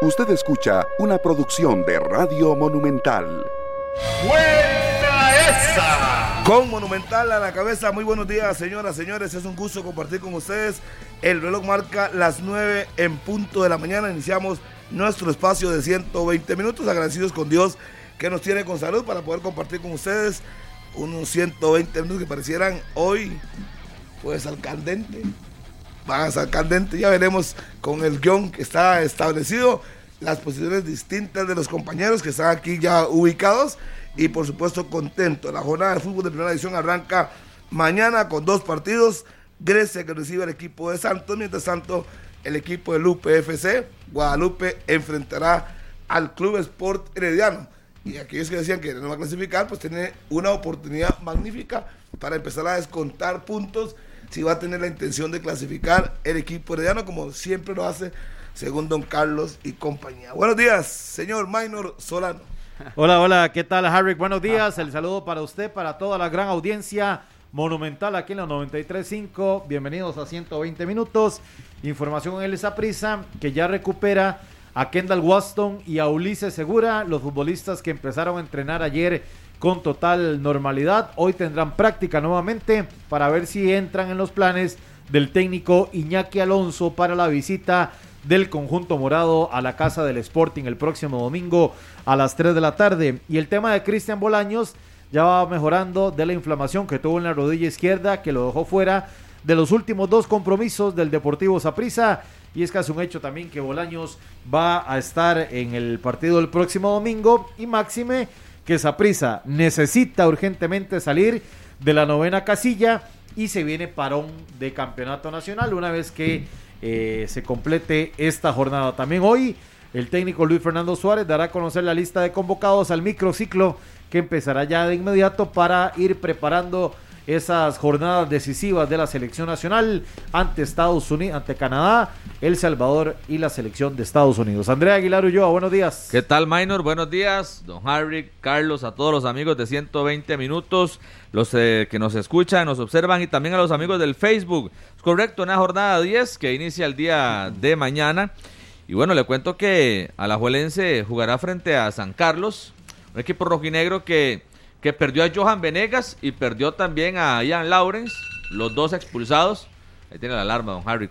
Usted escucha una producción de Radio Monumental. ¡Buena esa! Con Monumental a la cabeza, muy buenos días, señoras, señores. Es un gusto compartir con ustedes. El reloj marca las 9 en punto de la mañana. Iniciamos nuestro espacio de 120 minutos. Agradecidos con Dios que nos tiene con salud para poder compartir con ustedes unos 120 minutos que parecieran hoy, pues al candente. Van a ser candente. Ya veremos con el guion que está establecido las posiciones distintas de los compañeros que están aquí ya ubicados y por supuesto contento. La jornada de fútbol de primera edición arranca mañana con dos partidos. Grecia que recibe al equipo de Santos, mientras tanto el equipo de Lupe FC, Guadalupe enfrentará al Club Sport Herediano. Y aquellos que decían que no va a clasificar, pues tiene una oportunidad magnífica para empezar a descontar puntos si va a tener la intención de clasificar el equipo herediano, como siempre lo hace según don Carlos y compañía. Buenos días, señor Minor Solano. Hola, hola, ¿qué tal, Harry? Buenos días, el saludo para usted, para toda la gran audiencia monumental aquí en la 93.5. Bienvenidos a 120 minutos. Información en esa prisa que ya recupera a Kendall Waston y a Ulises Segura, los futbolistas que empezaron a entrenar ayer con total normalidad. Hoy tendrán práctica nuevamente para ver si entran en los planes del técnico Iñaki Alonso para la visita del conjunto morado a la casa del Sporting el próximo domingo a las 3 de la tarde. Y el tema de Cristian Bolaños ya va mejorando de la inflamación que tuvo en la rodilla izquierda, que lo dejó fuera de los últimos dos compromisos del Deportivo Saprissa. Y es casi un hecho también que Bolaños va a estar en el partido del próximo domingo. Y máxime que Saprissa necesita urgentemente salir de la novena casilla y se viene parón de campeonato nacional una vez que eh, se complete esta jornada. También hoy el técnico Luis Fernando Suárez dará a conocer la lista de convocados al microciclo que empezará ya de inmediato para ir preparando esas jornadas decisivas de la selección nacional ante Estados Unidos, ante Canadá, El Salvador y la selección de Estados Unidos. Andrea Aguilar Ulloa, buenos días. ¿Qué tal, Minor? Buenos días, don Harry, Carlos, a todos los amigos de 120 minutos, los eh, que nos escuchan, nos observan y también a los amigos del Facebook. Es correcto, una jornada 10 que inicia el día de mañana. Y bueno, le cuento que Alajuelense jugará frente a San Carlos, un equipo rojinegro que que perdió a Johan Venegas y perdió también a Ian Lawrence, los dos expulsados. Ahí tiene la alarma, don Harry.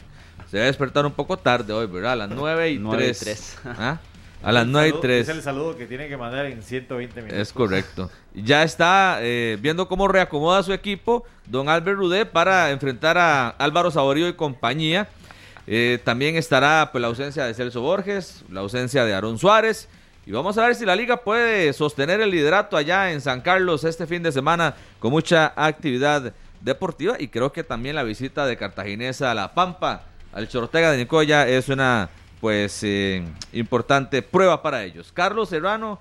Se debe despertar un poco tarde hoy, ¿verdad? A las 9 y 3. ¿Ah? A las 9 y 3. Es el saludo que tiene que mandar en 120 minutos. Es correcto. Ya está eh, viendo cómo reacomoda su equipo don Albert Rudé para enfrentar a Álvaro Saborío y compañía. Eh, también estará pues, la ausencia de Celso Borges, la ausencia de Aaron Suárez y vamos a ver si la liga puede sostener el liderato allá en San Carlos este fin de semana con mucha actividad deportiva. Y creo que también la visita de Cartaginesa a La Pampa, al Chortega de Nicoya, es una pues eh, importante prueba para ellos. Carlos Serrano,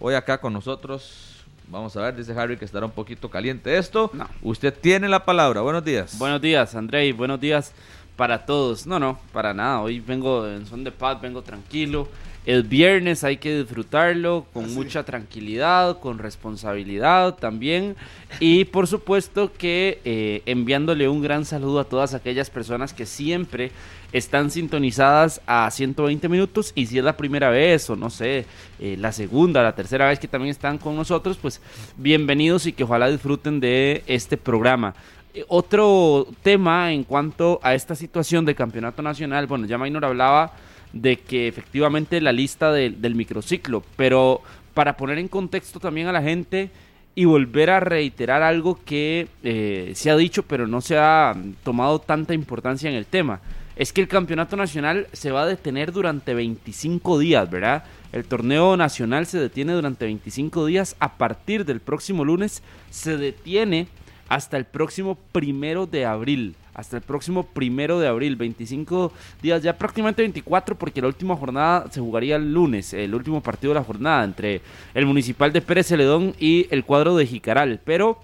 hoy acá con nosotros. Vamos a ver, dice Harry que estará un poquito caliente esto. Usted tiene la palabra. Buenos días. Buenos días, Andrei. Buenos días para todos. No, no, para nada. Hoy vengo en son de paz, vengo tranquilo. El viernes hay que disfrutarlo con mucha tranquilidad, con responsabilidad también. Y por supuesto que eh, enviándole un gran saludo a todas aquellas personas que siempre están sintonizadas a 120 minutos y si es la primera vez o no sé, eh, la segunda, la tercera vez que también están con nosotros, pues bienvenidos y que ojalá disfruten de este programa. Eh, otro tema en cuanto a esta situación de campeonato nacional, bueno, ya Maynor hablaba de que efectivamente la lista del microciclo, pero para poner en contexto también a la gente y volver a reiterar algo que eh, se ha dicho pero no se ha tomado tanta importancia en el tema, es que el campeonato nacional se va a detener durante 25 días, ¿verdad? El torneo nacional se detiene durante 25 días, a partir del próximo lunes se detiene hasta el próximo primero de abril hasta el próximo primero de abril, 25 días, ya prácticamente 24, porque la última jornada se jugaría el lunes, el último partido de la jornada entre el Municipal de Pérez Celedón y el cuadro de Jicaral. Pero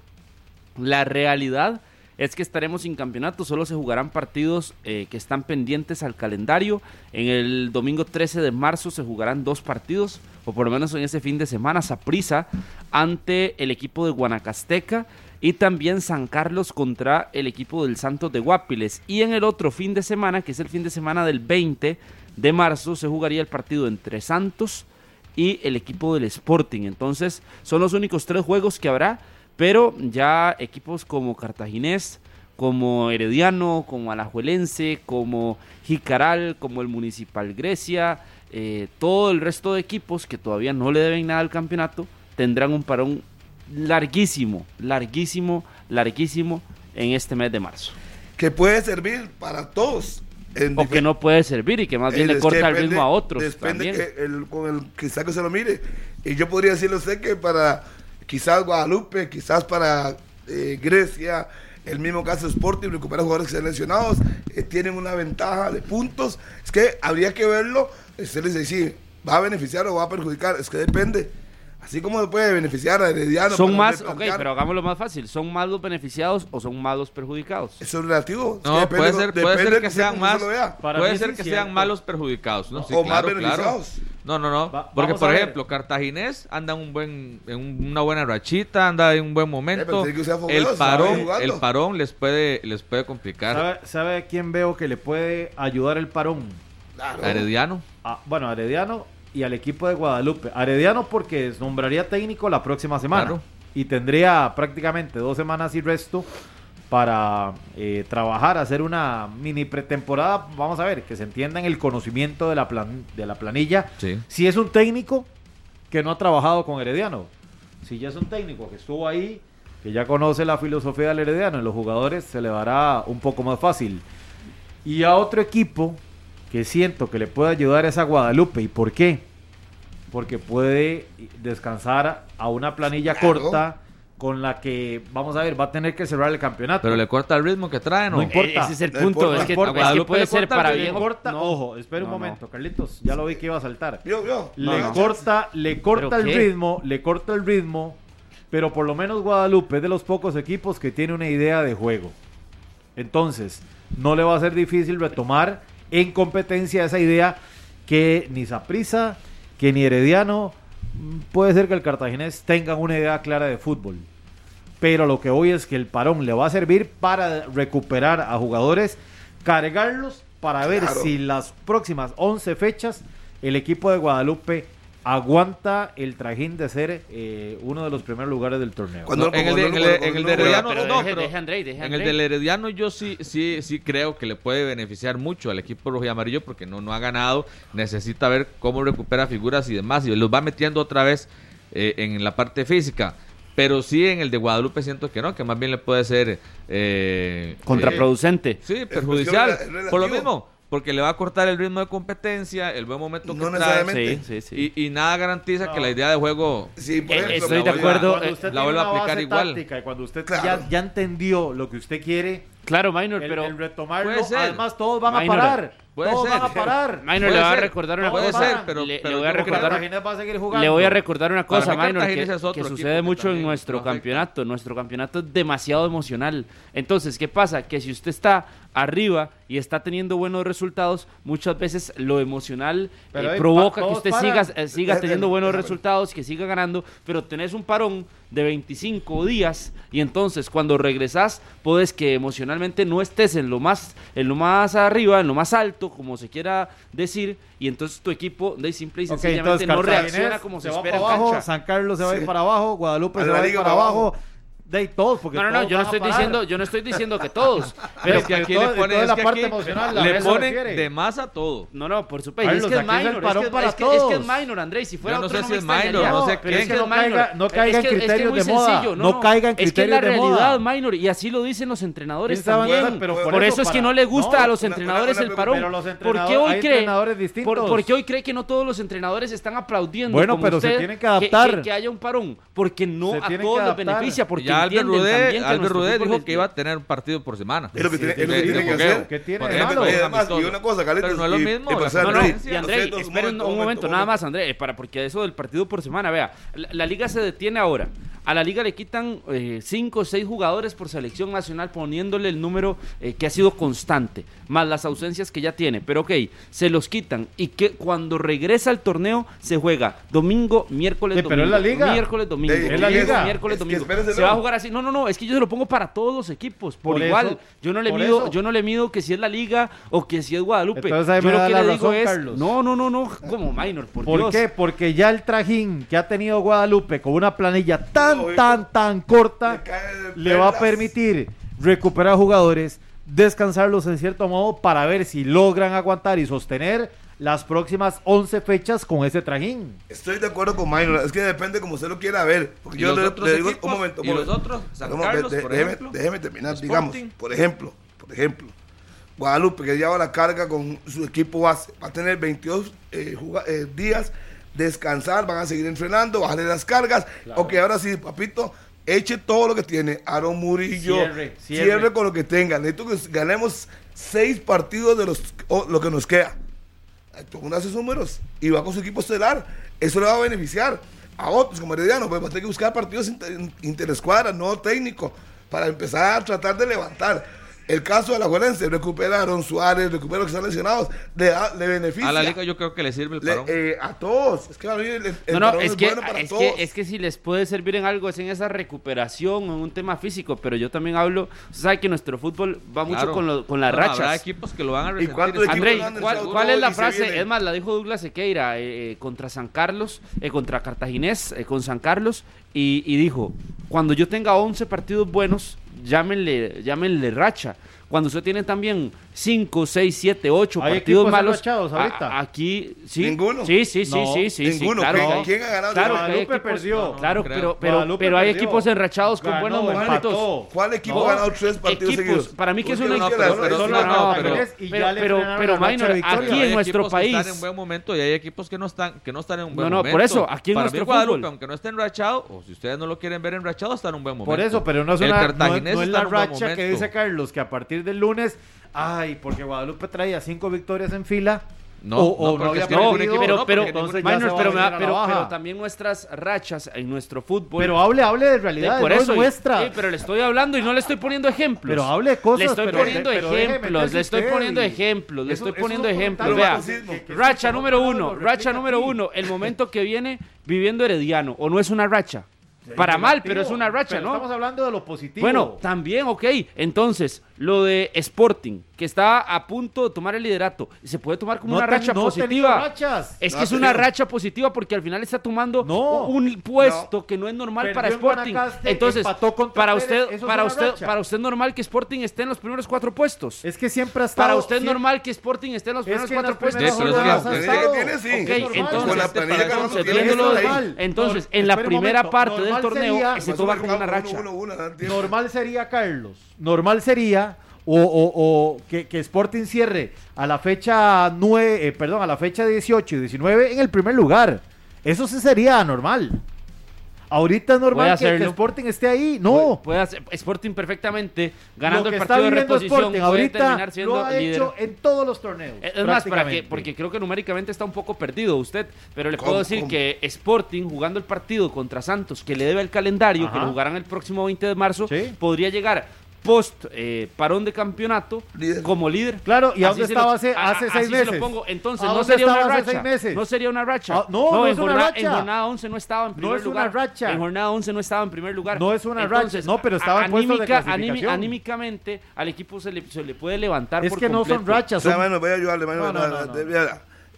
la realidad es que estaremos sin campeonato, solo se jugarán partidos eh, que están pendientes al calendario. En el domingo 13 de marzo se jugarán dos partidos, o por lo menos en ese fin de semana, Saprisa ante el equipo de Guanacasteca y también San Carlos contra el equipo del Santos de Guapiles. Y en el otro fin de semana, que es el fin de semana del 20, de marzo se jugaría el partido entre Santos y el equipo del Sporting. Entonces, son los únicos tres juegos que habrá, pero ya equipos como Cartaginés, como Herediano, como Alajuelense, como Jicaral, como el Municipal Grecia, eh, todo el resto de equipos que todavía no le deben nada al campeonato, tendrán un parón larguísimo, larguísimo, larguísimo en este mes de marzo. Que puede servir para todos. O que no puede servir y que más bien Eh, le corta el ritmo a otros Depende también. que el, con el quizás que se lo mire. Y yo podría decirle a usted que para quizás Guadalupe, quizás para eh, Grecia, el mismo caso Sporting, recuperar jugadores que se han lesionados, eh, tienen una ventaja de puntos. Es que habría que verlo. Usted les dice, ¿va a beneficiar o va a perjudicar? Es que depende. Así como se puede beneficiar a Herediano. Son más, ok, pero hagámoslo más fácil. ¿Son más los beneficiados o son más los perjudicados? Eso es relativo. Es que No, depende puede ser, puede que sean más, puede ser que sean malos perjudicados, ¿no? Sí, O más claro, claro. beneficiados. No, no, no. Va- Porque, por ejemplo, Cartaginés anda en un buen, en un- una buena rachita, anda en un buen Eh, pero momento. tiene que ser el parón, el parón les puede, les puede complicar. ¿Sabe, sabe quién veo que le puede ayudar el parón? Claro. A Herediano. A- bueno, Herediano y al equipo de Guadalupe. A Herediano porque nombraría técnico la próxima semana. Claro. Y tendría prácticamente dos semanas y resto para eh, trabajar, hacer una mini pretemporada. Vamos a ver, que se entienda en el conocimiento de la, plan- de la planilla. Sí. Si es un técnico que no ha trabajado con Herediano, si ya es un técnico que estuvo ahí, que ya conoce la filosofía del Herediano, en los jugadores se le dará un poco más fácil. Y a otro equipo que siento que le puede ayudar es a Guadalupe. ¿Y por qué? Porque puede descansar a una planilla Claro. corta con la que, vamos a ver, va a tener que cerrar el campeonato. Pero le corta el ritmo que trae, ¿no? No importa. Eh, Ese es el No punto. importa. es, que, No importa. es que Guadalupe puede ser para le bien. corta, no. ojo, espera un momento, Carlitos, ya lo vi que iba a saltar. Yo, yo. Le No, no. corta, le corta el ritmo, le corta el ritmo, pero por lo menos Guadalupe es de los pocos equipos que tiene una idea de juego. Entonces, no le va a ser difícil retomar en competencia esa idea que ni Saprisa, que ni Herediano, puede ser que el Cartaginés tengan una idea clara de fútbol. Pero lo que hoy es que el parón le va a servir para recuperar a jugadores, cargarlos para ver Claro. si las próximas 11 fechas el equipo de Guadalupe aguanta el trajín de ser eh, uno de los primeros lugares del torneo. Cuando- No, en el de, en el de- cuando- en el cuando- de Herediano, pero no, deje- pero deje a Andrei, deje a en el Andrei. del Herediano yo sí, sí, sí creo que le puede beneficiar mucho al equipo rojo y amarillo porque no, no ha ganado, necesita ver cómo recupera figuras y demás y los va metiendo otra vez eh, en la parte física. Pero sí en el de Guadalupe siento que no, que más bien le puede ser eh, Contraproducente. eh, sí, perjudicial. Por lo mismo, porque le va a cortar el ritmo de competencia, el buen momento No que trae necesariamente. Sí, sí, sí. y, y nada garantiza No. que la idea de juego Sí, por Eh, ejemplo, estoy la de vuelva- acuerdo. Cuando eh, usted la tiene vuelve a aplicar base igual. y cuando usted Claro. ya, ya entendió lo que usted quiere, Claro, Minor, el, pero el retomarlo, Puede ser. además todos van a parar. puede todos ser. van a parar. Minor Puede le va a recordar una puede cosa. ser, pero- le, pero le voy a recordar va a seguir jugando. Le voy a recordar una Para cosa, mí Minor, que, es sucede que mucho en nuestro campeonato. Nuestro campeonato es demasiado emocional. Entonces, ¿qué pasa? Que si usted está arriba y está teniendo buenos resultados, muchas veces lo emocional eh, provoca que usted paran. siga, eh, siga teniendo buenos resultados, que siga ganando, pero tenés un parón de 25 días y entonces cuando regresas puedes que emocionalmente no estés en lo más en lo más arriba, en lo más alto, como se quiera decir, y entonces tu equipo de simple y sencillamente entonces no reacciona como se, va espera en para abajo, cancha. San Carlos se va a ir para abajo, Guadalupe A se va a ir para abajo. De ahí todos, porque No, no, no, todos yo no van a estoy parar. diciendo, yo no estoy diciendo que todos, Pero es que aquí todo- le ponen, toda es la que parte aquí emocional, la le verdad se ponen refiere. de más a todo. No, no, por supuesto. es Carlos, que es aquí es el minor, parón es que, para es que, es que es todos. minor, Andrés. Si fuera Yo no otro sé no si me es minor, extrañaría. no sé Pero qué. es que no es minor. caiga- no Es caiga en que- es que es criterios muy de moda. sencillo, No caiga en Es que es criterios la de moda. realidad, minor, y así lo dicen los entrenadores también. Pero por, por eso, eso es que para- no le gusta no, a los una- entrenadores una- el parón. pero los ¿Por hoy hay cree? entrenadores distintos. Por, ¿Por qué hoy cree que no todos los entrenadores están aplaudiendo? Bueno, como pero se usted, tienen que adaptar. Que, haya un parón. Porque no Se a tienen todos les adaptar. beneficia. Porque ya Albert Rudé, Albert Rudé dijo que iba a tener un partido por semana. Es lo que tiene- es lo que tienen que hacer. ¿Qué tiene Por de ejemplo, malo? Además, y una cosa, Carlitos, Pero no es lo mismo, y No, no, y André, esperen momento, un momento, nada más, André, para, porque eso del partido por semana, vea, la, la liga se detiene ahora. A la liga le quitan 5 o 6 jugadores por selección nacional poniéndole el número eh, que ha sido constante, más las ausencias que ya tiene. Pero ok, se los quitan y que cuando regresa al torneo se juega domingo, miércoles, Sí, domingo. pero es la liga. Miércoles, domingo. Es la liga. Miércoles, Es que domingo. se no. va a jugar así. No, no, no, es que yo se lo pongo para todos los equipos, por, Por igual. eso, yo no le por mido, eso. yo no le mido que si es la liga o que si es Guadalupe. Entonces ahí yo me lo da que la le digo razón, es, Carlos. no, no, no, no, como minor, por, ¿Por Dios. qué? Porque ya el trajín que ha tenido Guadalupe con una planilla tan, Hijo. tan, tan corta, Le va a permitir recuperar jugadores, descansarlos en cierto modo para ver si logran aguantar y sostener las próximas 11 fechas con ese trajín. Estoy de acuerdo con Minor, es que depende como usted lo quiera ver. Porque ¿Y yo le, otros le digo equipos? un momento. un ¿Y los otros? ¿San Vamos, Carlos, de- por déjeme, ejemplo? déjeme terminar, Sporting. digamos, por ejemplo, por ejemplo, Guadalupe que lleva la carga con su equipo base, va a tener 22 eh, eh, días descansar, van a seguir entrenando, bajarle las cargas. Ok, ahora sí, papito, eche todo lo que tiene. Aaron Murillo, Cierre, cierre, cierre. con lo que tenga. Necesito que ganemos seis partidos de los o lo que nos queda. Uno hace sus números y va con su equipo estelar. Eso le va a beneficiar a otros como Herediano. Pues va a tener que buscar partidos inter, interescuadras, no técnico, para empezar a tratar de levantar. El caso de la Juelense, recuperaron Suárez, recupera los que están lesionados, le, da- le beneficia. A la liga yo creo que le sirve el Le- parón. eh, a todos. Es que va a venir el, el No, no, parón es que, bueno para es, todos. que, es que si les puede servir en algo es en esa recuperación, en un tema físico, pero yo también hablo, usted sabe que nuestro fútbol va mucho Claro. con, lo- con las Habrá rachas. equipos que lo van a ¿Y resentir. André, ¿cuál, es la se frase? Es más, la dijo Douglas Sequeira eh, eh, contra San Carlos, eh, contra Cartaginés, eh, con San Carlos, y, y dijo, cuando yo tenga 11 partidos buenos, llámenle, llámenle racha. Cuando usted tiene también 5, 6, 7, 8 ¿Hay partidos malos, a- ahorita? a- aquí sí. ¿Ninguno? Sí, sí, sí, No, sí, sí, sí, ninguno. claro ¿Quién- ha ganado? Claro que hay Guadalupe equipos- perdió. Claro, No pero, pero, pero hay perdió. equipos enrachados con Ganó, buenos momentos. empató. ¿Cuál equipo No, ha ganado tres partidos equipos, seguidos? para mí que es una no pero- pero- no, no, no, pero, minor, aquí Hay en nuestro equipos que país, están en buen momento y hay equipos que no están que no están en un buen No, no, momento. por eso, aquí en Para nuestro mí Guadalupe, fútbol. aunque no esté enrachado, o si ustedes no lo quieren ver enrachado, está en un buen momento. Por eso, pero no es, no, no la un racha que momento. dice Carlos, que a partir del lunes, ay, porque Guadalupe traía cinco victorias en fila. No, o, no, o no es que perdido, equipo pero, no, pero, entonces pero, pero, también nuestras rachas en nuestro fútbol. Pero hable, hable de realidad, por no eso, es y- nuestra. sí, pero le estoy hablando y no le estoy poniendo ejemplos. Pero hable de cosas, Le estoy pero- poniendo ejemplos, le estoy poniendo y- ejemplos, le estoy poniendo ejemplos. Vea, racha número uno, racha número uno, el momento que viene viviendo Herediano, o no es una racha. Para mal, pero es una racha, ¿no? Estamos hablando de lo positivo. Bueno, también, ok. Entonces, lo de Sporting, que está a punto de tomar el liderato, se puede tomar como No una ten- racha no positiva. rachas. Es No que es una racha positiva porque al final está tomando No. un puesto que no es normal Perdió para Sporting. Entonces, para usted, para usted, racha. para usted normal que Sporting esté en los primeros cuatro puestos. Es que siempre ha estado... Para usted siempre- normal que Sporting esté en los Es primeros que cuatro puestos. entonces, en la primera parte del torneo se toma como una racha. Normal sería, Carlos, normal sería o, o- o que, que Sporting cierre a la fecha 9, eh, perdón, a la fecha 18 y 19 en el primer lugar. Eso sí sería normal. Ahorita es normal que. Sporting esté ahí. No. Puede hacer Sporting perfectamente ganando lo que el está partido de reposición Sporting puede ahorita terminar siendo lo ha líder. hecho en todos los torneos. Es más, para que, porque creo que numéricamente está un poco perdido usted, pero le puedo ¿Cómo, decir cómo? que Sporting jugando el partido contra Santos, que le debe el calendario, que lo jugarán el próximo 20 de marzo, Sí. podría llegar post eh, parón de campeonato Líder. como líder. Claro, ¿y Así estaba lo- hace, a- hace a- seis así meses? se lo pongo. Entonces ¿A no sería una racha. seis meses? No sería una racha. Ah, no, no en es una jornada, racha. En jornada 11 no estaba en primer es una lugar. racha. En jornada 11 no estaba en primer lugar. No es una racha. No, pero estaba en de anímica- clasificación. aními- anímicamente al equipo se le, se le puede levantar Es por que no son completo. O rachas. sea, mano, voy a ayudarle, mano. No,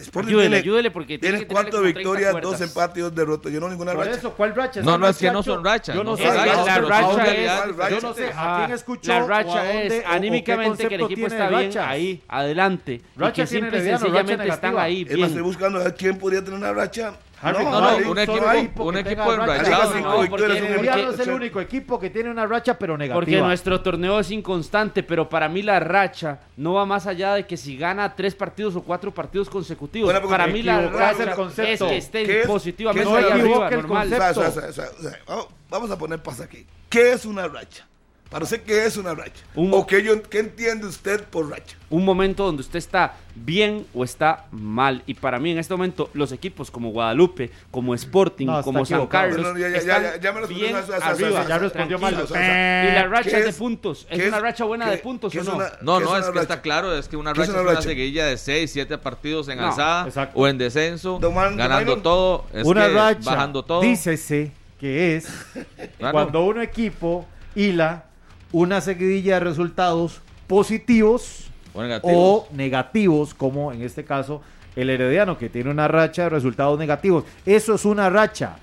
Sporting Ayúdele, tiene- ayúdele porque tiene que cuatro como 30 victorias, dos empates y dos derrotas. Yo no ninguna Por racha. eso, ¿cuál racha? No, ¿Ese no, es que no son rachas, Yo no sé. rachas, ¿a la racha Yo no sé a quién escuchó. La o a racha dónde- es anímicamente que el equipo está bien rachas. ahí, adelante. y Racha que tiene simple y sencillamente están ahí Es más, estoy buscando a ver quién podría tener una racha. Harry, no, hay, un equipo- un equipo enrachado. No, porque- un Herediano es el único equipo que tiene una racha, pero negativa. Porque nuestro torneo es inconstante, pero para mí la racha no va más allá de que si gana tres partidos o cuatro partidos consecutivos. Bueno, para mí la racha el es que ¿Qué esté es- positivamente qué es allá una arriba, normal. O sea, o sea, concepto. o sea, o sea, o sea, vamos- a poner paz aquí. ¿Qué es una racha? Para usted, ¿qué es una racha? Un- ¿O qué, yo- qué entiende usted por racha? un momento donde usted está bien o está mal. Y para mí en este momento los equipos como Guadalupe, como Sporting, No, como San. Carlos, No, no, ya, me bien arriba. Ya respondió mal. tranquilos. o sea, Y la ¿qué racha es de puntos. ¿Es una racha buena de puntos o no? una- No, ¿Qué no, es que está claro, es que una ¿Qué es racha una es una racha? seguidilla de 6, 7 partidos en No, alzada exacto. o en descenso, ganando todo, es una que racha, bajando todo. dícese que es cuando un equipo hila una seguidilla de resultados positivos o negativos. o negativos, como en este caso el Herediano, que tiene una racha de resultados negativos. Eso es una racha.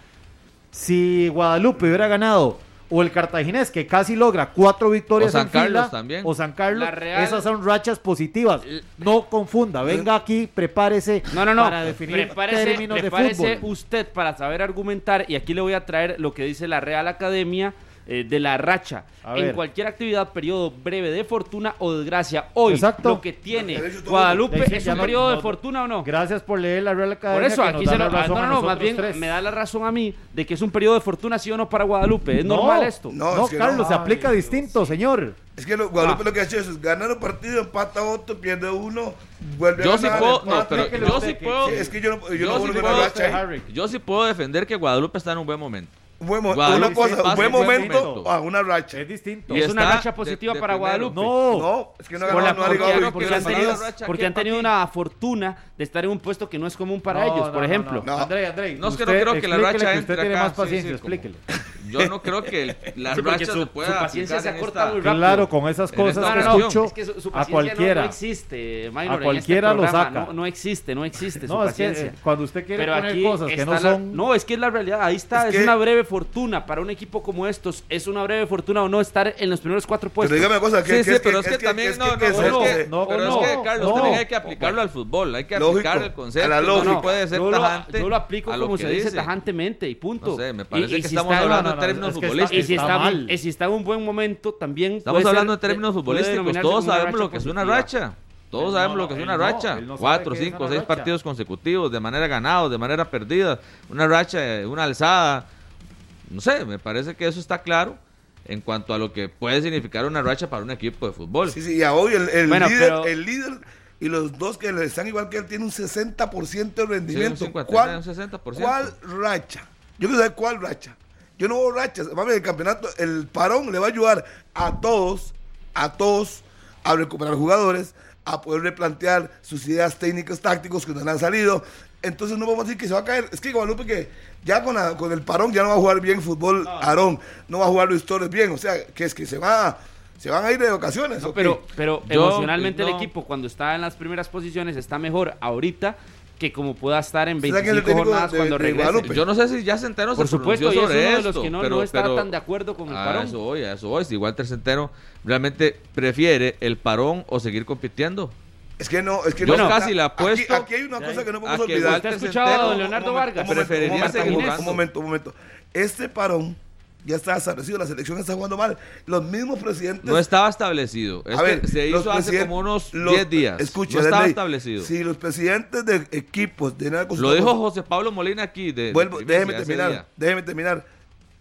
Si Guadalupe hubiera ganado, o el Cartaginés, que casi logra cuatro victorias O San en fila, Carlos también. o San Carlos, Real- esas son rachas positivas. No confunda, venga aquí, prepárese No, no, no. para definir prepárese, términos de prepárese fútbol. usted para saber argumentar y aquí le voy a traer lo que dice la Real Academia eh, de la racha. A en ver. cualquier actividad, periodo breve de fortuna o desgracia. Hoy, Exacto. lo que tiene. Guadalupe Sí, es un no- periodo de fortuna o no. Gracias por leer la Real Academia. Por eso, aquí da se la lo. ah, razón No, no, no, más bien tres. me da la razón a mí de que es un periodo de fortuna, sí o no, para Guadalupe. Es No, normal esto. No, No, es que no. Carlos, se Ay, aplica distinto, señor. Es que lo, Guadalupe Ah. lo que ha hecho es ganar un partido, empata otro, pierde uno, vuelve Yo a sí ganar. puedo, no, pero yo sí puedo, Sí, es que yo no, yo yo no sí puedo. Harry. yo sí puedo defender que Guadalupe está en un buen momento. Un buen mo- Guadalupe una cosa, un buen momento momento. a una racha. Es distinto. Y es una racha positiva de para primero. Guadalupe. No. No, es que no la- no porque, porque que han tenido, salida racha porque aquí han tenido para una fortuna de estar en un puesto que no es común para No, ellos, no, por ejemplo. No, André, André. No, es que no creo que la racha que entre usted tiene acá, más sí, paciencia, sí, como- explíquele. Yo no creo que la Sí, racha su- se pueda su paciencia se acorta muy rápido. Claro, con esas cosas esta que No, no, no, escucho es que su, su a paciencia cualquiera. no, no existe, Minor, A en cualquiera este lo saca. No, no existe, no existe su No, es que paciencia. eh, cuando usted quiere Pero poner aquí cosas que no la- son... No, es que es la realidad. Ahí está. Es Es, que- una breve fortuna para un equipo como estos. Es una breve fortuna o no estar en los primeros cuatro Pero puestos. dígame una cosa, Sí, que, sí, pero es que también no, no, que no, se- es que- se- no, pero no, es que Carlos no. también hay que aplicarlo al fútbol, hay que Lógico, aplicar el concepto, a la no puede ser yo, lo, tajante yo lo aplico como se dice tajantemente y punto. No sé, me parece y que si estamos está- hablando no, en no, términos es que está- futbolísticos. Y si, Está en un buen momento, también. Estamos hablando en términos futbolísticos, todos sabemos lo que es una racha. Todos sabemos no, lo que es una no, racha. no sabe Cuatro, cinco, seis racha. partidos consecutivos de manera ganados, de manera perdida. Una racha, eh, una alzada. No sé, me parece que eso está claro en cuanto a lo que puede significar una racha para un equipo de fútbol. Sí, sí, y a hoy el, el Bueno, líder, pero- el líder y los dos que le están igual que él tiene un 60% de rendimiento. Sí, un 50, ¿Cuál, un 60%. ¿Cuál racha? Yo quiero saber cuál racha. Yo no veo rachas. Ver, el campeonato, el parón le va a ayudar a todos, a todos, a recuperar jugadores, a poder replantear sus ideas técnicas, tácticos que no le han salido. Entonces no vamos a decir que se va a caer. Es que Guadalupe que ya con, la- con el parón ya no va a jugar bien fútbol Aarón, no va a jugar Luis Torres bien. O sea, que es que se va se van a ir de. No, ¿ok? pero, pero Yo, emocionalmente no. el equipo cuando está en las primeras posiciones está mejor ahorita que como pueda estar en ¿Será que es el 25 técnico jornadas de- cuando de regrese. Yo no sé si ya Centeno Por se supuesto, pronunció y es sobre uno de los que no, pero, no está pero- tan de acuerdo con el a parón. eso voy, a eso voy. Si Walter Centeno realmente prefiere el parón o seguir compitiendo. Es que no, es que Yo no. casi Aquí- apuesto Aquí, hay una cosa que no a podemos que olvidar. ¿Usted ha escuchado a don Leonardo Un momento, Vargas? un momento, Preferiría un momento, seguir un momento, jugando. Un momento, un momento. Este parón ya está establecido, la selección está jugando mal. Los mismos presidentes. No estaba establecido. A ver, se hizo hace como unos los- 10 días. Escucha, no estaba Ley, establecido. Si los presidentes de equipos de nada Lo dijo José Pablo Molina aquí. De, Vuelvo, déjeme terminar, déjeme terminar.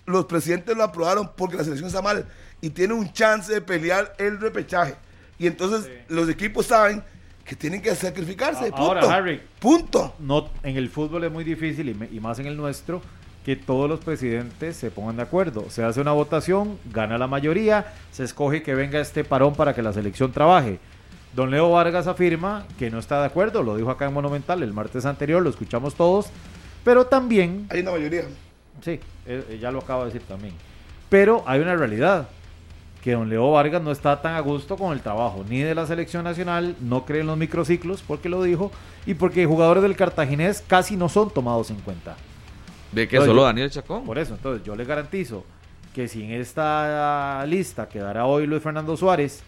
Los presidentes lo aprobaron porque la selección está mal y tiene un chance de pelear el repechaje. Y entonces los equipos saben que tienen que sacrificarse. Punto. ahora, Harry. Punto. no, en el fútbol es muy difícil y, me- y más en el nuestro que todos los presidentes se pongan de acuerdo. Se hace una votación, gana la mayoría, se escoge que venga este parón para que la selección trabaje. Don Leo Vargas afirma que no está de acuerdo, lo dijo acá en Monumental el martes anterior, lo escuchamos todos, pero también Hay una mayoría. Sí, eh, ya lo acabo de decir también. Pero hay una realidad, que don Leo Vargas no está tan a gusto con el trabajo, ni de la selección nacional, no cree en los microciclos, porque lo dijo, y porque jugadores del cartaginés casi no son tomados en cuenta. De No, solo yo- Daniel Chacón. Por eso, entonces yo le garantizo que si en esta lista quedará hoy Luis Fernando Suárez,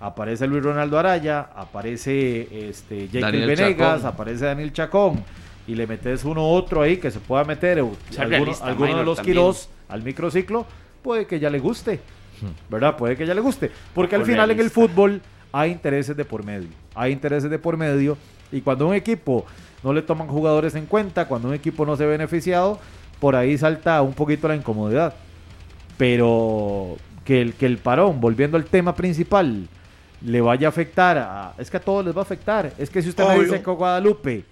aparece Luis Ronaldo Araya, aparece este Jacob Venegas, Chacón. aparece Daniel Chacón, y le metes uno u otro ahí que se pueda meter, o Sea alguno, de los también. Al microciclo, puede que ya le guste, ¿verdad? Puede que ya le guste, porque al final en el fútbol hay intereses de por medio, hay intereses de por medio, y cuando un equipo no le toman jugadores en cuenta, cuando un equipo no se ve beneficiado, por ahí salta un poquito la incomodidad. Pero que el, que el parón, volviendo al tema principal, le vaya a afectar, a- es que a todos les va a afectar. Es que si usted me Obvio. dice que Guadalupe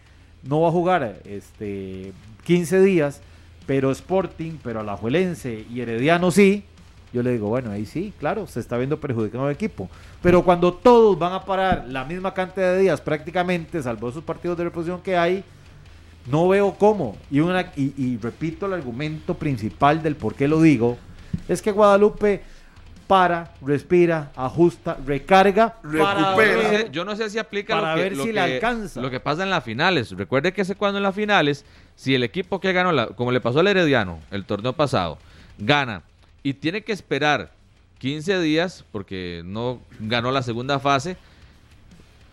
no va a jugar este 15 días, pero Sporting, pero Alajuelense y Herediano sí, yo le digo, bueno, ahí sí, claro, se está viendo perjudicado el equipo. Pero cuando todos van a parar la misma cantidad de días prácticamente, salvo esos partidos de reposición que hay, no veo cómo. Y, una, y, y repito el argumento principal del por qué lo digo, es que Guadalupe para, respira, ajusta, recarga, Recupera. Yo no ver- sé, yo no sé si aplica para lo que, ver lo si que- le alcanza. lo que pasa en las finales. Recuerde que ese cuando en las finales, si el equipo que ganó, la- como le pasó al Herediano el torneo pasado, gana y tiene que esperar 15 días porque no ganó la segunda fase.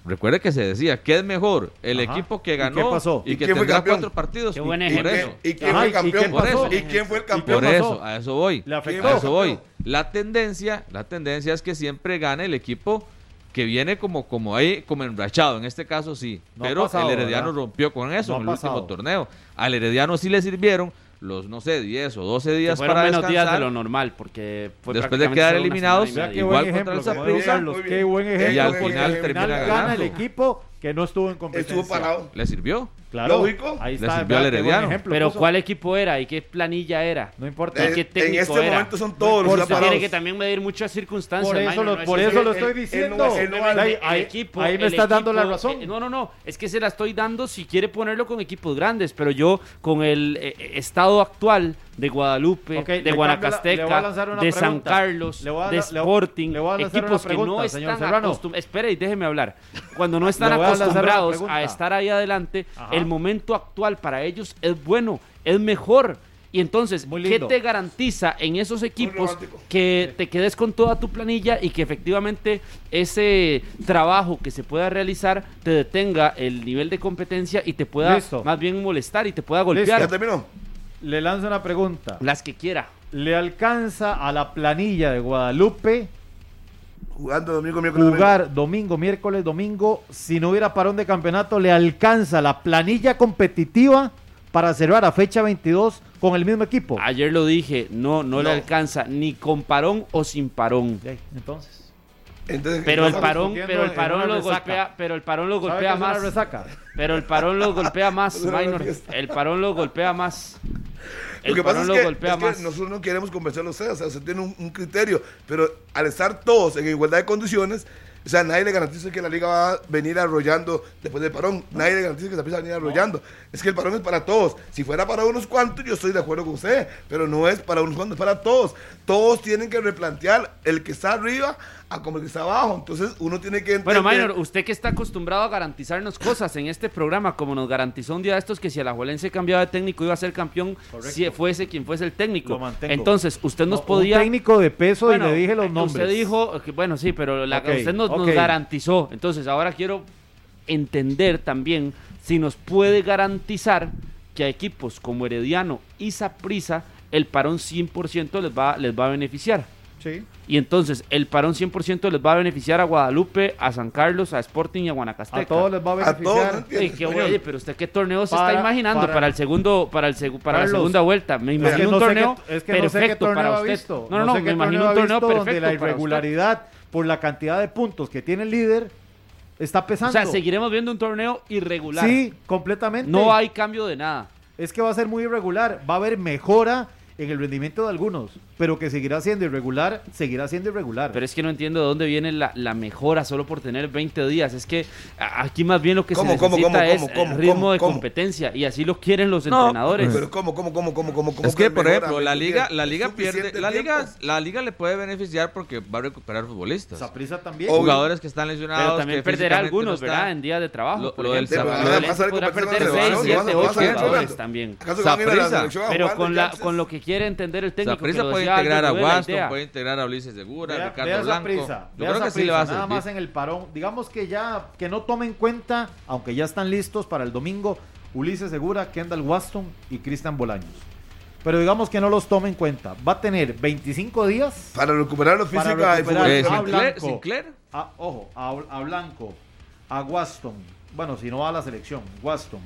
Recuerde que se decía que es mejor el Ajá. equipo que ¿Y qué ganó pasó? y, ¿Y que quién fue tendrá cuatro partidos. Qué Y- buen por ejemplo. eso. ¿Y quién Ajá, fue ¿y el campeón? qué Por eso. ¿Y quién fue el campeón? Por eso, a eso voy. Le afectó. ¿Quién A eso voy. La tendencia, la tendencia es que siempre gane el equipo que viene como, como ahí, como enrachado. En este caso sí. No pero pasado, el Herediano ¿verdad? rompió con eso No en el ha último pasado. torneo. Al Herediano sí le sirvieron los, no sé, 10 o 12 Que días fueron para menos días de descansar. lo normal, porque fue Después de quedar eliminados, igual buen contra ejemplo, el Saprissa. Y ejemplo. al final termina gana ganando. el equipo que no estuvo en competencia. Estuvo parado. ¿Le sirvió? Claro, Lógico. ahí Le está. sirvió vea al Herediano. ejemplo Pero puso. ¿cuál equipo era y qué planilla era? No importa. ¿Y qué Eh, en técnico este era? momento son todos los Por están tiene parados. que también medir muchas circunstancias. Por eso, lo, por eso lo estoy diciendo. ahí el ahí- equipo, ahí me estás dando la razón. eh, no, no, no. Es que se la estoy dando si quiere ponerlo con equipos grandes. Pero yo, con el eh, eh, estado actual de Guadalupe, de la- Guanacasteca, de San pregunta. Carlos, Le voy a de Sporting, le voy a lanzar equipos una que no pregunta, están acostumbrados. Espere y déjeme hablar. Cuando no están a acostumbrados pregunta. a estar ahí adelante, Ajá. el momento actual para ellos es bueno, es mejor. Y entonces, ¿qué te garantiza en esos equipos que te quedes con toda tu planilla y que efectivamente ese trabajo que se pueda realizar te detenga el nivel de competencia y te pueda Listo. más bien molestar y te pueda ¿Ya golpear terminó? Le lanzo una pregunta. las que quiera. ¿Le alcanza a la planilla de Guadalupe Jugando domingo, miércoles, domingo. jugar domingo, miércoles, domingo? Si no hubiera parón de campeonato, ¿le alcanza la planilla competitiva para cerrar a fecha 22 con el mismo equipo? Ayer lo dije, no, no, le alcanza ni con parón o sin parón. Entonces, Entonces, Pero el parón, pero el parón lo resaca. golpea, pero el parón lo ¿sabe qué golpea más. Pero el parón lo golpea más. El parón lo golpea más. El Lo que pasa es que, golpea es que más. nosotros no queremos convencerlo a ustedes, o sea, usted tiene un, un criterio, pero al estar todos en igualdad de condiciones, o sea, nadie le garantiza que la liga va a venir arrollando después del parón, nadie le garantiza que se va a venir arrollando. Es que el parón es para todos. Si fuera para unos cuantos, yo estoy de acuerdo con usted, pero no es para unos cuantos, es para todos. Todos tienen que replantear el que está arriba a como el que está abajo. Entonces, uno tiene que entender. Bueno, Minor, usted que está acostumbrado a garantizarnos cosas en este programa, como nos garantizó un día de estos que si Alajuelense cambiaba de técnico iba a ser campeón, Correcto. si fuese quien fuese el técnico. Lo mantengo. Entonces, usted nos No, podía... Un técnico de peso Bueno, y le dije los eh, nombres. Usted dijo, que, bueno, sí, pero la- Ok, usted nos, nos garantizó. Entonces, ahora quiero entender también si nos puede garantizar que a equipos como Herediano y Saprissa el parón 100% les va, les va a beneficiar. Sí. Y entonces, el parón 100% les va a beneficiar a Guadalupe, a San Carlos, a Sporting y a Guanacasteca. A todos les va a A todos, beneficiar. ¿no entiende, Ey, qué oye, pero usted qué torneo se Para- está imaginando para, para- el segundo, para el segu- para la segunda vuelta. Me imagino un torneo perfecto para usted. No, no, no, me imagino un torneo perfecto donde la para usted. irregularidad por la cantidad de puntos que tiene el líder está O pesando. sea, seguiremos viendo un torneo irregular. Sí, completamente. No hay cambio de nada. Es que va a ser muy irregular. Va a haber mejora en el rendimiento de algunos, pero que seguirá siendo irregular, seguirá siendo irregular. Pero es que no entiendo de dónde viene la, la mejora solo por tener 20 días. Es que aquí más bien lo que ¿Cómo, se cómo, necesita cómo, es cómo, el cómo, ritmo cómo, de cómo? competencia. Y así lo quieren los No, entrenadores. Pero ¿cómo, cómo, cómo, cómo, cómo, cómo Es que, por ejemplo, la ¿Me liga, la liga ¿Es suficiente pierde, la tiempo? liga, la liga le puede beneficiar porque va a recuperar futbolistas. Saprissa también. Obvio. Jugadores que están lesionados. Pero también que perderá algunos, no. ¿verdad? En días de trabajo. Lo- lo del Valencia podrá perder de 6, selección, 7, ¿cuándo 8 vas a ver jugadores jugando? también. ¿Acaso van a ir a la Saprissa. selección a Pero con lo que quiere entender el técnico. lo puede integrar a Waston, puede integrar a Ulises Segura, Vea- Ricardo vea Blanco. Saprissa, Yo creo que sí Saprissa, le va a Nada más en el parón. Digamos que ya que no tome en cuenta, aunque ya están listos para el domingo, Ulises Segura, Kendall Waston y Cristian Bolaños. Pero digamos que no los tome en cuenta. Va a tener 25 días Para recuperarlo Para física recuperar- Eh, Blanco. Sinclair. a, ojo, a, a Blanco, a Waston, bueno, si no va a la selección, Waston,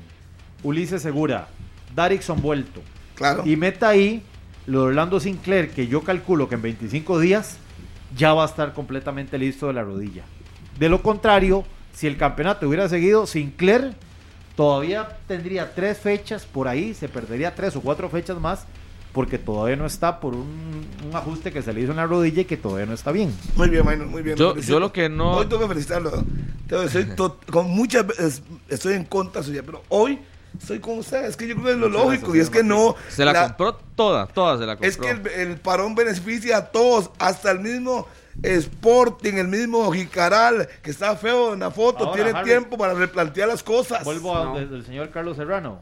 Ulises Segura, Darixon vuelto, Claro. y meta ahí lo de Orlando Sinclair, que yo calculo que en 25 días ya va a estar completamente listo de la rodilla. De lo contrario, si el campeonato hubiera seguido, Sinclair todavía tendría tres fechas por ahí, se perdería tres o cuatro fechas más, porque todavía no está por un, un ajuste que se le hizo en la rodilla y que todavía no está bien. Muy bien, Maynor, muy bien. Yo- lo felicito. yo lo que no- Hoy tengo que felicitarlo. Tengo que- soy to- con muchas veces estoy en contra suya, pero hoy estoy con usted. Es que yo creo que es lo lógico y es que no. Se la, compró toda, toda se la compró. Es que el, el parón beneficia a todos, hasta el mismo Sporting, el mismo Jicaral, que está feo en la foto, Ahora, tiene Harry, tiempo para replantear las cosas. Vuelvo a No. donde el señor Carlos Serrano.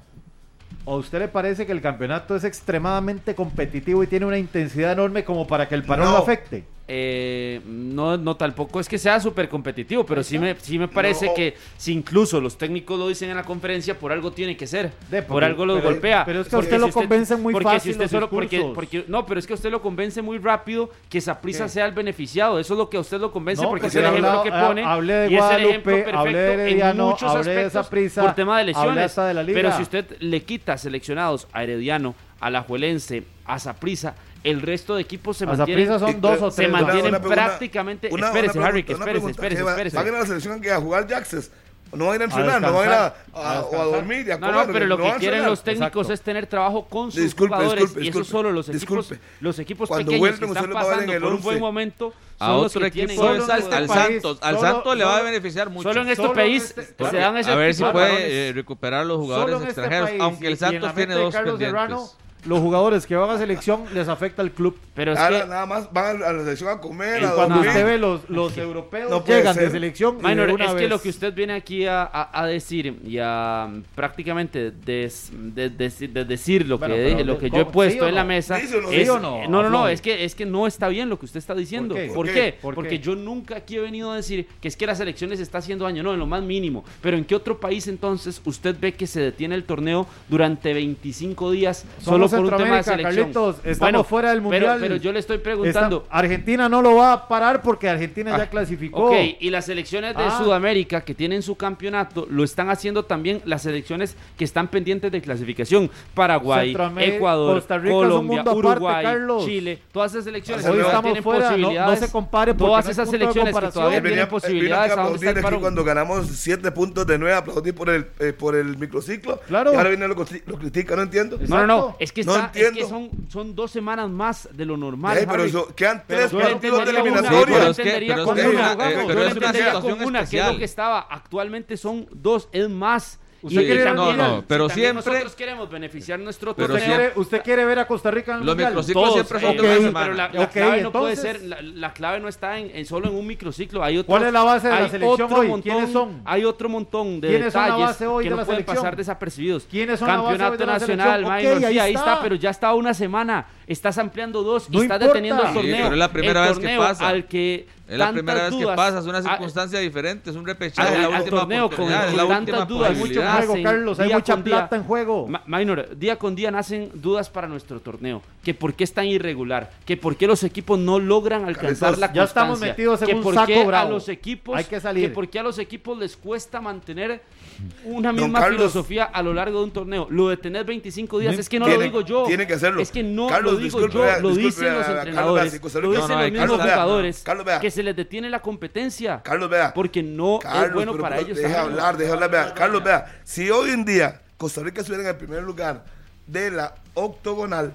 ¿O a usted le parece que el campeonato es extremadamente competitivo y tiene una intensidad enorme como para que el parón No. lo afecte? Eh, no, no tampoco es que sea súper competitivo, pero sí me, sí me parece No. que si incluso los técnicos lo dicen en la conferencia, por algo tiene que ser. De, por algo los pero- golpea. pero es que a usted lo si convencen muy porque fácil si usted solo, porque, porque- No, pero es que usted lo convence muy rápido que Saprisa sea el beneficiado. Eso es lo que a usted lo convence No, porque es porque el ejemplo hablado- que ha- pone. hablé de y es el ejemplo perfecto hablé de en muchos hablé de aspectos Saprissa, por tema de lesiones. hasta de la liga. Pero si usted le quita seleccionados a Herediano, a la Juelense, a Saprisa, el resto de equipos se mantienen son dos o se tres. Una- mantienen una pregunta- prácticamente. una- espérese, una Harry, una espérese, pregunta. espérese, ¿Qué va- espérese. ¿Van a la selección que a jugar Jaxes? ¿No van a ir a entrenar? ¿No van a ir a, a a- a dormir? y a No, no, comer? pero lo a que quieren los técnicos Exacto. es tener trabajo con sus Disculpe, jugadores disculpe, y eso solo los equipos, los equipos Cuando pequeños vuelven, que usted están en pasando el por un 11. buen momento a son los otro que tienen equipo Solo en al, este al país, Santos. Al solo- Santos le va a beneficiar mucho. Solo en este Solo en país este- se dan ese a ver si puede eh, recuperar los jugadores en este extranjeros, país aunque el en Santos tiene dos pendientes. Serrano, los jugadores que van a selección les afecta al club. Pero es Ahora que nada más van a la selección a comer, Y a Cuando dormir. usted ve los, los europeos No llegan de selección de Minor, una es que lo que usted viene aquí a, a- a decir y a mm, prácticamente des- de, de- de decir lo Bueno, que, pero lo ¿cómo- que yo he puesto en la mesa ¿Sí no? es- ¿Sí o no? no, no, es que es que no está bien lo que usted está diciendo. ¿Por qué? ¿Por ¿Por qué? qué? ¿Por Porque qué? yo nunca aquí he venido a decir que es que las elecciones está haciendo daño, no, en lo más mínimo. Pero ¿en qué otro país entonces usted ve que se detiene el torneo durante 25 días solo Somos por un tema de Centroamérica, selección? Carlitos, estamos fuera del pero- Mundial. Pero, yo le estoy Está- preguntando, Argentina no lo va a parar porque Argentina ya Ah, clasificó. Ok, y las selecciones de Ah. Sudamérica que tienen su campeonato lo están haciendo también las selecciones que están pendientes de clasificación. Paraguay, Ecuador, Costa Rica es un Colombia, mundo aparte, Uruguay, Carlos. Chile, todas esas selecciones Hoy estamos tienen fuera, no- no posibilidades. se compare porque todas no es esas selecciones que todavía venía- tienen posibilidades. a ¿A dónde está el cuando ganamos 7 puntos de 9, aplaudir por el, eh, por el microciclo. Claro. Y ahora viene lo, lo critica, no entiendo. No, no, no, es que, No está, es que entiendo. son, son dos semanas más de lo normal. Ey, pero eso, quedan Pero tres yo partidos de entendería una, Sí, eliminatoria. pero yo es que- entendería pero con es que- una, eh, yo pero es una entendería situación con una, que es especial. lo que estaba. Actualmente son dos, es más. ¿Usted Y quiere Mundial? No, pero si siempre- Nosotros queremos beneficiar nuestro Pero ¿Usted, quiere, usted quiere ver a Costa Rica en el Los Mundial? microciclos Todos, siempre son eh, de una ok, semana. pero la, clave no puede ser, la, la clave no está en, en solo en un microciclo. Hay otro, ¿Cuál es la base de la selección hoy? Montón, ¿Quiénes son? Hay otro montón de ¿Quiénes son la detalles base hoy que de no la pueden selección? pasar desapercibidos. ¿Quiénes son la base hoy Campeonato de la nacional, selección? minor, Ok, sí, ahí ahí está. está. pero ya está una semana. Estás ampliando dos y No estás importa. deteniendo el Sí, torneo. pero es la primera El vez que pasa. Al que Es la primera vez que pasa, es una a- circunstancia diferente, es un repechaje, la última torneo con- con es la tantas última dudas, Hay mucho juego, Hacen Carlos. Hay mucha con día. plata en juego. Ma- Minor, día con día nacen dudas para nuestro torneo. Que por qué es tan irregular, que por qué los equipos no logran alcanzar Carlitos, la ya constancia. estamos metidos en que un por saco qué a bravo. los equipos, Hay que salir. que por qué a los equipos les cuesta mantener una misma Carlos. filosofía a lo largo de un torneo. Lo de tener 25 días No es que no Tiene- lo digo yo. tiene que hacerlo. Es que no Carlos, lo digo disculpe, yo, vea, lo disculpe, dicen vea, los entrenadores, lo dicen No, no, los mismos Carlos, jugadores Carlos, que se les detiene la competencia. Carlos, vea. Porque no es bueno para ellos. Deja también. hablar, deja hablar. Vea. Carlos, vea. Si hoy en día Costa Rica estuviera en el primer lugar de la octogonal,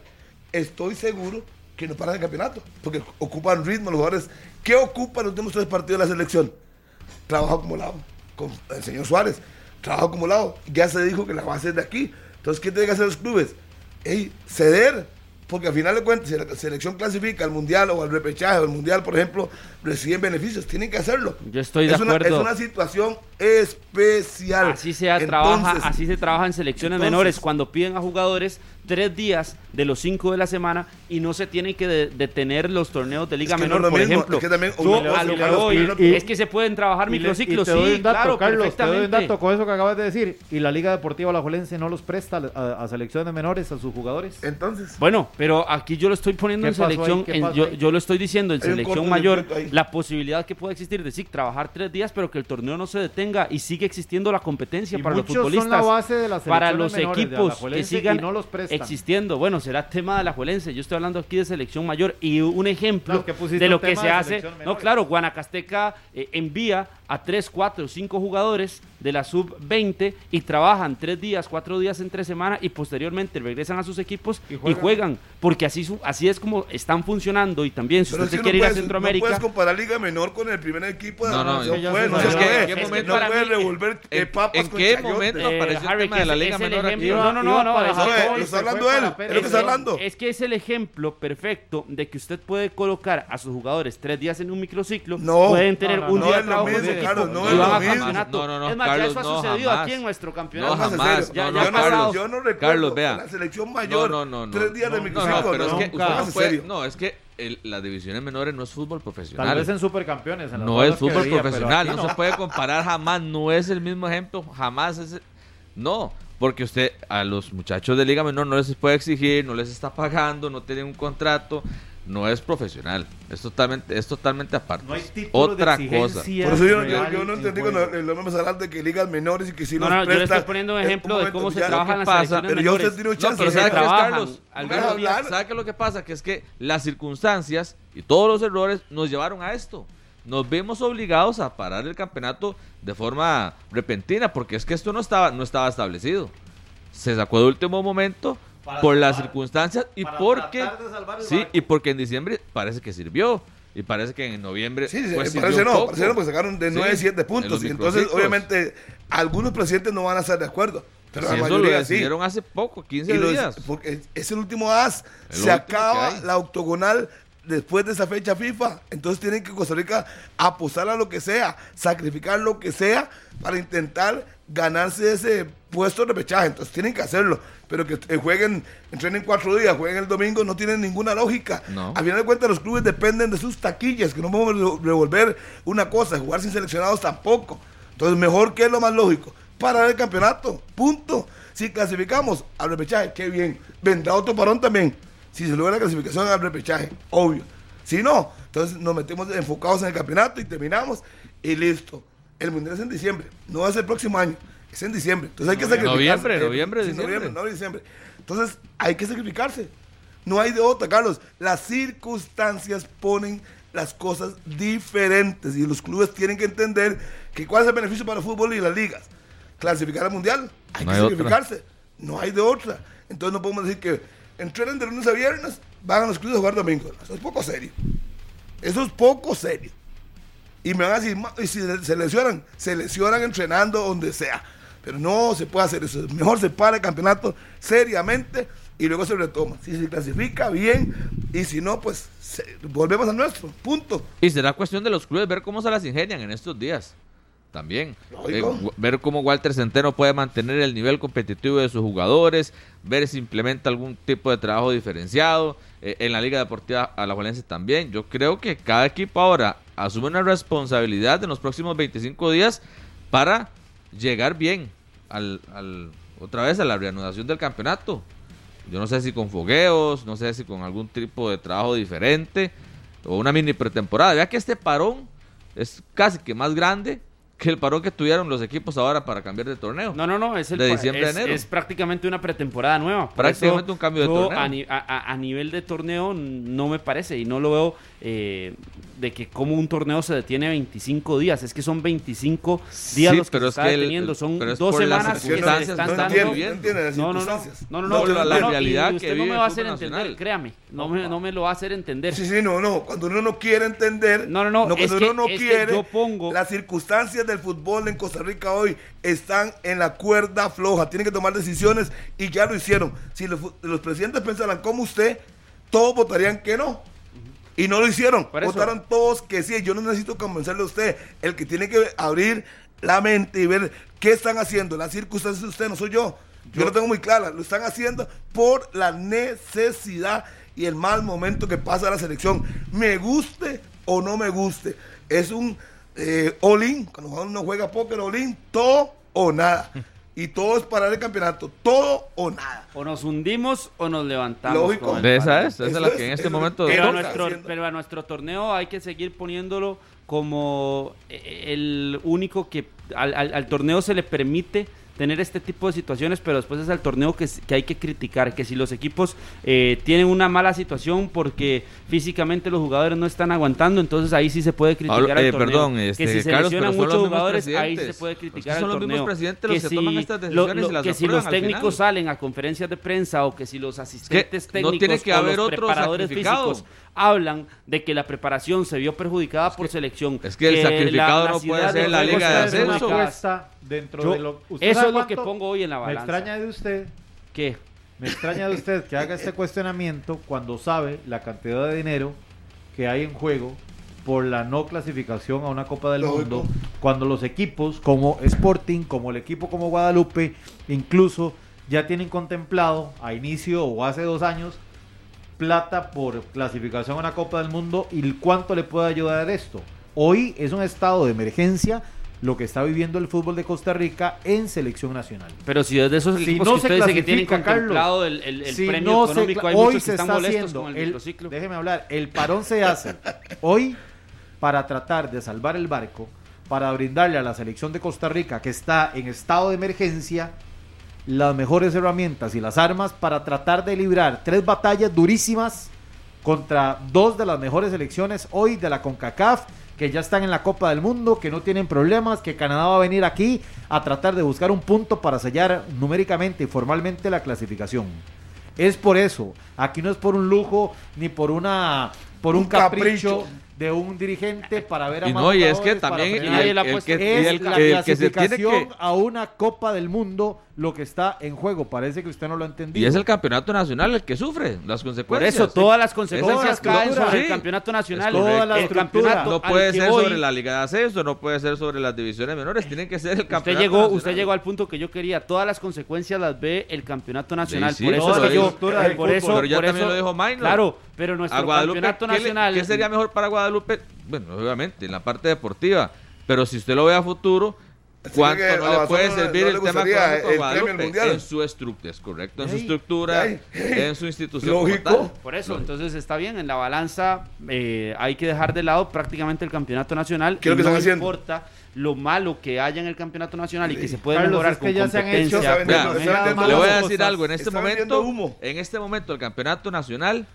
estoy seguro que no paran el campeonato. Porque ocupan ritmo los jugadores. ¿Qué ocupan los últimos tres partidos de la selección? Trabajo acumulado. Con el señor Suárez. Trabajo acumulado. Ya se dijo que la base es de aquí. Entonces, ¿qué tienen que hacer los clubes? Ey, ceder. Porque al final de cuentas, si la selección clasifica al mundial o al repechaje o al mundial, por ejemplo, reciben beneficios. Tienen que hacerlo. Yo estoy de es una- acuerdo. es una situación especial. Así se Entonces, trabaja, así se trabaja en selecciones entonces- menores cuando piden a jugadores tres días de los cinco de la semana y no se tienen que de- detener los torneos de liga Es que no menor, lo por mismo, ejemplo. es que también- a lo y que voy y- es que se pueden trabajar Y microciclos, y te doy sí, un dato, claro, Carlos, te doy un perfectamente. dato con eso que acabas de decir. Y la Liga Deportiva Alajuelense no los presta a, a selecciones menores, a sus jugadores. Entonces, Bueno, pero aquí yo lo estoy poniendo ¿Qué en selección, ¿Qué en- pasó yo, yo lo estoy diciendo en Hay selección mayor, la posibilidad que puede existir de sí, trabajar tres días, pero que el torneo no se detenga y sigue existiendo la competencia Y para los muchos son futbolistas. la base de las para los menores de equipos que sigan y no los prestan. Existiendo. Bueno, será tema de la Juelense. Yo estoy hablando aquí de selección mayor y un ejemplo Claro, de lo que se hace. No, claro, Guanacasteca eh, envía a 3, 4, 5 jugadores de la sub-20 y trabajan 3 días, 4 días entre semana y posteriormente regresan a sus equipos Y y juegan. juegan. porque así, su- así es como están funcionando y también si Pero usted que quiere no ir a Centroamérica. No puedes comparar Liga Menor con el primer equipo de No, la no, nación, es que pues, no Es que. ¿en qué momento- no puedes mí- revolver eh, ¿En, papas en con qué chayote. momento Eh, apareció el Harry, tema de la es- Liga Menor aquí? No, no, no, no, se está hablando él, es lo que está hablando. Es que es el ejemplo perfecto de que usted puede colocar a sus jugadores tres días en un microciclo, No. pueden tener No, no, un no día de trabajo con no y es van lo a mismo. campeonato. No, no, no, es más, Carlos, ya eso ha no, sucedido jamás. aquí en nuestro No, campeonato. En jamás. serio. Ya- no, ya no, ha no. Carlos. yo no recuerdo Carlos, vea. la selección mayor. No, no, no, no. Tres días de No, No, microciclo. no, pero es que usted no puede- no, es que el- las divisiones menores no es fútbol profesional. Tal vez en supercampeones. en No es fútbol profesional, aquí no, se puede comparar jamás, no es el mismo ejemplo, jamás es... No, porque usted a los muchachos de Liga Menor no les puede exigir, no les está pagando, no tienen un contrato, no es profesional, es totalmente, es totalmente aparte. No hay Otra de cosa. Por eso yo, yo, yo no en entendí cuando el hombre me hablar de que ligas menores y que si No, los no, yo le estoy poniendo un ejemplo de cómo se ya- trabaja en ¿qué las pasa? Pero yo menores. usted tiene un No, chance pero de ¿sabe qué es, trabajan Carlos? algunos Déjame días. hablar. ¿Sabe qué es lo que pasa? Que es que las circunstancias y todos los errores nos llevaron a esto. Nos vemos obligados a parar el campeonato de forma repentina, porque es que esto no estaba, no estaba establecido. Se sacó de último momento Para por las circunstancias y para porque sí barco. y porque en diciembre parece que sirvió y parece que en noviembre Sí, sí, pues, parece no, parece no, porque sacaron de Sí, 9 7 en puntos. los Y entonces, obviamente, algunos presidentes no van a estar de acuerdo. Pero Si la eso lo mayoría sí. decidieron hace poco, 15 Y los- días. porque es el último as. El Se último acaba la octogonal después de esa fecha FIFA. Entonces tienen que Costa Rica apostar a lo que sea, sacrificar lo que sea para intentar ganarse ese puesto de repechaje. Entonces tienen que hacerlo. Pero que eh, jueguen, entrenen cuatro días, jueguen el domingo, no tiene ninguna lógica. No. A final de cuentas, los clubes dependen de sus taquillas, que no podemos re- revolver una cosa, jugar sin seleccionados tampoco. Entonces, mejor que es lo más lógico. Parar el campeonato, punto. Si clasificamos al repechaje, qué bien. Vendrá otro parón también. Si se logra la clasificación al repechaje, obvio. Si no, entonces nos metemos enfocados en el campeonato y terminamos y listo. El mundial es en diciembre, no es el próximo año, es en diciembre. Entonces hay que sacrificarse. Noviembre, noviembre, sí, diciembre. noviembre, no, diciembre. Entonces hay que sacrificarse. No hay de otra, Carlos. Las circunstancias ponen las cosas diferentes y los clubes tienen que entender que cuál es el beneficio para el fútbol y las ligas. Clasificar al mundial, hay No que hay otra. sacrificarse. No hay de otra. Entonces no podemos decir que entrenen de lunes a viernes, van a los clubes a jugar domingo. Eso es poco serio. Eso es poco serio. Y me van a decir, "Ma- y si se lesionan, se lesionan entrenando donde sea. Pero no se puede hacer eso. Mejor se para el campeonato seriamente y luego se retoma. Si se clasifica, bien. Y si no, pues se- volvemos a nuestro. Punto. Y será cuestión de los clubes ver cómo se las ingenian en estos días. También. Eh, ver cómo Walter Centeno puede mantener el nivel competitivo de sus jugadores, ver si implementa algún tipo de trabajo diferenciado. eh, en la Liga Deportiva Alajuelense también. Yo creo que cada equipo ahora asume una responsabilidad en los próximos 25 días para llegar bien al, al- otra vez a la reanudación del campeonato. Yo no sé si con fogueos, no sé si con algún tipo de trabajo diferente o una mini pretemporada. Vea que este parón es casi que más grande que el parón que tuvieron los equipos ahora para cambiar de torneo. No, no, no, es, el, De diciembre a es, enero. es prácticamente una pretemporada nueva. Por Prácticamente eso un cambio de yo torneo. A, ni- a- a- a nivel de torneo no me parece y no lo veo eh, de que como un torneo se detiene 25 días. Es que son 25 días Sí, los que pero se es está que el- deteniendo. Son pero es dos semanas que se están no dando. entiende, no entiende las No, no, no, no, no, No, no, la- la y realidad usted que no me el va a hacer fútbol entender, nacional. créame, no me, no me lo va a hacer entender. Sí, sí, no, no. Cuando uno no quiere entender, No, no, no, cuando uno no quiere, yo pongo- las circunstancias del fútbol en Costa Rica hoy están en la cuerda floja. Tienen que tomar decisiones y ya lo hicieron. Si los, presidentes pensaran como usted, todos votarían que no. Y no lo hicieron. Votaron todos que sí. Yo no necesito convencerle a usted. El que tiene que abrir la mente y ver qué están haciendo. Las circunstancias de usted, no soy yo. Yo lo tengo muy clara. Lo están haciendo por la necesidad y el mal momento que pasa la selección. Me guste o no me guste. Es un eh, all-in. Cuando uno juega póker all-in, todo o nada. Y todo es parar el campeonato. Todo o nada. O nos hundimos o nos levantamos. Lógico. esa es, esa es la que en este es- momento pero a, nuestro, pero a nuestro torneo hay que seguir poniéndolo como eh, el único que al, al- al torneo se le permite tener este tipo de situaciones, pero después es el torneo que, hay que criticar, que si los equipos eh, tienen una mala situación porque físicamente los jugadores no están aguantando, entonces ahí sí se puede criticar Pablo, al eh, torneo. perdón, este, que si se Carlos, lesionan muchos jugadores, ahí se puede criticar al son los torneo. mismos presidentes los que toman estas decisiones lo- y las que si los al técnicos salen a conferencias de prensa o que si los asistentes no técnicos tiene que o haber los preparadores físicos hablan de que la preparación se vio perjudicada por selección. es que el sacrificado la- no puede ser la liga de ascenso. dentro Yo- de lo ¿usted eso es lo que pongo hoy en la Me balanza. extraña de usted, ¿Qué? me extraña de usted que haga este cuestionamiento cuando sabe la cantidad de dinero que hay en juego por la no clasificación a una Copa del Lógico. Mundo, cuando los equipos como Sporting, como el equipo como Guadalupe, incluso ya tienen contemplado a inicio o hace dos años plata por clasificación a una Copa del Mundo y cuánto le puede ayudar esto. Hoy es un estado de emergencia lo que está viviendo el fútbol de Costa Rica en selección nacional. Pero si es de esos Si equipos no que se ustedes dicen que tienen el, el- el Si premio no se económico, cla- hay hoy muchos que se están está haciendo con el, el- microciclo. Déjeme hablar, el parón se hace hoy para tratar de salvar el barco, para brindarle a la selección de Costa Rica que está en estado de emergencia las mejores herramientas y las armas para tratar de librar tres batallas durísimas contra dos de las mejores selecciones hoy de la CONCACAF que ya están en la Copa del Mundo, que no tienen problemas, que Canadá va a venir aquí a tratar de buscar un punto para sellar numéricamente y formalmente la clasificación. Es por eso, aquí no es por un lujo ni por una por un, Un capricho, capricho. de un dirigente para ver a Y no, y es que también y el, el y es el- la el que se tiene clasificación que a una Copa del Mundo lo que está en juego. Parece que usted no lo ha entendido. y es el campeonato nacional el que sufre las Por consecuencias. eso, todas las consecuencias caen sobre el Sí, campeonato nacional. Toda la el campeonato no puede ser hoy- sobre la liga de ascenso, no puede ser sobre las divisiones menores, tiene que ser el Usted campeonato. llegó, nacional. usted llegó al punto que yo quería. Todas las consecuencias las ve el campeonato nacional. sí, por eso es que yo, estructura del por eso, Pero ya por también eso- lo dijo Minor. Claro, pero nuestro campeonato ¿qué le- nacional. ¿qué, sería mejor para Guadalupe? Bueno, obviamente, en la parte deportiva. Pero si usted lo ve a futuro, ¿cuánto que a no le puede no- servir no el tema económico a el Guadalupe? mundial. En su estructura, es correcto. En su estructura, en su institución. como Lógico. tal. Por eso, entonces está bien, en la balanza eh, hay que dejar de lado prácticamente el campeonato nacional. ¿Qué lo y que no están haciendo? importa lo malo que haya en el campeonato nacional y que se puede Carlos, mejorar es que con ya se han competencia. hecho- Le voy a cosas. decir algo, en este momento, humo. en este momento el campeonato nacional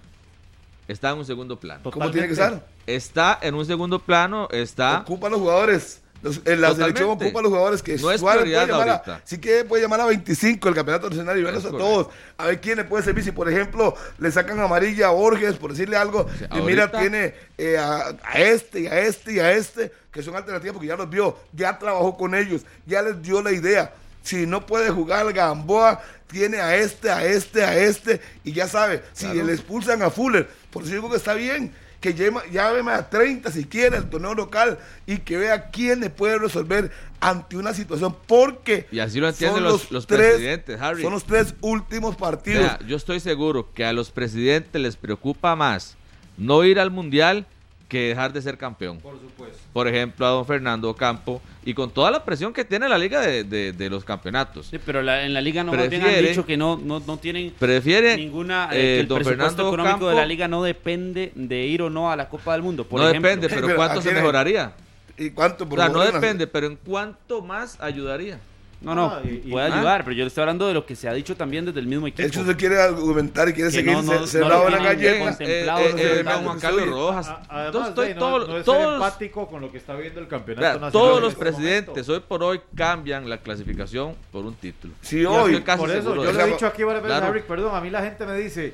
está en un segundo plano. ¿Cómo tiene que ser? Está en un segundo plano, está Ocupan los jugadores. Los- en la Totalmente. selección ocupa los jugadores que No es Suárez puede llamar a, sí que puede llamar a 25 el campeonato nacional y verlos a todos. A ver quién le puede servir. Si por ejemplo le sacan amarilla a Borges por decirle algo. sea, y mira, tiene eh, a, a este y a este y a este que son alternativas porque ya los vio, ya trabajó con ellos, ya les dio la idea. Si no puede jugar Gamboa, tiene a este, a este, a este, y ya sabe, si le expulsan a Fuller, por eso digo que está bien, que llame, a 30 si quiere el torneo local y que vea quién le puede resolver ante una situación, porque Y así lo entienden son los- los tres- presidentes, Harry. Son los tres últimos partidos. Vea, yo estoy seguro que a los presidentes les preocupa más no ir al mundial que dejar de ser campeón. Por supuesto. Por ejemplo, a don Fernando Campo y con toda la presión que tiene la liga de, de- de los campeonatos. Sí, pero la- en la liga no más bien han Prefiere- dicho que no, no, no tienen Prefiere ninguna eh, eh, que el don presupuesto Fernando económico de Campo- la liga no depende de ir o no a la Copa del Mundo. Por no ejemplo. depende, pero Pero, ¿cuánto ¿a se mejoraría? ¿Y cuánto? O sea, no depende, pero ¿en cuánto más ayudaría? No, no, Ah, y- y- puede ah. ayudar, pero yo le estoy hablando de lo que se ha dicho también desde el mismo equipo. Él se quiere argumentar y quiere Que seguir no, no, ce- no cerrado lo en la contemplado Eh, eh, eh, detalles. don Juan Carlos Rojas. A- Además, estoy de no, todo- no es todos, empático con lo que está viendo el campeonato nacional. todos los este presidentes momento. hoy por hoy cambian la clasificación por un título. Sí, hoy. casi Por eso, yo lo he dicho aquí varias veces, Claro. Perdón, a mí la gente me dice,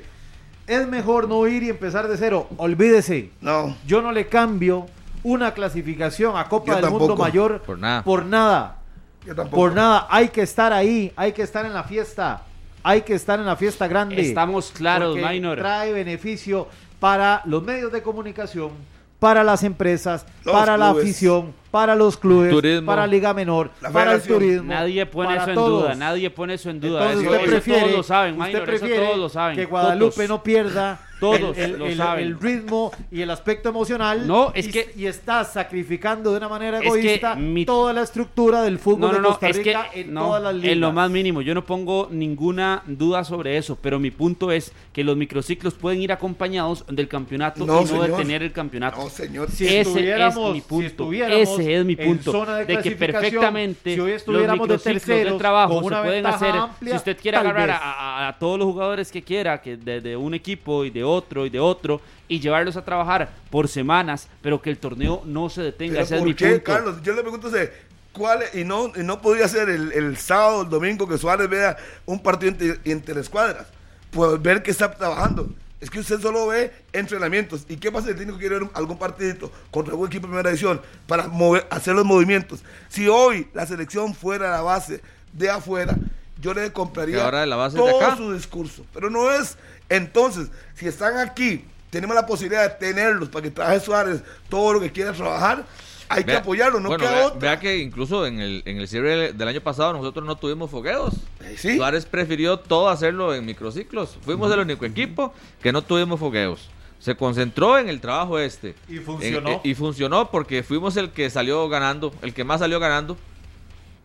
es mejor no ir y empezar de cero. Olvídese, No. yo no le cambio una clasificación a Copa Yo del Mundo tampoco. Mayor Por nada. Por nada. Yo tampoco. Por nada. Hay que estar ahí, hay que estar en la fiesta, hay que estar en la fiesta grande. Estamos claros, Minor. Trae beneficio para los medios de comunicación, para las empresas, Los para la afición, para los clubes, Turismo. para Liga Menor, La para el turismo. Nadie pone eso en todos. duda, nadie pone eso en duda. Entonces eso, usted eso prefiere, todos lo saben, usted Minor, prefiere todos lo saben. que Guadalupe todos. no pierda Todos el, el- lo el- saben. el ritmo y el aspecto emocional. No, es y, que- y está sacrificando de una manera Es que egoísta mi- toda la estructura del fútbol No, no, de no, Costa es que Rica en no, todas las ligas. en lo más mínimo. Yo no pongo ninguna duda sobre eso, pero mi punto es que los microciclos pueden ir acompañodos del campeonato No, y no señor. detener el campeonato. No, señor. Si Ese estuviéramos- es mi si punto. estuviéramos Ese es mi en punto. zona de De, que perfectamente si hoy los estuviéramos de microciclos terceros, de trabajo se pueden hacer. amplia, si usted quiere agarrar a, vez. a- a todos los jugadores que quiera, que de, de un equipo y de otro y de otro, y llevarlos a trabajar por semanas, pero que el torneo no se detenga. Ese es ¿por mi qué, punto. Carlos? Yo le pregunto a usted, ¿cuál es- y no, y no podría ser el, el sábado, el domingo que Suárez vea un partido entre, entre escuadras? Pues ver que está trabajando. Es que usted solo ve entrenamientos. ¿Y qué pasa si el técnico quiere ver algún partidito contra algún equipo de primera edición para mover, hacer los movimientos? Si hoy la selección fuera la base de afuera, yo le compraría ahora la base es de todo acá. su discurso. Pero no es. Entonces, si están aquí, tenemos la posibilidad de tenerlos para que trabaje Suárez todo lo que quiera trabajar, hay que apoyarlo, no bueno, queda vea, otra. vea que incluso en el, en el cierre del año pasado nosotros no tuvimos fogueos. Eh, sí. Suárez prefirió todo hacerlo en microciclos. Fuimos el único equipo que no tuvimos fogueos. Se concentró en el trabajo este. Y funcionó. En- eh, y funcionó porque fuimos el que salió ganando, el que más salió ganando.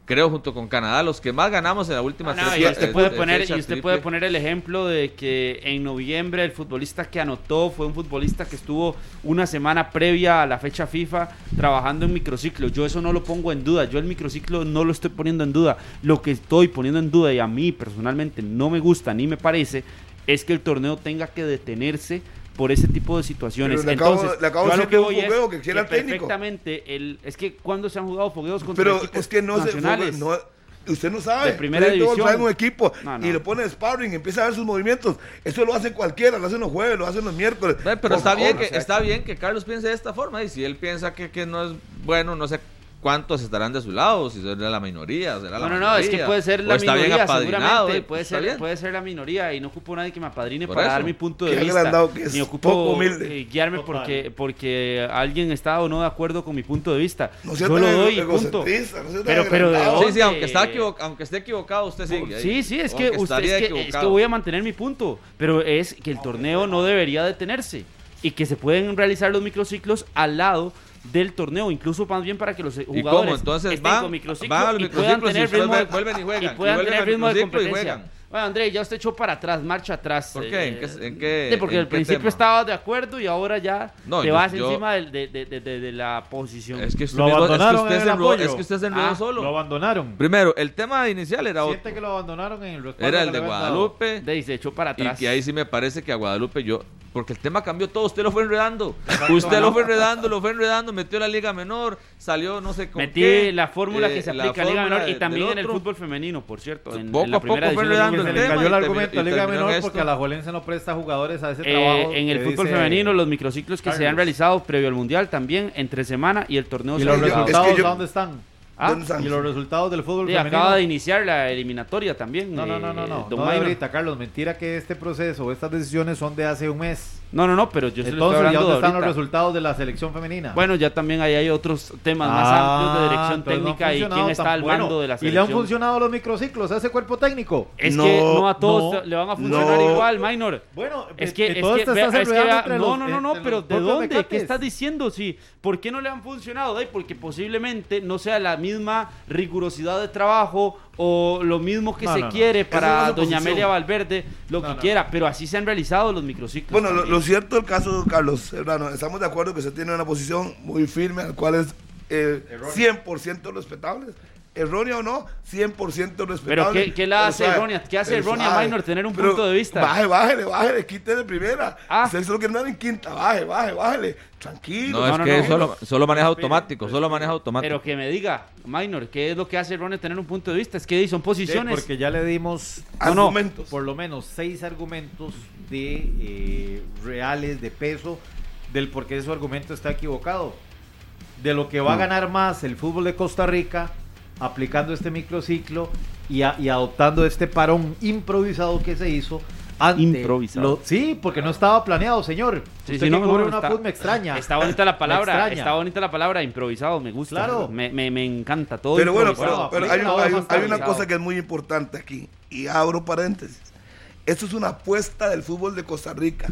Creo junto con Canadá, los que más ganamos en la última Ah, no, tres y fe- usted eh, puede eh, poner y usted puede poner el ejemplo de que en noviembre el futbolista que anotó fue un futbolista que estuvo una semana previa a la fecha FIFA trabajando en microciclo. Yo eso no lo pongo en duda. Yo el microciclo no lo estoy poniendo en duda. Lo que estoy poniendo en duda y a mí personalmente no me gusta ni me parece es que el torneo tenga que detenerse por ese tipo de situaciones. Pero le acabo- Entonces, le acabo de decir que un fogueo que quiera el técnico. perfectamente el es que cuando se han jugado fogueos contra Pero equipos es que no se nacionales. no, usted no sabe. De primera división. trae un equipo No, no. y le pone sparring, empieza a ver sus movimientos. Eso lo hace cualquiera, lo hacen los jueves, lo hacen los miércoles. Pero Por está favor, bien, o que, sea, está bien que Carlos piense de esta forma. Y si él piensa que, que no es bueno, no sé cuántos estarán de su lado, si será la minoría, será la No, no, no, es que puede ser la está bien minoría, apadrinado, seguramente. eh, Puede ser, bien. puede ser la minoría y no ocupo nadie que me apadrine Por para eso. dar mi punto de Qué vista. que es, Ni poco ocupo humilde. eh, guiarme Total. porque, porque alguien está o no de acuerdo con mi punto de vista. No sea Yo tan lo doy y punto. egocentrista, no sea tan Pero, pero de agrandado. Sí, sí, aunque, está equivo- aunque esté equivocado, usted sigue. ahí. Sí, sí, es que Aunque usted estaría es que, es que equivocado. voy a mantener mi punto, pero es que el torneo no debería detenerse y que se pueden realizar los microciclos al lado del torneo, incluso más bien para que los jugadores cómo? Entonces estén van- con microciclo van y puedan y tener ustedes ritmo de, vuelven y juegan, y y puedan tener ritmo de competencia. Bueno, André, ya usted echó para atrás, marcha atrás. ¿Por qué? ¿En qué- en qué- Sí, porque en al qué principio tema? estabas de acuerdo y ahora ya No, te yo- vas yo- encima de, de- de- de- de la posición. Es que usted, Lo mismo- es que abandonaron usted en se el apoyo. es que usted se enredó Ah, solo. Lo abandonaron. Primero, el tema inicial era otro. que lo abandonaron en el Era el de. Guadalupe. De ahí se echó para Y atrás. que ahí sí me parece que a Guadalupe yo. Porque el tema cambió todo, usted lo fue enredando. Usted lo fue enredando, lo fue enredando, metió la Liga Menor, salió no sé con Metí qué, la fórmula eh, que se la aplica en Liga Menor y también en el fútbol femenino, por cierto. En, Poco en la a poco primera fue enredando El se le cayó el argumento a Liga Menor esto. porque a la Jolense no presta jugadores a ese Eh, trabajo. en el fútbol dice- femenino, los microciclos que se Carlos. han realizado previo al Mundial también, entre semana y el torneo ¿Y se los jugado. es que resultados yo- dónde están? Ah. ¿Y los resultados del fútbol sí, femenino? acaba de iniciar la eliminatoria también. No, no, eh, no, no, no. don No Minor. ahorita, Carlos. Mentira que este proceso o estas decisiones son de hace un mes. No, no, no, pero yo se lo estoy Entonces, ¿ya hablando dónde de están los resultados de la selección femenina? Bueno, ya también ahí hay otros temas más Ah, amplios de dirección no técnica y quién está al mando bueno, de la ¿Y le han selección. funcionado los microciclos a ese cuerpo técnico? Es No, que no a todos no, le van a funcionar no. igual, Minor. Bueno, Es eh, que, eh, es todo que, esto vea- está es que vea- entre no, los- no, no, no, pero ¿de dónde? ¿Qué estás diciendo? Sí, ¿por qué no le han funcionado? Porque posiblemente no sea la misma rigurosidad de trabajo o lo mismo que No, se no, quiere para doña. Amelia Valverde, lo No, que no. quiera, pero así se han realizado los microciclos. Bueno, lo, lo cierto del caso, Carlos Serrano, estamos de acuerdo que se tiene una posición muy firme, al cual es eh, 100% respetable. Errónea o no, 100% respetable. Pero ¿qué- qué la hace suave, errónea? ¿Qué hace errónea. Minor, tener un Pero punto de vista? Baje, bájele, bájele, quite de primera. Ah. Usted solo quiere andar en quinta, baje, baje, bájele. Tranquilo. No, No, es no, que no. Solo, solo maneja automático, solo maneja automático. Pero que me diga, Minor, ¿qué es lo que hace erróneo tener un punto de vista? Es que son Sí, posiciones. porque ya le dimos No, no, Argumentos. por lo menos seis argumentos de eh, reales, de peso, del por qué su argumento está equivocado. De lo que va a ganar más el fútbol de Costa Rica aplicando este microciclo y, a- y adoptando este parón improvisado que se hizo. Ante Improvisado. lo- sí, porque no estaba planeado, señor. Sí, Usted sí, que no, no, una está- me extraña. Está bonita la palabra, está bonita la palabra, improvisado, me gusta. Claro. Me, me, me encanta todo. Pero bueno, pero, pero hay, hay- una cosa que es muy importante aquí, y abro paréntesis. Esto es una apuesta del fútbol de Costa Rica.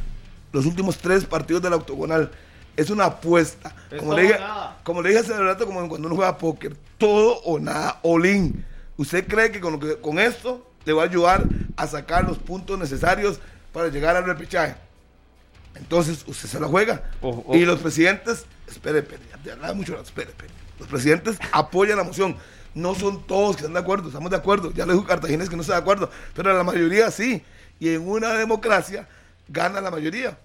Los últimos tres partidos de la octogonal. Es una apuesta. Es Como le, dije, como le dije hace rato, como cuando uno juega póker. Todo o nada, all-in. ¿Usted cree que con, lo que con esto le va a ayudar a sacar los puntos necesarios para llegar al repechaje? Entonces, usted se la juega. Y los presidentes, espere, espere, ya mucho, espere, espere. Los presidentes apoyan la moción. No son todos que están de acuerdo, estamos de acuerdo. Ya le dijo Cartaginés que no está de acuerdo, pero la mayoría sí. Y en una democracia gana la mayoría.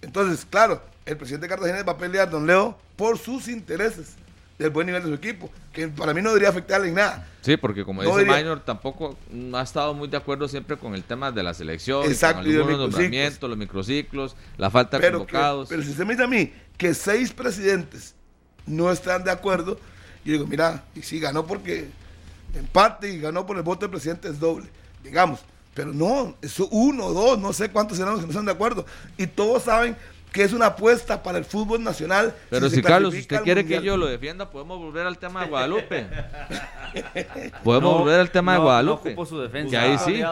Entonces, claro, el presidente Cartaginés va a pelear, don Leo, por sus intereses del buen nivel de su equipo, que para mí no debería afectarle en nada. Sí, porque como No dice diría- Minor, tampoco ha estado muy de acuerdo siempre con el tema de la selección, Exacto, con microciclos. nombramientos, los microciclos, la falta de Pero, que- convocados. pero si usted me dice a mí que seis presidentes no están de acuerdo, yo digo, mira, y si ganó porque empate y ganó por el voto del presidente es doble, digamos. Pero no, eso uno, dos, no sé cuántos serán los que no están de acuerdo. Y todos saben que es una apuesta para el fútbol nacional. Pero si Carlos, usted quiere que yo lo defienda, podemos volver al tema de Guadalupe. podemos No, volver al tema de no, Guadalupe. no ocupo su defensa. Que ahí sí,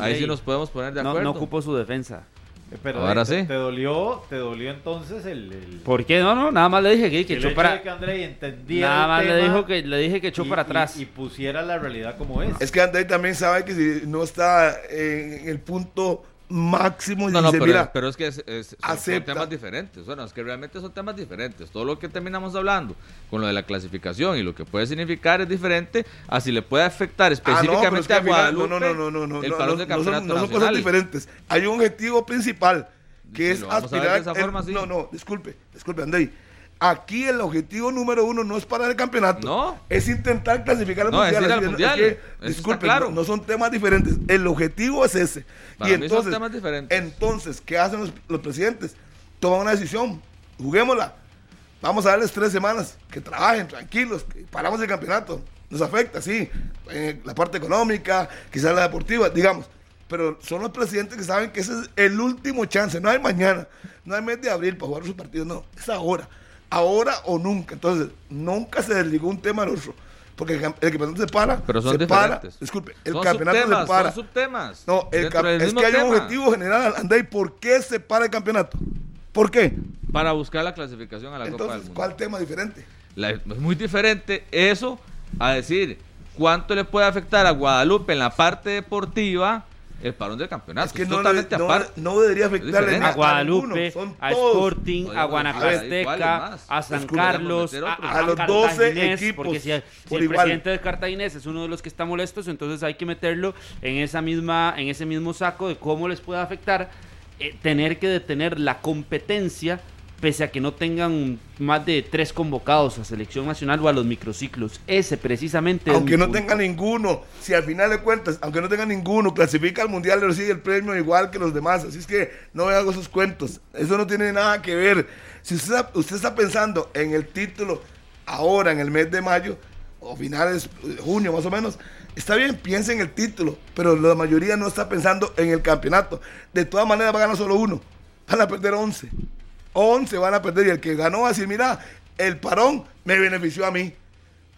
ahí sí nos podemos poner de No, acuerdo. no ocupo su defensa. Eh, Pero Ahora te, sí. te dolió, te dolió entonces el, el, ¿Por qué? No, no, nada más le dije que, que echó para... que Andrei entendiera Nada más le, dijo que, le dije que echó y- para y- atrás. y, pusiera la realidad como es. Es que André también sabe que si no está en el punto máximo y No, no, pero, mira, pero es que es- es- son- temas diferentes. Bueno, es que realmente son temas diferentes. Todo lo que terminamos hablando con lo de la clasificación y lo que puede significar es diferente a si le puede afectar Ah, no, pero es específicamente que a Guadalupe no, no, no, no, no, el parón no, del no son- campeonato son cosas diferentes. Hay un objetivo principal que Si es aspirar. de el- forma, sí. No, no, disculpe, disculpe, Andrei. Aquí el objetivo número uno no es para el campeonato. No. Es intentar clasificar al No, es mundial. ir al Así es- mundial. es que, Eso está disculpe, claro. no, no son temas diferentes. El objetivo es ese. Para y mí son entonces, temas diferentes. Entonces, ¿qué hacen los, los presidentes? Toman una decisión. Juguémosla. Vamos a darles tres semanas. Que trabajen tranquilos. Que paramos el campeonato. Nos afecta, sí. En la parte económica, quizás la deportiva, digamos. Pero son los presidentes que saben que ese es el último chance. No hay mañana. No hay mes de abril para jugar sus partidos. No. Es ahora. Ahora o nunca. Entonces, nunca se desligó un tema al otro. Porque el, el campeonato se para. Pero son se para. diferentes. Disculpe. El son campeonato subtemas, se para. Son subtemas. No, el es que hay un objetivo general, Andrei. ¿Por qué se para el campeonato? ¿Por qué? Para buscar la clasificación a la Copa del Entonces, Mundo. ¿cuál tema diferente? La- es muy diferente eso a decir cuánto le puede afectar a Guadalupe en la parte deportiva el parón del campeonato. es que Es no, le- no- aparte. no debería afectarle a, a Guadalupe, a. Sporting, a Guanacasteca, a San Carlos, a, otro. a A los 12 Cartaginés, equipos porque si, si por el igual. presidente de Cartaginés es uno de los que está molestos, entonces hay que meterlo en esa misma, en ese mismo saco de cómo les puede afectar eh, tener que detener la competencia pese a que no tengan más de tres convocados a selección nacional o a los microciclos. Ese precisamente Aunque no punto. tenga ninguno, si al final de cuentas, aunque no tenga ninguno, clasifica al mundial, le recibe el premio igual que los demás. Así es que no me hago esos cuentos. Eso no tiene nada que ver. Si usted, está- usted está pensando en el título ahora, en el mes de mayo, o finales de junio más o menos, está bien, piense en el título, pero la mayoría no está pensando en el campeonato. De todas maneras va a ganar solo uno. Van a perder 11. 11 van a perder y el que ganó va a decir, mira, el parón me benefició a mí.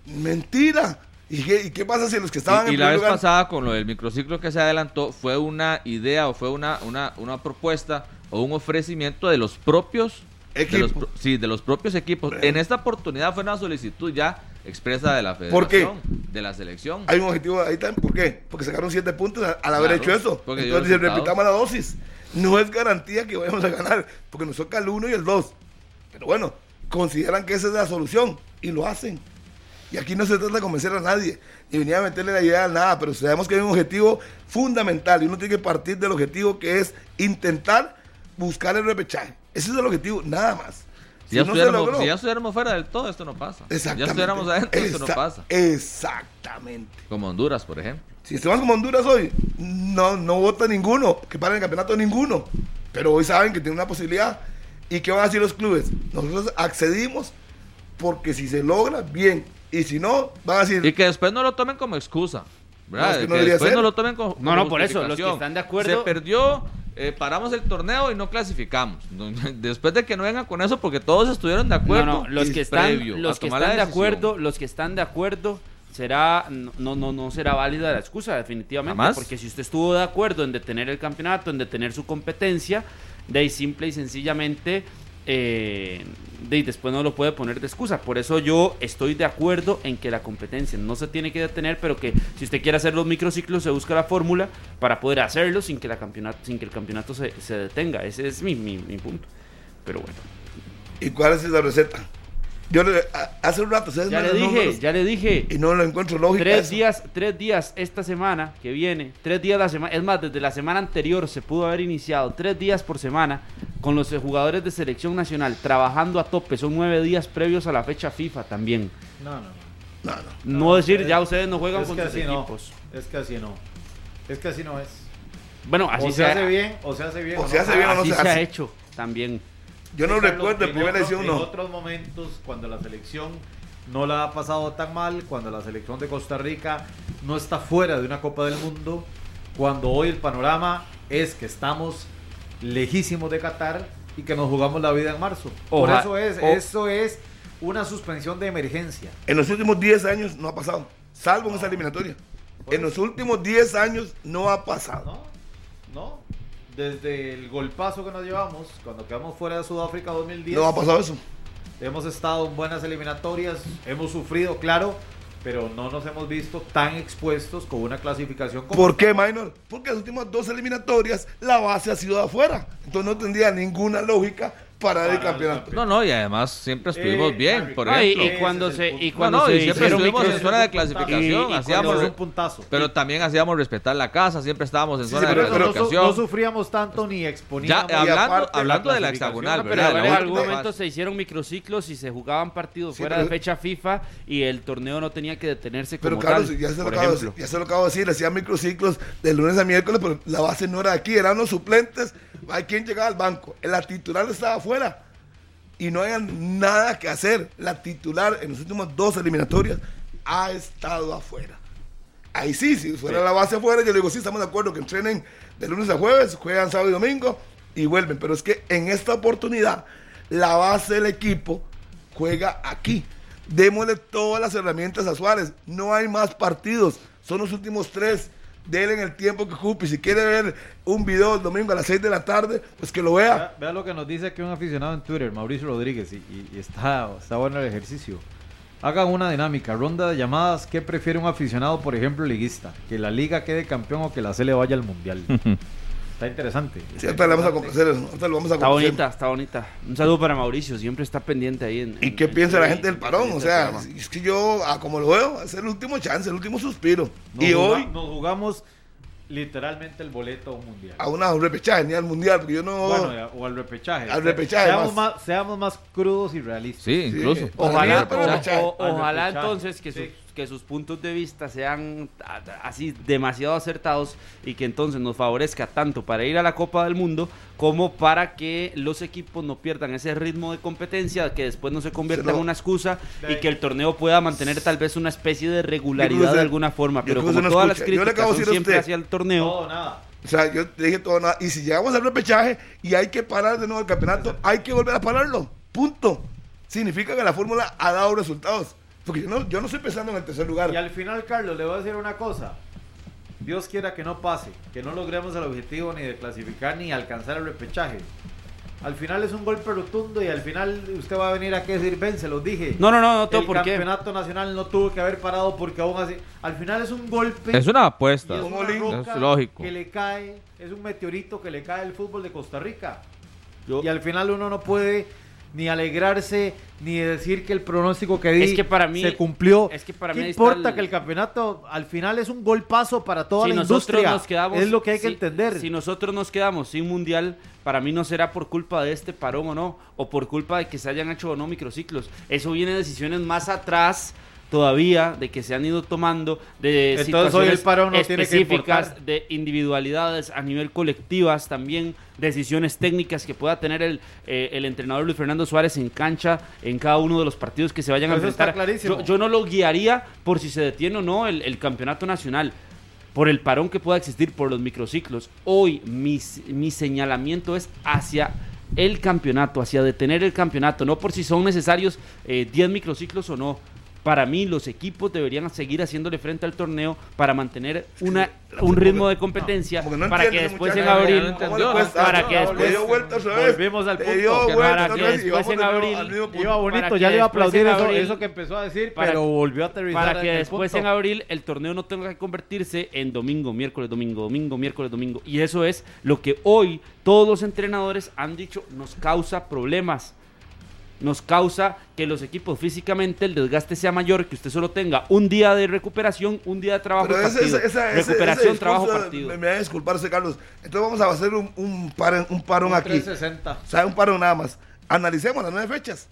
Mentira. ¿Y qué, y qué pasa si los que estaban Y, y en la primer vez lugar- pasada con lo del microciclo que se adelantó fue una idea o fue una, una, una propuesta o un ofrecimiento de los propios de los, Equipo. pro- sí, de los propios equipos. En esta oportunidad fue una solicitud ya expresa de la ¿Por qué? federación, de la selección. Hay un objetivo ahí también. ¿Por qué? Porque sacaron 7 puntos al haber Claro, hecho eso. Entonces, replicamos la dosis, no es garantía que vayamos a ganar, porque nos toca el 1 y el 2. Pero bueno, consideran que esa es la solución y lo hacen. Y aquí no se trata de convencer a nadie, ni venir a meterle la idea a nada, pero sabemos que hay un objetivo fundamental y uno tiene que partir del objetivo que es intentar buscar el repechaje. Ese es el objetivo, nada más. Si ya, no estuviéramos, logró- si ya estuviéramos fuera del todo, esto no pasa. Si ya Exactamente. estuviéramos adentro, esto no pasa. Exactamente. Como Honduras, por ejemplo. Si estamos como Honduras hoy, no, no vota ninguno, que para el campeonato ninguno. Pero hoy saben que tiene una posibilidad. ¿Y qué van a decir los clubes? Nosotros accedimos porque si se logra, bien. Y si no, van a decir, Y que después no lo tomen como excusa. ¿verdad? No, es que que no debería después ser. no lo tomen como, No, no, por eso, los que están de acuerdo- Se perdió, eh, paramos el torneo y no clasificamos. Después de que no vengan con eso, porque todos estuvieron de acuerdo. No, no, los que están, los que están de acuerdo, los que están de acuerdo será no no no será válida la excusa definitivamente, Jamás. porque si usted estuvo de acuerdo en detener el campeonato, en detener su competencia, de ahí simple y sencillamente eh, de ahí después no lo puede poner de excusa. Por eso yo estoy de acuerdo en que la competencia no se tiene que detener, pero que si usted quiere hacer los microciclos se busca la fórmula para poder hacerlo sin que la campeonato sin que el campeonato se, se detenga. Ese es mi, mi, mi punto. Pero bueno. ¿y cuál es la receta? Yo le- hace un rato, ustedes Ya me le dije, números ya le dije. Y no lo encuentro lógico. Tres días, tres días esta semana que viene, tres días la semana, es más, desde la semana anterior se pudo haber iniciado, tres días por semana con los jugadores de selección nacional trabajando a tope, son nueve días previos a la fecha FIFA también. No, no. No, no. No, decir, es- ya ustedes no juegan con sus así no. equipos. Es que así no. Es que así no es. Bueno, así o se hace bien, o se hace bien. O no. se hace bien o no así se se ha hace. hecho también. Yo no Carlos, recuerdo en primera edición, En otros momentos, cuando la selección no la ha pasado tan mal, cuando la selección de Costa Rica no está fuera de una Copa del Mundo, cuando hoy el panorama es que estamos lejísimos de Qatar y que nos jugamos la vida en marzo. Por eso es, o- eso es una suspensión de emergencia. En los últimos 10 años no ha pasado, salvo en esa eliminatoria. En los últimos 10 años no ha pasado. No, no. Desde el golpazo que nos llevamos, cuando quedamos fuera de Sudáfrica 2010. No ha pasado eso. Hemos estado en buenas eliminatorias, hemos sufrido, claro, pero no nos hemos visto tan expuestos con una clasificación como ¿Por qué, Minor? Porque las últimas dos eliminatorias la base ha sido de afuera. Entonces no tendría ninguna lógica para el Para el campeonato. No, no, y además siempre estuvimos Eh, bien, por Ah, y, ejemplo. y cuando se y No, cuando no, se y siempre estuvimos en zona de clasificación, y hacíamos, un puntazo. pero también hacíamos respetar la casa, siempre estábamos en Sí, zona sí, de pero- no, clasificación. no sufríamos tanto ni Ya exponíamos. hablando, aparte, hablando la de la hexagonal, pero ¿verdad? en algún momento se hicieron microciclos y se jugaban partidos Sí, fuera pero- de fecha FIFA y el torneo no tenía que detenerse Pero como Carlos, tal, ya se, lo acabo, ya se lo acabo de decir, hacía microciclos de lunes a miércoles, pero la base no era aquí, eran los suplentes. Hay quien llegaba al banco. La titular estaba Y no había nada que hacer. La titular en las últimas dos eliminatorias ha estado afuera. Ahí sí, si fuera la base afuera, yo le digo, sí, estamos de acuerdo que entrenen de lunes a jueves, juegan sábado y domingo y vuelven. Pero es que en esta oportunidad, la base del equipo juega aquí. Démosle todas las herramientas a Suárez. No hay más partidos. Son los últimos tres. Denle en el tiempo que ocupe. Si quiere ver un video el domingo a las 6 de la tarde, pues que lo vea. Vea, vea lo que nos dice aquí un aficionado en Twitter, Mauricio Rodríguez, y, y- y está, está bueno el ejercicio. Hagan una dinámica, ronda de llamadas. ¿Qué prefiere un aficionado, por ejemplo, liguista? ¿Que la liga quede campeón o que la C le vaya al mundial? está interesante. Sí, ahorita le vamos a. Ahorita vamos a Está bonita, está bonita. Un saludo para Mauricio, siempre está pendiente ahí. En, ¿Y en- qué en piensa la gente del parón? O sea, es que yo, a como lo veo, es el último chance, el último suspiro. Nos y hoy, nos jugamos literalmente el boleto a un mundial. a una repechaje, ni al mundial, porque yo no. Bueno, ya- o al repechaje. Al repechaje Seamos más. más, seamos más crudos y realistas. Sí, incluso. Sí. Ojalá, o- ojalá entonces que, Sí. Sus, que sus puntos de vista sean así demasiado acertados y que entonces nos favorezca tanto para ir a la Copa del Mundo como para que los equipos no pierdan ese ritmo de competencia, que después no se convierta Se lo- en una excusa y que el torneo pueda mantener tal vez una especie de regularidad de alguna forma, pero como no todas las escucha. Yo le críticas son siempre usted. hacia el torneo. No, nada. O sea, yo dije todo nada. Y si llegamos al repechaje y hay que parar de nuevo el campeonato, hay que volver a pararlo. Punto. Significa que la fórmula ha dado resultados. Porque yo no, yo no estoy pensando en el tercer lugar. Y al final, Carlos, le voy a decir una cosa. Dios quiera que no pase, que no logremos el objetivo ni de clasificar ni alcanzar el repechaje. Al final es un golpe rotundo y al final usted va a venir aquí a decir, ven, se los dije. No, no, no, no tengo el por qué. campeonato nacional no tuvo que haber parado porque aún así. Al final es un golpe. Es una apuesta. es Un una roca Es lógico. que le cae, es un meteorito que le cae al fútbol de Costa Rica. Yo- Y al final uno no puede ni alegrarse ni decir que el pronóstico que di Es que para mí- se cumplió. es que para ¿Qué mí importa el- que el campeonato al final es un golpazo para toda si la industria? nos quedamos es lo que hay que entender. Si nosotros nos quedamos sin mundial, para mí no será por culpa de este parón o no, o por culpa de que se hayan hecho o no microciclos. Eso viene de decisiones más atrás todavía de que se han ido tomando de Entonces, situaciones hoy el parón no tiene que específicas de individualidades a nivel colectivas también decisiones técnicas que pueda tener el, eh, el entrenador Luis Fernando Suárez en cancha en cada uno de los partidos que se vayan a enfrentar yo, yo no lo guiaría por si se detiene o no el, el campeonato nacional por el parón que pueda existir por los microciclos. Hoy mi, mi señalamiento es hacia el campeonato, hacia detener el campeonato, no por si son necesarios eh, 10 microciclos o no. Para mí los equipos deberían seguir haciéndole frente al torneo para mantener una, un ritmo de competencia no para que después en abril para que después- dio vuelta otra vez. Volvimos al punto. dio Que vuelta para que después en abril-. Iba bonito, ya le iba a aplaudir eso, abril- eso que empezó a decir, para- pero volvió a aterrizar. para que después punto. en abril el torneo no tenga que convertirse en domingo, miércoles, domingo, domingo, miércoles, domingo. Y eso es lo que hoy todos los entrenadores han dicho nos causa problemas. Nos causa que los equipos físicamente el desgaste sea mayor, que usted solo tenga un día de recuperación, un día de trabajo Pero ese- partido. esa- ese- recuperación, ese trabajo, partido. Me, me va a disculparse, Carlos. Entonces vamos a hacer un, un, par- un parón aquí. 360. O sea, un parón nada más. Analicemos las nueve fechas.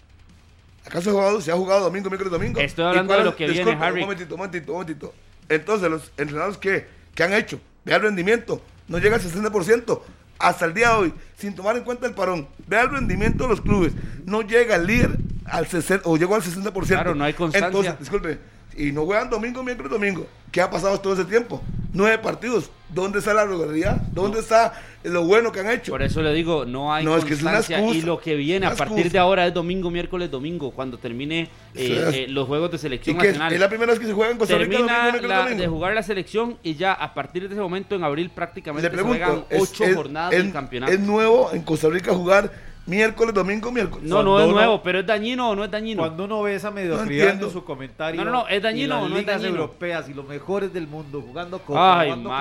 ¿Acaso se ha jugado, se ha jugado domingo, miércoles, domingo? Estoy ¿Y hablando de lo que viene, disculpe, Harry. Un momentito, un momentito, un momentito. Entonces, los entrenadores que, que han hecho, vea el rendimiento, no llega al 60% hasta el día de hoy, sin tomar en cuenta el parón. Vea el rendimiento de los clubes, no llega el líder al 60, o llegó al 60%. Claro, no hay constancia. Entonces, disculpe, y no juegan domingo, miércoles, domingo. ¿Qué ha pasado todo ese tiempo? Nueve partidos. ¿Dónde está la regularidad? ¿Dónde está lo bueno que han hecho? Por eso le digo, no hay No, es que es constancia y lo que viene a partir excusa. de ahora es domingo, miércoles, domingo, cuando termine eh, eh, los juegos de ¿Y selección nacional. ¿Es la primera vez que se juega en Costa Rica domingo, miércoles, la- domingo? de jugar la selección y ya a partir de ese momento en abril prácticamente Le se juegan pregunto, ¿es, ocho es- jornadas del campeonato. ¿es nuevo en Costa Rica jugar miércoles, domingo, miércoles? no, no es uno- nuevo, pero es dañino o no es dañino. Cuando uno ve esa mediocridad en su comentario. No, no, no, ¿es dañino y las o no es dañino? europeas y los mejores del mundo jugando Copa, Ay, jugando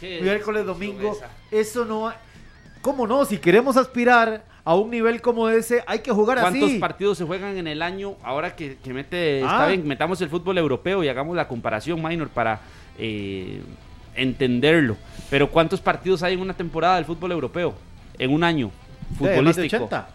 qué miércoles, domingo. esa. Eso no. ¿Cómo no? Si queremos aspirar a un nivel como ese, hay que jugar ¿Cuántos así. partidos se juegan en el año? Ahora que, que mete, Ah. está bien, metamos el fútbol europeo y hagamos la comparación minor para eh, entenderlo. Pero ¿cuántos partidos hay en una temporada del fútbol europeo? En un año Sí, más de futbolístico. Ah, 80.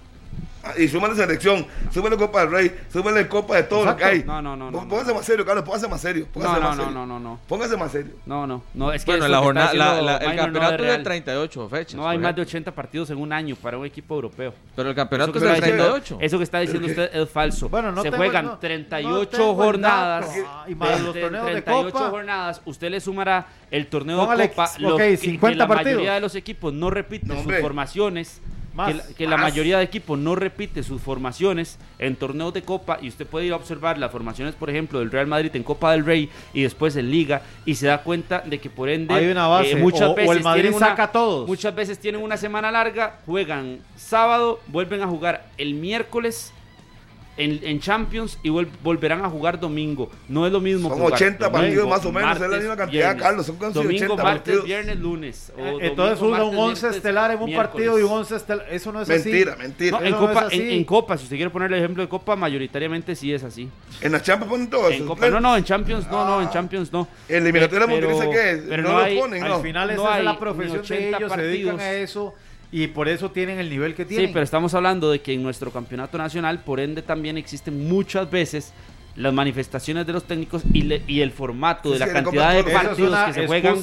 Y súmale selección, súmale Copa del Rey, súmale Copa de todo lo que Exacto. hay. No, no, no, no, Póngase más serio, Carlos, póngase más serio. Póngase No, no, más no, serio. no, no, no. Póngase más serio. No, no, no, es que Bueno, la jornada, la- haciendo la- el campeonato es de real. 38 fechas. No hay por más de ejemplo. 80 partidos en un año para un equipo europeo. Pero el campeonato es de está diciendo- 38. Eso que está diciendo usted es falso. Bueno, no Se tengo- juegan no- no 38 tengo el jornadas. Ah, y más los torneos de 38 Copa. jornadas. Usted le sumará el torneo Póngale, de Copa. ok, lo que- 50 que la partidos. mayoría de los equipos no repiten sus formaciones. Más. que la, que la Más. mayoría de equipos no repite sus formaciones en torneos de Copa y usted puede ir a observar las formaciones, por ejemplo, del Real Madrid en Copa del Rey y después en Liga y se da cuenta de que por ende Hay una base, eh, muchas o- o el veces Madrid una- saca a todos. Muchas veces tienen una semana larga, juegan sábado, vuelven a jugar el miércoles en, en Champions y volverán a jugar domingo. No es lo mismo. Son jugar 80 domingo, partidos más o menos, es la martes, misma cantidad, viernes. Carlos, son casi Domingo, 80 martes, partidos. viernes, lunes. o Eh, domingo, Entonces usa un martes, 11 miércoles, estelar en un miércoles. partido y un 11 estelar. Eso no es así. Mentira, mentira. No, en, no Copa, es así. en, en Copa, si usted quiere poner el ejemplo de Copa, mayoritariamente sí es así. En la Champions ponen todo En eso. Copa, no, no, en Champions no, no, en Champions no. En eliminatoria mundial, ¿qué? pero no, no lo hay- ponen, no. Al final No esa es hay la profesión de 80 ellos, se dedican a eso y por eso tienen el nivel que Sí, tienen. pero estamos hablando de que en nuestro campeonato nacional, por ende, también existen muchas veces las manifestaciones de los técnicos y, le- y el formato Sí, de la sí, cantidad de partidos que se juegan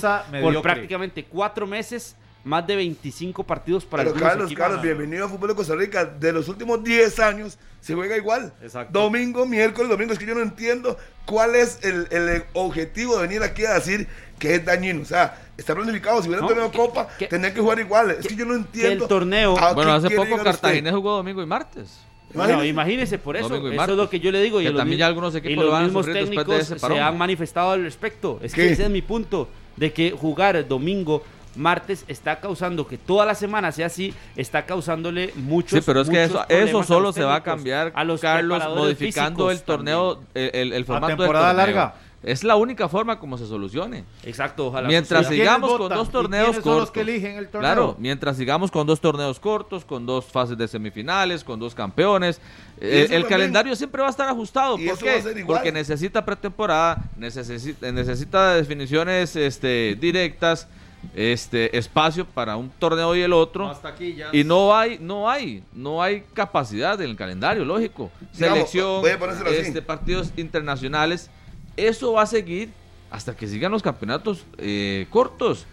por prácticamente cuatro meses, más de 25 partidos para Pero Carlos, equipos. Carlos, bienvenido a Fútbol de Costa Rica. De los últimos 10 años se juega igual. Exacto. Domingo, miércoles, domingo. Es que yo no entiendo cuál es el, el objetivo de venir aquí a decir que es dañino. O sea, está planificado. Si hubiera No, tenido que- copa, que- tendría que jugar igual. Es que yo no entiendo. torneo- a Bueno, hace poco. Cartagena jugó domingo y martes. Bueno, imagínese por eso, Domingo y eso martes. es lo que yo le digo. Y Que también ya algunos y equipos los lo van a mismos de técnicos se han manifestado al respecto. Es ¿Qué? que ese es mi punto, de que jugar domingo, martes, está causando que toda la semana sea así, está causándole muchos Sí, pero es que eso, eso solo se va a cambiar, a los Carlos, modificando el torneo, el, el- el formato del temporada torneo. larga. Es la única forma como se solucione. Exacto, ojalá. Mientras suceda. ¿Y quiénes sigamos con dos ¿Y torneos quiénes son los cortos. que eligen el torneo? Claro, mientras sigamos con dos torneos cortos, con dos fases de semifinales, con dos campeones, eh, el también- calendario siempre va a estar ajustado. Y ¿Por eso va qué? a ser igual. Porque necesita pretemporada, necesita, necesita definiciones este, directas, este, espacio para un torneo y el otro. Hasta aquí ya. Y no hay, no hay, no hay capacidad en el calendario, lógico. Digamos, Selección, este, partidos internacionales, eso va a seguir hasta que sigan los campeonatos eh, cortos.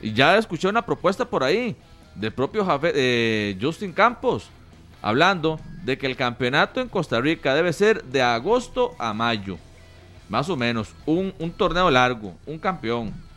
Y ya escuché una propuesta por ahí del propio eh, Justin Campos, hablando de que el campeonato en Costa Rica debe ser de agosto a mayo, más o menos, un, un torneo largo, un campeón.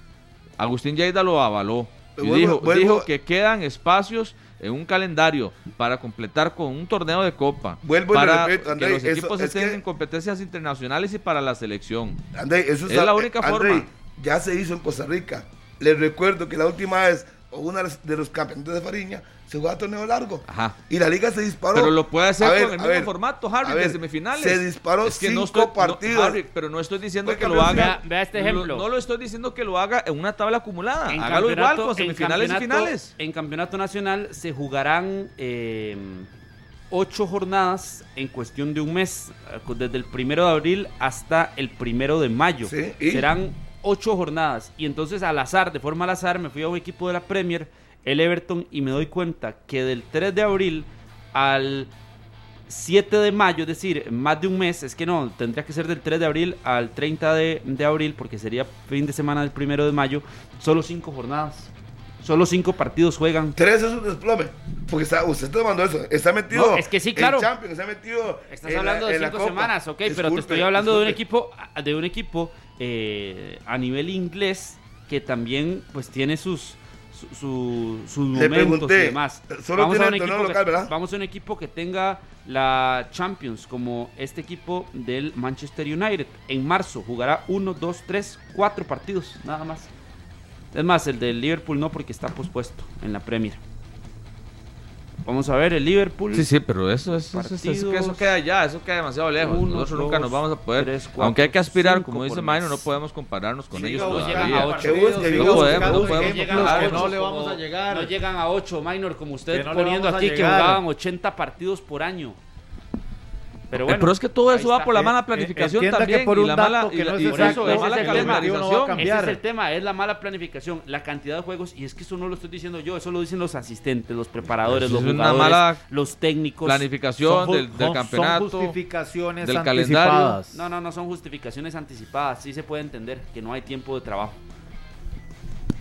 Agustín Lleida lo avaló y Vuelvo- dijo, vuelvo- dijo que quedan espacios en un calendario para completar con un torneo de copa, Vuelvo para repito, que André, los eso equipos es estén que- en competencias internacionales y para la selección. André, eso Es la única André, forma. Ya se hizo en Costa Rica. Les recuerdo que la última vez, o una de los campeonatos de Fariña, se jugaba torneo largo. Ajá. Y la liga se disparó. Pero lo puede hacer A ver, con el mismo ver, formato, Harry, ver, de semifinales. Se disparó Es que cinco no estoy, no, partidos. Harry, pero no estoy diciendo que lo haga. Vea- vea este lo- ejemplo. No, lo estoy diciendo que lo haga en una tabla acumulada. En Hágalo igual campeonato- con semifinales y finales. En campeonato nacional se jugarán eh, ocho jornadas en cuestión de un mes, eh, desde el primero de abril hasta el primero de mayo. Sí. Serán ocho jornadas. Y entonces al azar, de forma al azar, me fui a un equipo de la Premier, el Everton, y me doy cuenta que del 3 de abril al 7 de mayo, es decir, más de un mes, es que no, tendría que ser del 3 de abril al 30 de, de abril, porque sería fin de semana del primero de mayo, solo cinco jornadas. Solo cinco partidos juegan. Tres es un desplome. Porque está, usted está tomando eso. Está metido. No, es que sí, claro. En Champions, está metido. Estás en hablando la- de en cinco semanas, ok, pero te estoy hablando de un equipo, de un equipo eh, a nivel inglés que también pues tiene sus su- su- sus Le momentos pregunté, y demás. solo vamos, a un equipo local, que, ¿verdad? vamos a un equipo que tenga la Champions como este equipo del Manchester United. En marzo jugará uno, dos, tres, cuatro partidos, nada más. Es más, el del Liverpool no porque está pospuesto en la Premier. Vamos a ver el Liverpool. Sí, sí, pero eso, eso, eso, eso- eso- Partidos. eso queda ya, eso queda demasiado lejos. Uno, Nosotros nunca dos, nos vamos a poder. tres, cuatro, aunque hay que aspirar, cinco como dice Maino, no podemos compararnos con Sí, ellos no, llegan todavía. a ocho. No podemos, no podemos llegan no le vamos a llegar. No llegan a 8, Minor, como usted no poniendo aquí que jugaban 80 partidos por año. Pero bueno, pero es que todo eso va por la Eh, mala eh, planificación entienda que también. por y un la dato mala, que y la, no es y Por la- eso, la ese mala no. Ese es el tema, es la mala planificación, la cantidad de juegos, y es que eso no lo estoy diciendo yo, eso lo dicen los asistentes, los preparadores, Eso los una jugadores, mala los técnicos. Planificación Son del, del son- campeonato. Son justificaciones del anticipadas. No, no, no son justificaciones anticipadas, sí se puede entender que no hay tiempo de trabajo.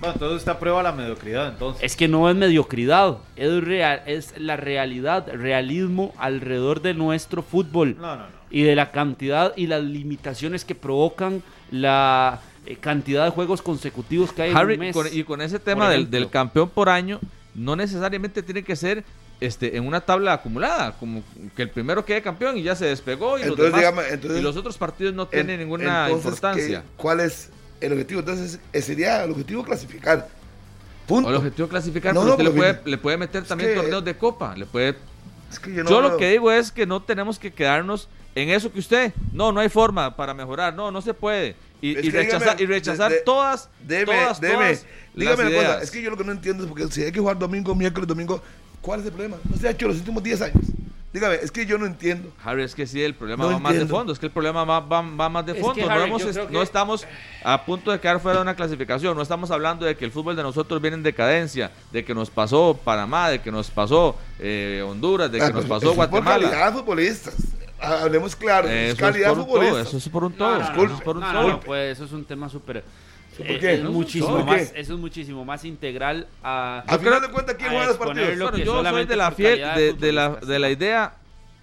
Bueno, entonces usted aprueba la mediocridad, entonces. Es que no es mediocridad, es, real, es la realidad, realismo alrededor de nuestro fútbol. No, no, no. y de la cantidad y las limitaciones que provocan la eh, cantidad de juegos consecutivos que hay Harry, en un mes. con- y con ese tema del, campeón por año, no necesariamente tiene que ser este en una tabla acumulada, como que el primero quede campeón y ya se despegó y, los, Entonces, demás- dígame, entonces- y los otros partidos no En- tienen ninguna entonces, importancia. ¿qué- ¿Cuál es el objetivo? Entonces, eh, sería el objetivo clasificar. Punto. O el objetivo clasificar, No, pero no, usted le puede, le puede meter también que- torneos de copa, le puede Es que yo, lo que digo es que no tenemos que quedarnos en eso que usted, no, no hay forma para mejorar, no, no se puede. Y, rechazar, dígame, y rechazar de- de- todas, Deme, todas, deme. todas Dígame las una cosa, es que yo lo que no entiendo es porque si hay que jugar domingo, miércoles, domingo, ¿cuál es el problema? No se ha hecho los últimos 10 años. Dígame, es que yo no entiendo. Harry, es que sí, el problema No va más de fondo, es que el problema va, va- va más de Es fondo. que, no, Harry, que- estamos a punto de quedar fuera de una clasificación, no estamos hablando de que el fútbol de nosotros viene en decadencia, de que nos pasó Panamá, de que nos pasó eh, Honduras, de que Ah, nos pues, pasó es Por Guatemala. calidad de futbolistas. Hablemos claro, es Eso es, calidad por un todo, futbolista. eso es por un No, todo, no, no, eso es por un no, todo. no, no, pues eso es un tema súper... ¿Por eh, qué? es muchísimo ¿Por más, qué? eso es muchísimo más integral a... Al final de cuentas, ¿quién a juega los partidos? Bueno, que yo soy de la fiel, de, de la, de la idea,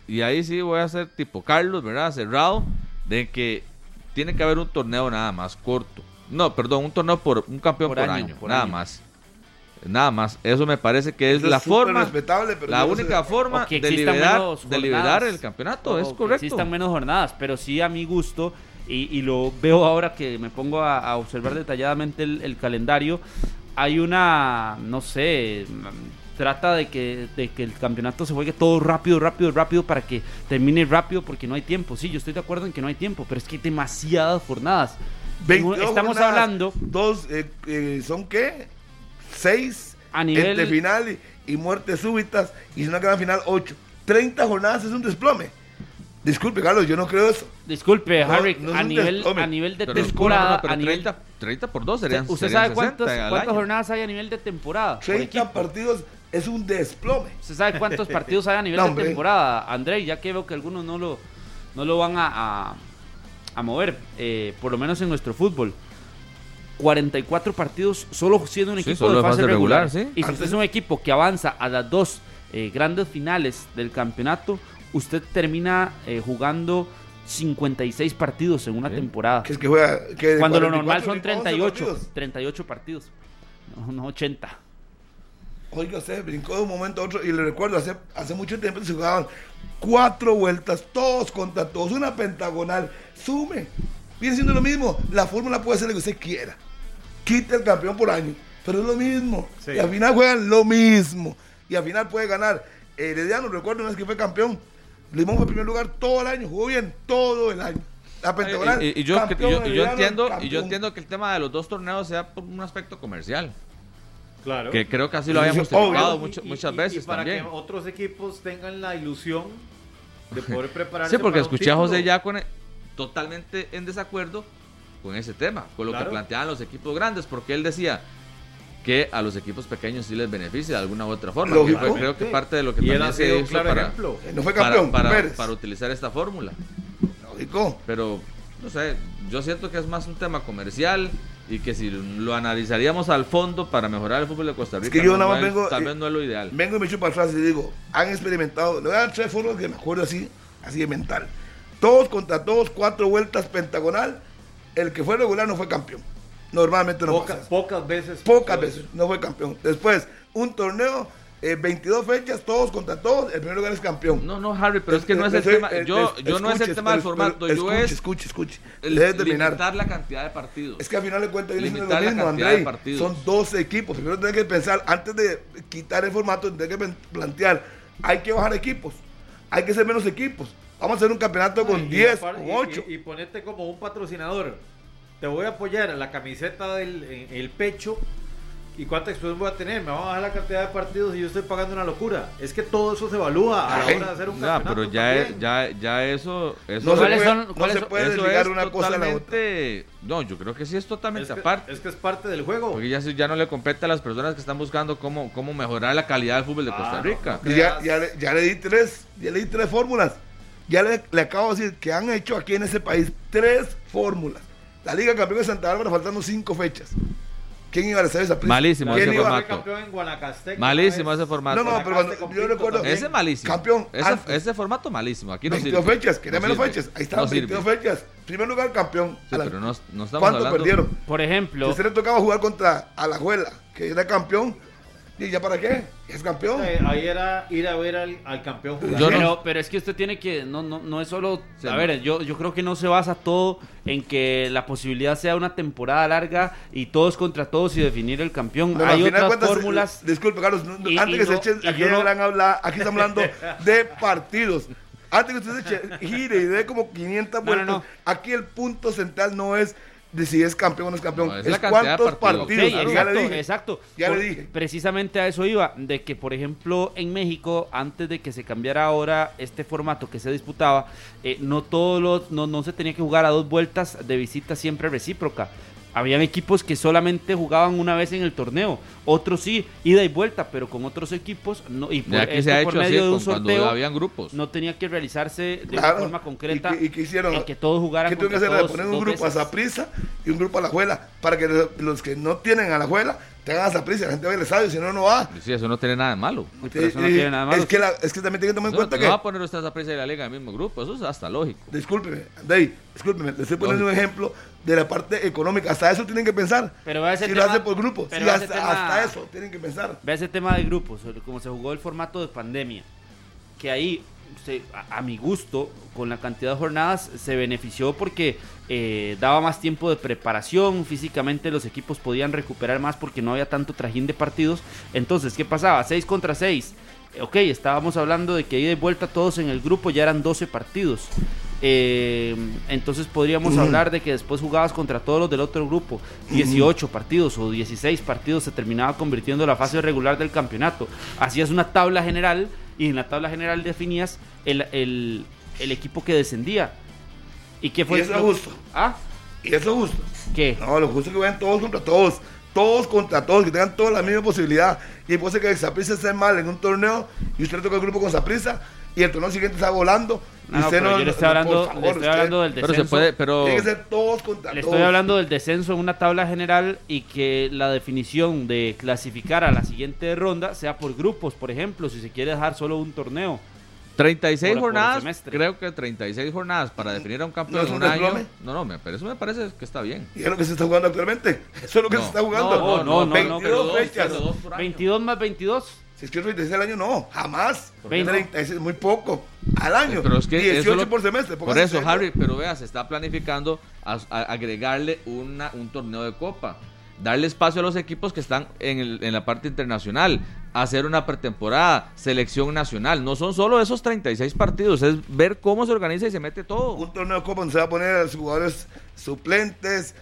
y ahí sí voy a ser tipo Carlos, ¿verdad? Cerrado, de que tiene que haber un torneo nada más corto. No, perdón, un torneo por un campeón por, Por año, año, por nada año. más. Nada más. Eso me parece que es la es súper forma, respetable, pero la no única sé- forma que de liberar, de liberar el campeonato. O es que correcto. Existan menos jornadas, pero sí a mi gusto, y, y lo veo ahora que me pongo a, a observar detalladamente el, el calendario, hay una, no sé, trata de que, de que el campeonato se juegue todo rápido, rápido, rápido para que termine rápido porque no hay tiempo. Sí, yo estoy de acuerdo en que no hay tiempo, pero es que hay demasiadas jornadas. 22 Estamos jornadas, hablando Dos, eh, eh, ¿son qué? Seis. A nivel- Entre final y, y muertes súbitas. Y una gran final, ocho. 30 jornadas es un desplome. Disculpe, Carlos, yo no creo eso. Disculpe, No, Harry, no a, nivel, a nivel de Pero, temporada, pero a nivel- 30, 30 por 2 serían ¿Usted serían sabe cuántas, 60 al cuántas año. jornadas hay a nivel de temporada? por 30 equipo? partidos es un desplome. ¿Usted sabe cuántos partidos hay a nivel No, de temporada? André, ya que veo que algunos no lo, no lo van a, a, a mover, eh, por lo menos en nuestro fútbol. 44 partidos solo siendo un equipo de fase, regular. sí. Y si usted es un equipo que avanza a las dos eh, grandes finales del campeonato, usted termina eh, jugando 56 partidos en una Sí. temporada. Que es que juega. Que Cuando lo 44 normal son ni 11 38, partidos. 38 partidos. No, no 80. Oiga, usted brincó de un momento a otro y le recuerdo, hace, hace mucho tiempo se jugaban cuatro vueltas, todos contra todos, una pentagonal. Sume. Viene siendo lo mismo. La fórmula puede ser lo que usted quiera. Quite el campeón por año, pero es lo mismo. Sí. Y al final juegan lo mismo. Y al final puede ganar. Herediano, recuerdo una vez que fue campeón. Limón fue primer lugar todo el año, jugó bien todo el año. La pentagonal. Y, y- y yo, campeón, y yo- y yo entiendo, y yo campeón. entiendo que el tema de los dos torneos sea por un aspecto comercial. Claro. Que creo que así lo habíamos tocado Y- mucho- y- muchas y- veces y para también. que otros equipos tengan la ilusión de poder prepararse. Sí, porque para un escuché a José título. Yacone totalmente en desacuerdo con ese tema, con lo Claro. que planteaban los equipos grandes, porque él decía que a los equipos pequeños sí les beneficia de alguna u otra forma. Lógico. creo que parte de lo que también se hizo claro para, ejemplo. No fue para, campeón, para- Pérez. para utilizar esta fórmula. Lógico. Pero, no sé, yo siento que es más un tema comercial y que si lo analizaríamos al fondo para mejorar el fútbol de Costa Rica, que yo no- nada más es- vengo- tal vez no es lo ideal. Vengo y me echo para atrás y digo, han experimentado, le voy a dar tres fórmulas que me acuerdo así, así de mental. Todos contra todos, cuatro vueltas pentagonal. El que fue regular no fue campeón. Normalmente no Poca- pasa. pocas veces. Pocas veces no fue campeón. Después, un torneo, eh, 22 fechas, todos contra todos, el primer lugar es campeón. No, no, Harry, pero es que no es el tema. Yo, eh, yo no es el tema del formato, pero yo escuche, es Escuche, escuche. el- limitar la cantidad de partidos. Es que al final de cuentas viene lo Limitar la mismo, cantidad Andrei. de partidos. Son 12 equipos. Primero tenés que pensar, antes de quitar el formato, tenés que plantear, hay que bajar equipos, hay que ser menos equipos. Vamos a hacer un campeonato con Y 10, apar- con y- 8. Y, y ponete como un patrocinador. Te voy a apoyar en la camiseta del en el pecho. ¿Y cuánta exposición voy a tener? Me van a bajar la cantidad de partidos y yo estoy pagando una locura. Es que todo eso se evalúa a la hora de hacer un Ya, campeonato. pero ya, es- ya, ya eso, eso No se ¿Cuáles puede, son- no se puede eso desligar es una cosa a la otra. No, yo creo que sí es totalmente es que, aparte. es que es parte del juego. Porque ya, no le compete a las personas que están buscando cómo, cómo mejorar la calidad del fútbol de Ah, Costa no, Rica. Y ya, ya, le- ya le di tres, ya le di tres fórmulas. Ya le, le acabo de decir que han hecho aquí en ese país tres fórmulas. La Liga Campeón de Santa Bárbara faltando cinco fechas. ¿Quién iba a hacer esa prisa? Malísimo ¿Quién ese iba? formato. Campeón en. Malísimo ese formato. No, no, pero yo recuerdo-. Ese es malísimo. Campeón, Ese, ese formato malísimo. Aquí no 22 sirve. fechas, quería No menos sirve. fechas. Ahí estaban No sirve. 22 fechas. Primer lugar, campeón. Sí, A la- pero no, no estamos ¿Cuánto hablando. perdieron? Por Si ejemplo, a usted le tocaba jugar contra Alajuela, que era campeón, ¿y ya para qué? Es campeón. Eh, ahí era ir a ver al, al campeón jugar. Yo no- pero, pero es que usted tiene que, no, no, no es solo, Sí, a no. ver, yo, yo creo que no se basa todo en que la posibilidad sea una temporada larga y todos contra todos y definir el campeón. Hay otras cuentas, fórmulas. eh, Disculpe, Carlos, no- no, Y- antes y que se echen, aquí, yo no- gran habla- aquí estamos hablando de partidos. Antes que usted se eche, gire y dé como 500 No, no, vueltas, no. aquí el punto central no es de si es campeón o no es campeón, No, es es, la cantidad de cuántos partidos. Partidos. Claro, ya exacto, le dije. exacto. Ya le dije. Precisamente a eso iba, de que por ejemplo en México, antes de que se cambiara ahora este formato que se disputaba, eh, no todos los, no, no se tenía que jugar a dos vueltas de visita siempre recíproca. Habían equipos que solamente jugaban una vez en el torneo, otros sí, ida y vuelta, pero con otros equipos no. Y por, esto se ha por hecho así medio de un sorteo habían grupos. no tenía que realizarse de Claro. una forma concreta ¿Y qué- y qué hicieron? en que todos jugaran ¿Qué tuvo que hacer? todos Poner un grupo veces. a Zaprisa y un grupo a la Juela para que los, los que no tienen a la Juela tengan a Zaprisa. La gente va al estadio, si no, no va. Sí, eso no tiene nada de malo. Pero eso no Y- tiene nada malo. Es que, la- es que también tienen que tomar en No, cuenta no que. va a poner usted esa prisa de la liga en el mismo grupo. Eso es hasta lógico. Discúlpeme, Andrei, discúlpeme, le estoy poniendo un ejemplo de la parte económica. Hasta eso tienen que pensar. Pero si lo tema- hace por grupos, hasta, ese tema- hasta eso tienen que pensar. Ve ese tema de grupos, como se jugó el formato de pandemia, que ahí, se- a, a mi gusto, con la cantidad de jornadas, se benefició porque eh, daba más tiempo de preparación, físicamente los equipos podían recuperar más porque no había tanto trajín de partidos. Entonces, ¿qué pasaba? 6 contra 6. Ok, estábamos hablando de que ida y vuelta todos en el grupo ya eran 12 partidos. Eh, entonces podríamos hablar de que después jugabas contra todos los del otro grupo. 18 partidos o 16 partidos se terminaba convirtiendo en la fase regular del campeonato. Hacías una tabla general y en la tabla general definías el, el- el equipo que descendía. ¿Y qué fue? Y eso es lo- justo. ¿Ah? Y eso es justo. ¿Qué? No, lo justo es que vayan todos contra todos. Todos contra todos, que tengan toda la misma posibilidad. Y puede ser que Zaprisa esté mal en un torneo y usted le toca el grupo con Zaprisa y el torneo siguiente está volando. y No, no, usted pero yo le estoy hablando, por le favor, estoy usted- hablando del Pero descenso. se puede, pero. Tiene que ser todos contra Le todos. estoy hablando del descenso en una tabla general y que la definición de clasificar a la siguiente ronda sea por grupos, por ejemplo, si se quiere dejar solo un torneo. 36 por- jornadas, creo que 36 jornadas para definir a un campeón ¿No en un año. No, no, me- pero eso me parece que está bien. Y es lo que se está jugando actualmente. Eso es lo que No, se está jugando. no, no, no, 22 pero dos, fechas. pero dos por año. 22 más 22. Si es que el 36 al año, no, jamás. qué no? 36 muy poco. Al año. Pero es que 18 eso lo- por semestre. Por eso. Harry, pero vea, se está planificando a- a- agregarle una, un torneo de copa. Darle espacio a los equipos que están en, el- en la parte internacional. Hacer una pretemporada, selección nacional. No son solo esos 36 partidos, es ver cómo se organiza y se mete todo. Un torneo de Copa donde se va a poner a los jugadores suplentes,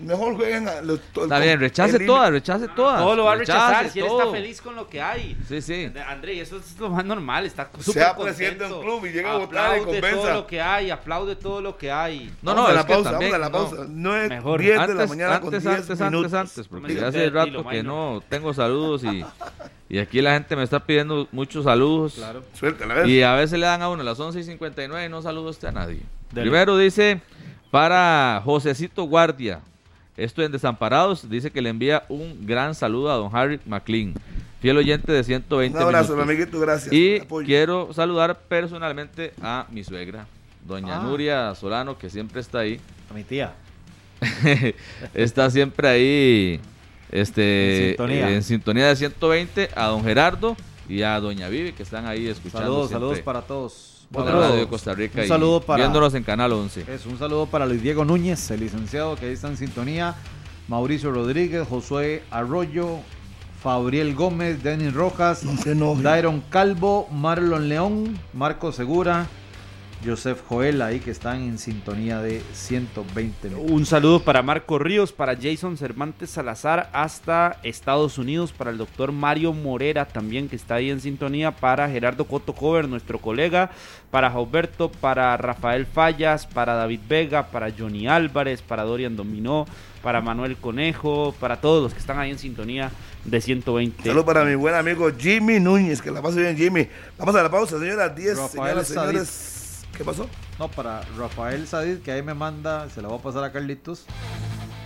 Mejor jueguen a los. Está bien, rechace todas, rechace todas. Todo lo va a rechazar rechace si él todo. está feliz con lo que hay. Sí, sí. André, eso es lo más normal, está súper Sea presidente de un club y llega a votar y Aplaude compensa. todo lo que hay, aplaude todo lo que hay. No, vamos no, a la es que pausa, también, vamos a la no. pausa. 9, Mejor. 10 de la Antes, mañana con antes, 10 antes, minutos. antes, antes, porque Dilo, hace dilo, rato que no tengo saludos y, y aquí la gente me está pidiendo muchos saludos. Suéltala, ¿ves? Y a veces le dan a uno las 11 y 59 y no saludo a usted a nadie. Dele. Primero dice para Josecito Guardia. Esto en Desamparados. Dice que le envía un gran saludo a don Harry McLean, fiel oyente de 120 Un abrazo, mi minutos. amiguito, gracias. Y quiero saludar personalmente a mi suegra, doña Ah. Nuria Solano, que siempre está ahí. A mi tía. está siempre ahí este, En sintonía. en sintonía de 120 a don Gerardo y a doña Vivi que están ahí escuchando Saludos, siempre saludos para todos. Por la radio de Costa Rica un y saludo para- viéndonos en Canal 11. Es un saludo para Luis Diego Núñez, el licenciado que ahí está en sintonía. Mauricio Rodríguez, Josué Arroyo, Fabriel Gómez, Denis Rojas. Dairon Calvo, Marlon León, Marco Segura, Joseph Joel, ahí que están en sintonía de 120 minutos. Un saludo para Marco Ríos, para Jason Cervantes Salazar, hasta Estados Unidos, para el doctor Mario Morera también, que está ahí en sintonía, para Gerardo Coto Cover, nuestro colega, para Gilberto, para Rafael Fallas, para David Vega, para Johnny Álvarez, para Dorian Dominó, para Manuel Conejo, para todos los que están ahí en sintonía de 120. Saludos para mi buen amigo Jimmy Núñez, que la pase bien, Jimmy. Vamos a la pausa, señoras. 10, Rafael señoras, señores. ¿Qué pasó? No, para Rafael Sadid, que ahí me manda, se la voy a pasar a Carlitos,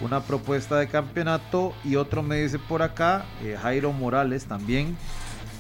una propuesta de campeonato. Y otro me dice por acá, eh, Jairo Morales también,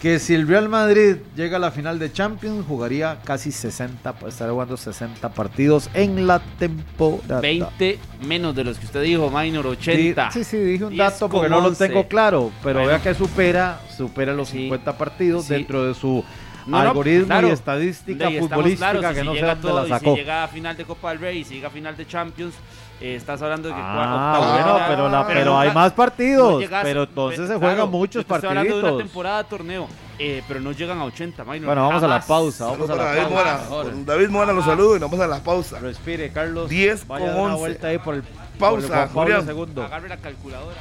que si el Real Madrid llega a la final de Champions, jugaría casi 60, pues estaría jugando 60 partidos en la temporada. 20 menos de los que usted dijo, Minor, Sí, 80. Sí, sí, dije un 10 dato porque no lo 11. tengo claro, pero Bueno. vea que supera, supera los Sí. 50 partidos Sí. dentro de su No, algoritmo claro. y estadística De futbolística claros, y que si no sé llega dónde todo- la y sacó. Si llega a final de Copa del Rey y si llega a final de Champions, eh, estás hablando de que Ah, octavo bueno, pero, la- pero nunca- hay más partidos. no llegas- pero entonces se claro, juegan muchos yo te estoy hablando de una temporada torneo, eh, pero no llegan a 80, Minor, Bueno, vamos a la jamás. pausa. Vamos Saludos a la David pausa. Mora. David Mora los saludo y nos vamos a la pausa. Respire, Carlos. 10 Vaya con a dar una 11. vuelta ahí por el Pausa, por el Juan Pablo Julián. Agarre la calculadora.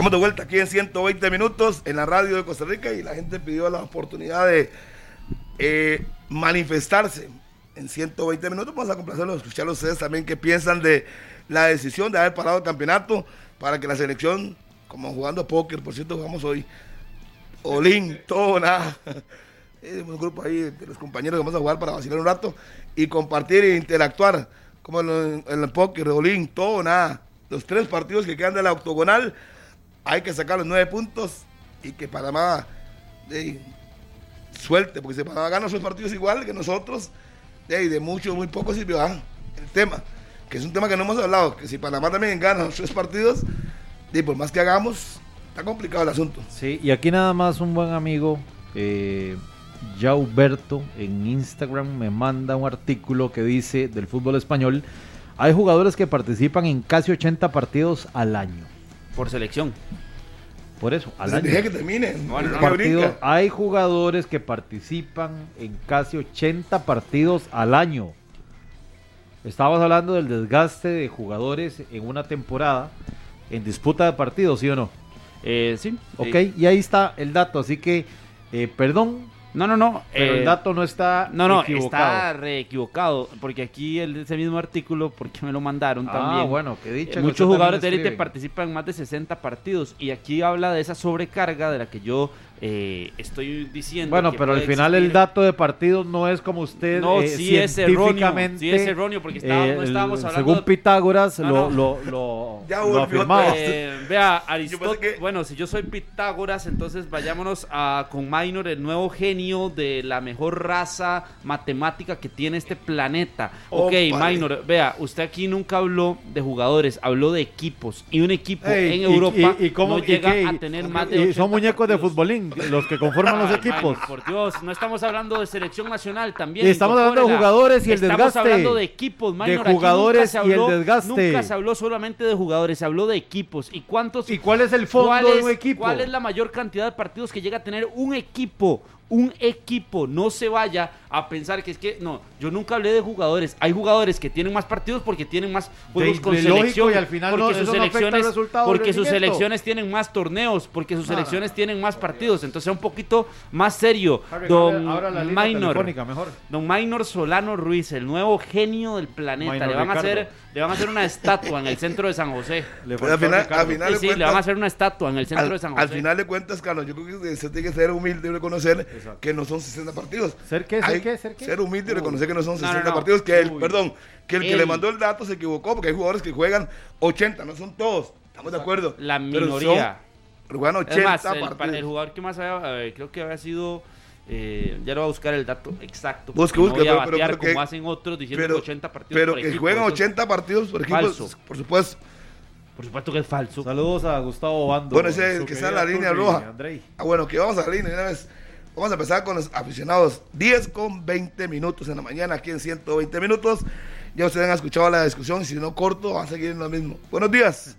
Estamos de vuelta aquí en 120 minutos en la radio de Costa Rica y la gente pidió la oportunidad de eh, manifestarse en 120 minutos. Vamos a complacerlos, escuchar a ustedes también qué piensan de la decisión de haber parado el campeonato para que la selección, como jugando póker, por cierto, jugamos hoy, Olín, todo, nada. Un grupo ahí de los compañeros que vamos a jugar para vacilar un rato y compartir e interactuar, como en, el póker, Olín, todo, nada. Los tres partidos que quedan de la octogonal, hay que sacar los nueve puntos y que Panamá suelte, porque si Panamá gana sus partidos igual que nosotros, eh, de mucho, muy poco sirvió ah, el tema, que es un tema que no hemos hablado, que si Panamá también gana tres partidos, y por más que hagamos, está complicado el asunto. Sí, y aquí nada más un buen amigo, eh, Jauberto, en Instagram me manda un artículo que dice del fútbol español, hay jugadores que participan en casi 80 partidos al año. Por selección. Por eso, al año. dije que termine. No. Partido- brinca. hay jugadores que participan en casi 80 partidos al año. Estábamos hablando del desgaste de jugadores en una temporada en disputa de partidos, ¿sí o no? Eh, sí. Ok, sí. y ahí está el dato, así que, eh, perdón, No, no, no. pero eh, el dato no está No, no, equivocado. está re equivocado. Porque aquí el, ese mismo artículo, porque me lo mandaron Ah, también. bueno, que dicha. Eh, muchos jugadores de élite participan en más de 60 partidos. Y aquí habla de esa sobrecarga de la que yo eh, estoy diciendo. Bueno, que pero al final el dato de partidos no es como usted No, eh, sí es erróneo. Sí es erróneo porque estábamos, no eh, estábamos el- hablando. según Pitágoras No, lo, no. lo, lo, Ya lo afirmaba. Eh, vea, Aristóteles. que- Bueno, si yo soy Pitágoras, entonces vayámonos a, con Minor, el nuevo genio de la mejor raza matemática que tiene este planeta. Ok, Ópale. Minor, vea, usted aquí nunca habló de jugadores, habló de equipos. Y un equipo Ey, en y- y, son muñecos de futbolín los que conforman los Ay, equipos. Por Dios, no estamos hablando de selección nacional también. Estamos hablando de jugadores y el Estamos desgaste. hablando de equipos, minor. Aquí jugadores y el desgaste. Nunca se habló solamente de jugadores, se habló de equipos. ¿Y cuántos? ¿Y cuál es el fondo ¿Cuál de un equipo? ¿Cuál es la mayor cantidad de partidos que llega a tener un equipo? Un equipo no se vaya a pensar que es que, no, yo nunca hablé de jugadores. Hay jugadores que tienen más partidos porque tienen más juegos De- con de selección. y al final porque no- sus no selecciones, porque sus selecciones tienen más torneos, porque sus Ah. selecciones tienen más partidos. Entonces, sea un poquito más serio. Harry, Don ahora- la Minor. mejor. Don Minor Solano Ruiz, el nuevo genio del planeta. Minor Le van, a hacer, le van a hacer una estatua en el centro de San José. Le Pero al final- al final- Sí, le cuentas- van a hacer una estatua en el centro Al, de San José. al final de cuentas, Carlos, yo creo que usted tiene que ser humilde y reconocer Exacto. que no son 60 partidos. ¿Ser qué? ¿Ser Hay- qué? ¿Ser qué? Ser humilde y reconocer que no son No, no, 60 no. partidos. Que el, perdón, que el que le mandó el dato se equivocó porque hay jugadores que juegan 80, no son todos. Estamos de acuerdo. La Pero son- minoría. pero juegan Es 80 más, el, partidos. el jugador que más había, eh, creo que había sido, eh, ya lo voy a buscar el dato exacto. Busque, busque, no voy a pero- pero- batear pero que- como hacen otros diciendo pero, que 80 partidos pero por que equipo, juegan eso es- 80 partidos por equipo, falso. por supuesto. Por supuesto que es falso. Saludos a Gustavo Bando. Bueno, ese es el que está en la línea roja. Andrei. Ah, bueno, que vamos a la línea una vez. Vamos a empezar con los aficionados. 10 con 20 minutos en la mañana, aquí en 120 minutos. Ya ustedes han escuchado la discusión, si no corto, van a seguir en lo mismo. Buenos días.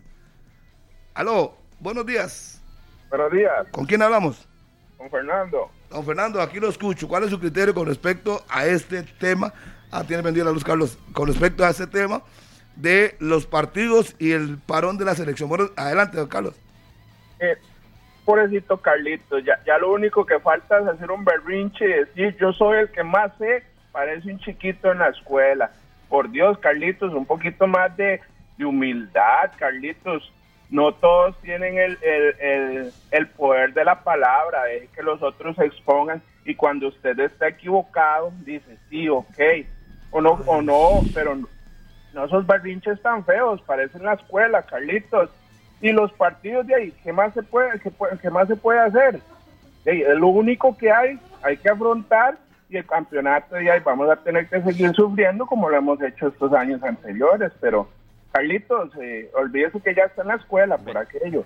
Aló, buenos días. Buenos días, ¿Con quién hablamos? con Fernando. Don Fernando, aquí lo escucho. ¿Cuál es su criterio con respecto a este tema? Ah, tiene pendiente la luz, Carlos. Con respecto a este tema de los partidos y el parón de la selección. Bueno, adelante, don Carlos. Eh, pobrecito Carlitos, ya, ya lo único que falta es hacer un berrinche y decir yo soy el que más sé, parece un chiquito en la escuela. Por Dios, Carlitos, un poquito más de, de humildad, Carlitos. No todos tienen el, el, el, el poder de la palabra, deje que los otros se expongan y cuando usted está equivocado, dice sí, ok, o no, o no, pero no, no esos berrinches tan feos, parecen la escuela, Carlitos. Y los partidos de ahí, ¿qué más se puede, qué, más se puede hacer? Es lo único que hay, hay que afrontar y el campeonato de ahí vamos a tener que seguir sufriendo como lo hemos hecho estos años anteriores, pero Carlitos, eh, olvídese que ya está en la escuela por aquello.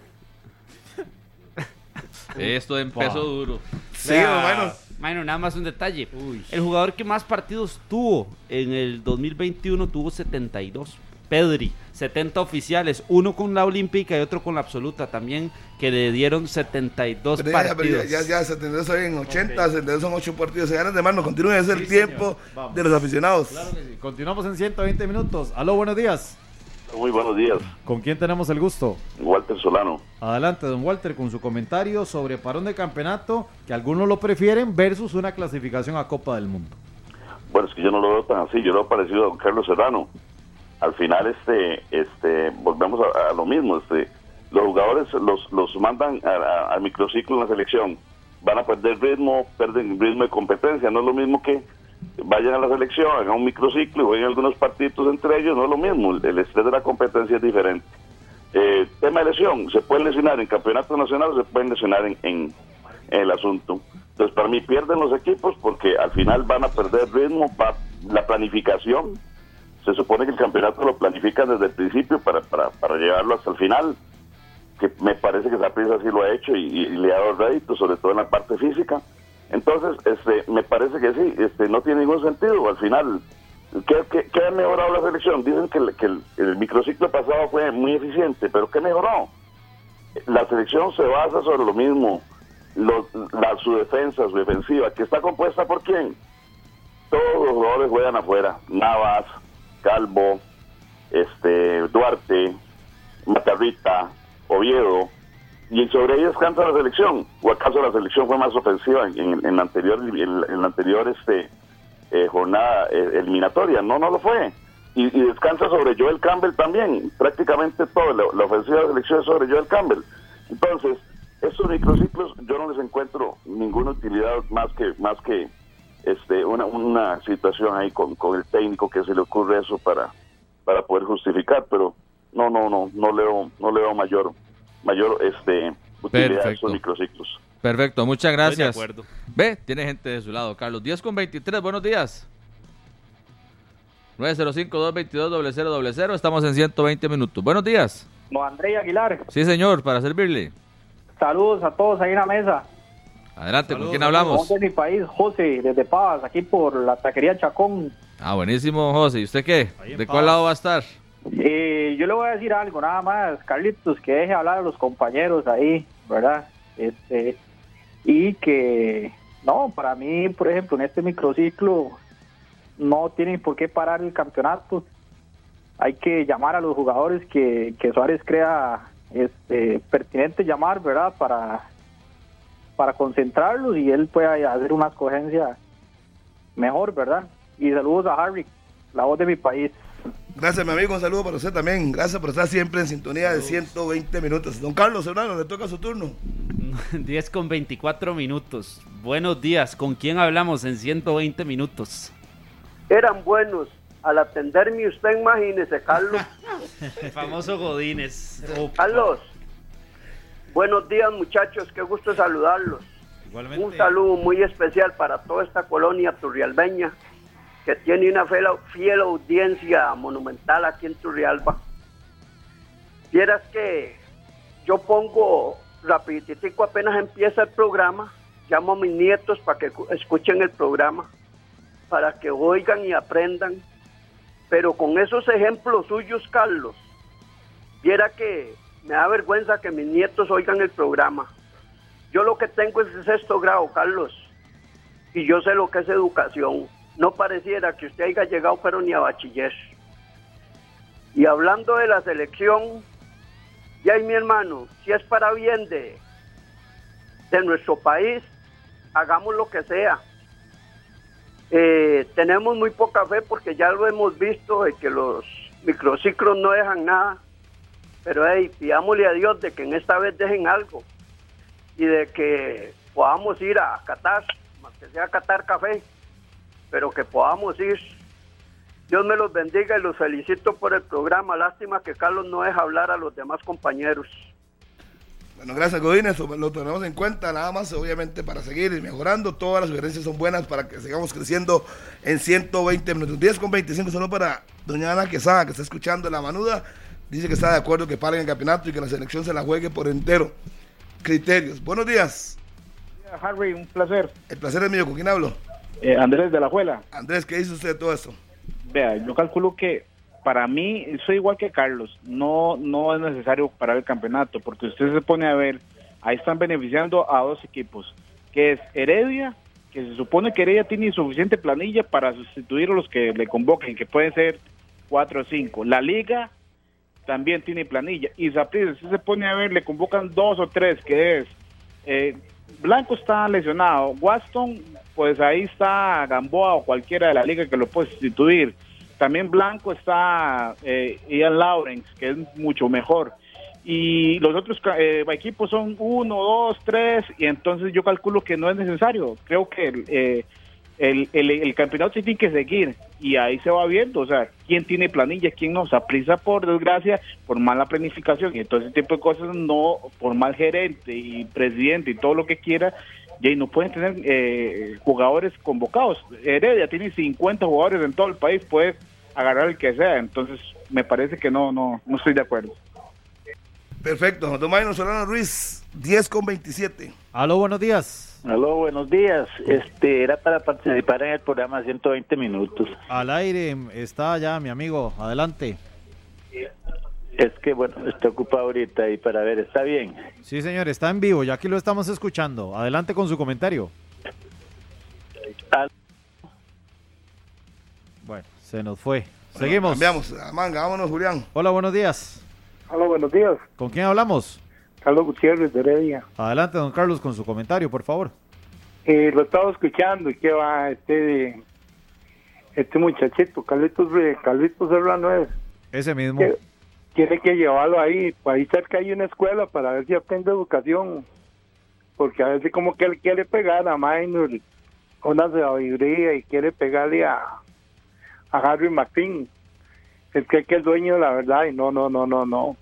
Esto empezó Wow. duro. Sí, Maynor. Maynor, nada más un detalle. Uy. El jugador que más partidos tuvo en el 2021 tuvo 72. Pedri, 70 oficiales, uno con la olímpica y otro con la absoluta también, que le dieron 72 Pero ya, ya, pero partidos. ya, ya, 72 hoy en 80, 72 son 8 partidos. Se ganan de mano, continúen, es el Sí, tiempo de los aficionados. Claro que sí. Continuamos en 120 minutos. Aló, buenos días. Muy buenos días, ¿Con quién tenemos el gusto? Walter Solano. Adelante, don Walter, con su comentario sobre parón de campeonato, que algunos lo prefieren, versus una clasificación a Copa del Mundo. Bueno, es que yo no lo veo tan así, yo lo he parecido a don Carlos Serrano. Al final, este, este, volvemos a, a lo mismo, este, los jugadores los, los mandan al microciclo en la selección, van a perder ritmo, pierden ritmo de competencia, no es lo mismo que vayan a la selección, hagan un microciclo y jueguen algunos partidos entre ellos, no es lo mismo, el, estrés de la competencia es diferente. Eh, tema de lesión, se pueden lesionar en campeonato nacional o se pueden lesionar en, en- el asunto. Entonces, para mí pierden los equipos porque al final van a perder ritmo, la planificación. Se supone que el campeonato lo planifican desde el principio para, para, para llevarlo hasta el final, que me parece que Saprissa sí lo ha hecho y, le ha dado rédito, sobre todo en la parte física. Entonces, este, me parece que sí, este, no tiene ningún sentido. Al final, ¿qué, qué, ha mejorado la selección? Dicen que, el, que el, microciclo pasado fue muy eficiente, pero ¿qué mejoró? La selección se basa sobre lo mismo, la, su defensa, su defensiva, que está compuesta por quién? Todos los jugadores juegan afuera, Navas, Calvo, este, Duarte, Matarrita, Oviedo, y sobre ellos canta la selección. ¿O acaso la selección fue más ofensiva en, en, la anterior, en, la anterior este, eh, jornada eh, eliminatoria? No, no lo fue. Y, y descansa sobre Joel Campbell también. Prácticamente todo, la, la ofensiva de la selección es sobre Joel Campbell. Entonces, estos microciclos yo no les encuentro ninguna utilidad más que más que este una, una situación ahí con, con el técnico que se le ocurre eso para para poder justificar, pero no no no no leo no leo mayor mayor este utilidad a Perfecto. estos microciclos. Perfecto, muchas Estoy de gracias. acuerdo. Ve, tiene gente de su lado, Carlos. 10 con 23, buenos días. 905-222-0000, estamos en 120 minutos. Buenos días. No, André Aguilar, Sí, señor, para servirle. saludos a todos ahí en la mesa. Adelante, ¿con quién hablamos? De mi país, José, desde Pavas, aquí por la taquería Chacón. Ah, buenísimo, José. ¿Y usted qué? ¿De cuál lado va a estar? Eh, yo le voy a decir algo, nada más, Carlitos, que deje hablar a los compañeros ahí, ¿verdad? Este, y que No, para mí, por ejemplo, en este microciclo no tienen por qué parar el campeonato. Hay que llamar a los jugadores que, que Suárez crea este, pertinente llamar, ¿verdad? Para, para concentrarlos y él pueda hacer una escogencia mejor, ¿verdad? Y saludos a Harry, la voz de mi país. Gracias, mi amigo. Un saludo para usted también. Gracias por estar siempre en sintonía de 120 minutos. Don Carlos Serrano, le toca su turno. 10 con 24 minutos. Buenos días. ¿Con quién hablamos en 120 minutos? Eran buenos. Al atenderme usted, imagínese, Carlos. El famoso Godínez. Oh, Carlos, buenos días, muchachos. Qué gusto saludarlos. Igualmente. Un saludo muy especial para toda esta colonia turrialbeña que tiene una fiel, fiel audiencia monumental aquí en Turrialba. Vieras que yo pongo rapiditico apenas empieza el programa, llamo a mis nietos para que cu- escuchen el programa, para que oigan y aprendan. Pero con esos ejemplos suyos, Carlos, viera que me da vergüenza que mis nietos oigan el programa. Yo lo que tengo es el sexto grado, Carlos, y yo sé lo que es educación. No pareciera que usted haya llegado, pero ni a bachiller. Y hablando de la selección, y ahí mi hermano, si es para bien de, de nuestro país, hagamos lo que sea. Eh, tenemos muy poca fe porque ya lo hemos visto de que los microciclos no dejan nada. Pero hey, pidámosle a Dios de que en esta vez dejen algo y de que podamos ir a Qatar, que sea Qatar café, pero que podamos ir. Dios me los bendiga y los felicito por el programa. Lástima que Carlos no deja hablar a los demás compañeros. Bueno, gracias, Godínez. Lo tenemos en cuenta, nada más, obviamente, para seguir mejorando. Todas las sugerencias son buenas para que sigamos creciendo en 120 minutos. 10 con 25 solo para doña Ana Quesada, que está escuchando la manuda. Dice que está de acuerdo que paren el campeonato y que la selección se la juegue por entero. Criterios. Buenos días. Harry, un placer. El placer es mío. ¿Con quién hablo? Eh, Andrés de la Juela. Andrés, ¿qué dice usted de todo esto? Vea, yo calculo que para mí soy igual que Carlos. No, no es necesario parar el campeonato porque usted se pone a ver, ahí están beneficiando a dos equipos, que es Heredia, que se supone que Heredia tiene suficiente planilla para sustituir a los que le convoquen, que pueden ser cuatro o cinco. La Liga también tiene planilla. Y Saprissa, si se pone a ver, le convocan dos o tres, que es eh, Blanco está lesionado, Waston, pues ahí está Gamboa o cualquiera de la liga que lo puede sustituir. También Blanco está eh, Ian Lawrence, que es mucho mejor. Y los otros eh, equipos son uno, dos, tres, y entonces yo calculo que no es necesario. Creo que eh, el, el, campeonato tiene que seguir y ahí se va viendo, o sea, quién tiene planilla, quién no, se aprisa por desgracia, por mala planificación y todo ese tipo de cosas, no, por mal gerente y presidente y todo lo que quiera, y ahí no pueden tener eh, jugadores convocados. Heredia tiene 50 jugadores en todo el país, puede agarrar el que sea, entonces me parece que no, no, no estoy de acuerdo. Perfecto. Don Mayno Solano Ruiz, 10 con 27. Aló, buenos días. Aló, buenos días. Este era para participar en el programa 120 minutos. Al aire está ya mi amigo. Adelante. Es que bueno, estoy ocupado ahorita y para ver, está bien. Sí, señor, está en vivo. Ya aquí lo estamos escuchando. Adelante con su comentario. Al- Bueno, se nos fue. Seguimos. Cambiamos manga. Vámonos, Julián. Hola, buenos días. Hola, buenos días. ¿Con quién hablamos? Carlos Gutiérrez de Heredia. Adelante, don Carlos, con su comentario, por favor. Eh, lo estaba escuchando y que va este este muchachito, Carlitos, Carlitos Serrano es, Ese mismo. que tiene que llevarlo ahí, ahí cerca hay una escuela para ver si aprende educación, porque a veces como que él quiere pegar a Minor una sabiduría y quiere pegarle a, a Harry Martín, es que, que es dueño de la verdad y no, no, no, no, no.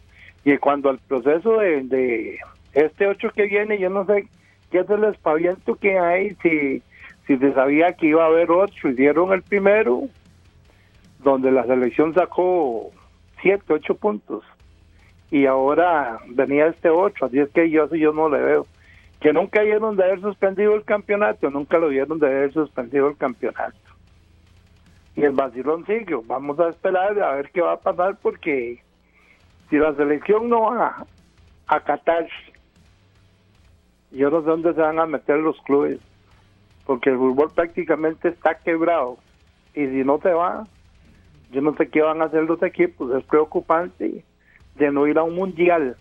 Y cuando al proceso de, de este ocho que viene, yo no sé qué es el espaviento que hay, si, si se sabía que iba a haber ocho, hicieron el primero, donde la selección sacó siete, ocho puntos, y ahora venía este ocho, así es que yo yo no le veo. Que nunca vieron de haber suspendido el campeonato, nunca lo vieron de haber suspendido el campeonato. Y el vacilón sigue, vamos a esperar a ver qué va a pasar porque si la selección no va a Qatar, yo no sé dónde se van a meter los clubes. porque el fútbol prácticamente está quebrado. Y si no te va, yo no sé qué van a hacer los equipos. Es preocupante de no ir a un mundial.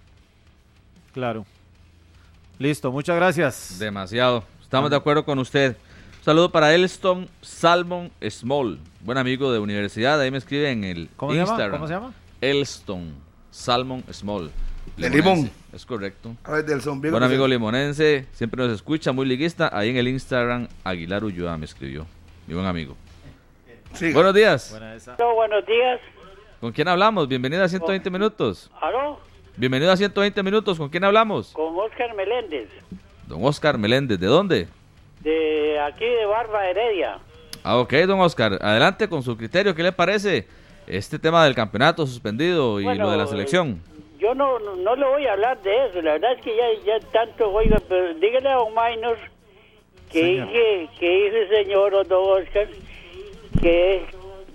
Claro. Listo, muchas gracias. Demasiado. Estamos de acuerdo con usted. Un saludo para Elston Salmon Small, buen amigo de universidad. Ahí me escribe en el ¿Cómo se llama? Instagram. ¿Cómo se llama? Elston Salmon Small. De Limón. Es correcto. A ver, del zombiego. Buen amigo limonense, siempre nos escucha, muy liguista. Ahí en el Instagram, Aguilar Ulloa me escribió. Mi buen amigo. Buenos días. No, buenos días. ¿Con quién hablamos? Bienvenido a 120 minutos. ¿Aló? Bienvenido a 120 minutos. ¿Con quién hablamos? Con Oscar Meléndez, Don Oscar Meléndez. ¿De dónde? De aquí de Barba Heredia. Ah, ok, don Oscar. Adelante con su criterio. ¿Qué le parece este tema del campeonato suspendido y Bueno, lo de la selección? Yo no, no, no le voy a hablar de eso, la verdad es que ya, ya tanto, oiga, pero dígale a don Minor que dije, que dice el señor o don Oscar que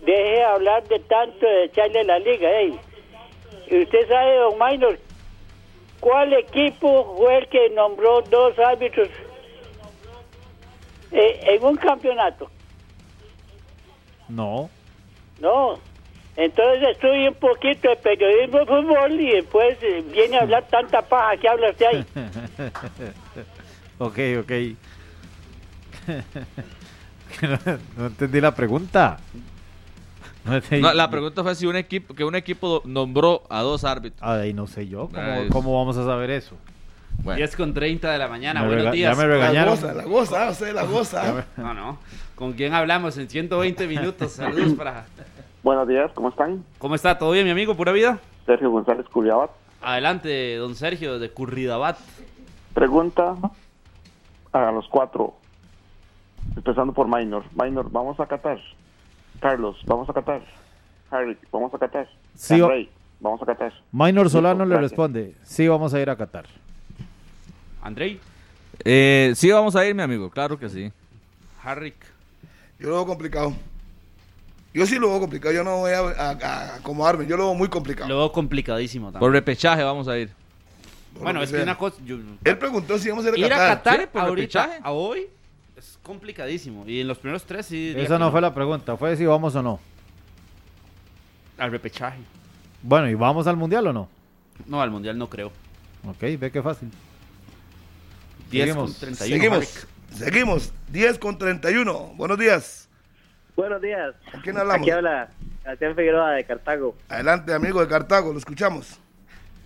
deje de hablar de tanto de echarle la liga, ey. Y usted sabe, don Minor, ¿cuál equipo fue el que nombró dos árbitros eh, en un campeonato? No. No. Entonces estudia un poquito de periodismo de fútbol y después eh, viene a hablar tanta paja que habla usted ahí. ok, ok. no, entendí la pregunta. No entendí- No, la pregunta fue si un equipo que un equipo nombró a dos árbitros. Ah, ahí no sé yo. ¿Cómo, Ay, cómo vamos a saber eso? 10 con 30 de la mañana, Me buenos días. ya me regañaron. La goza, la goza, usted la goza. No, no. ¿Con quién hablamos en 120 minutos? Saludos para... Buenos días, ¿cómo están? ¿Cómo está? ¿Todo bien, mi amigo? ¿Pura vida? Sergio González Culiabat. Adelante, don Sergio, de Curridabat. Pregunta a los cuatro, empezando por Minor. Minor, ¿vamos a Qatar? Carlos, ¿vamos a Qatar? Harry, ¿vamos a Qatar? Sí, ¿vamos a Qatar? Minor Solano le responde, sí, vamos a ir a Qatar. Andrei. Eh, sí, vamos a ir, mi amigo. Claro que sí. Harrick. Yo lo veo complicado. Yo sí lo veo complicado. Yo no voy a, a- a acomodarme. Yo lo veo muy complicado. Lo veo complicadísimo también. Por repechaje vamos a ir. Bueno, que es que una cosa... yo- Él preguntó si íbamos a ir a Ir a Qatar. Qatar Sí, por ahorita, repechaje. a hoy, es complicadísimo. Y en los primeros tres sí... Esa que no fue la pregunta, fue si vamos o no. Al repechaje. Bueno, ¿y vamos al mundial o no? No, al mundial no creo. Ok, ve qué fácil. 10 Seguimos. con 31. Seguimos. Harrick. Seguimos. 10 con 31. Buenos días. Buenos días. ¿Con quién hablamos? Aquí habla Sebastián Figueroa de Cartago. Adelante, amigo de Cartago. Lo escuchamos.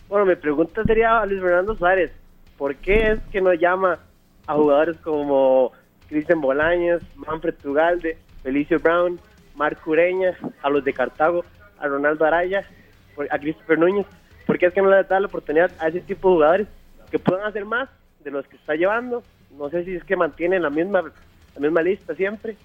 Bueno, mi pregunta sería a Luis Fernando Suárez. ¿Por qué es que no llama a jugadores como Cristian Bolaños, Manfred Tugalde, Felicio Brown, Marco Ureña, a los de Cartago, a Ronaldo Araya, a Christopher Núñez? ¿Por qué es que no le da la oportunidad a ese tipo de jugadores que puedan hacer más de los que está llevando? No sé si es que mantienen la misma, la misma lista siempre.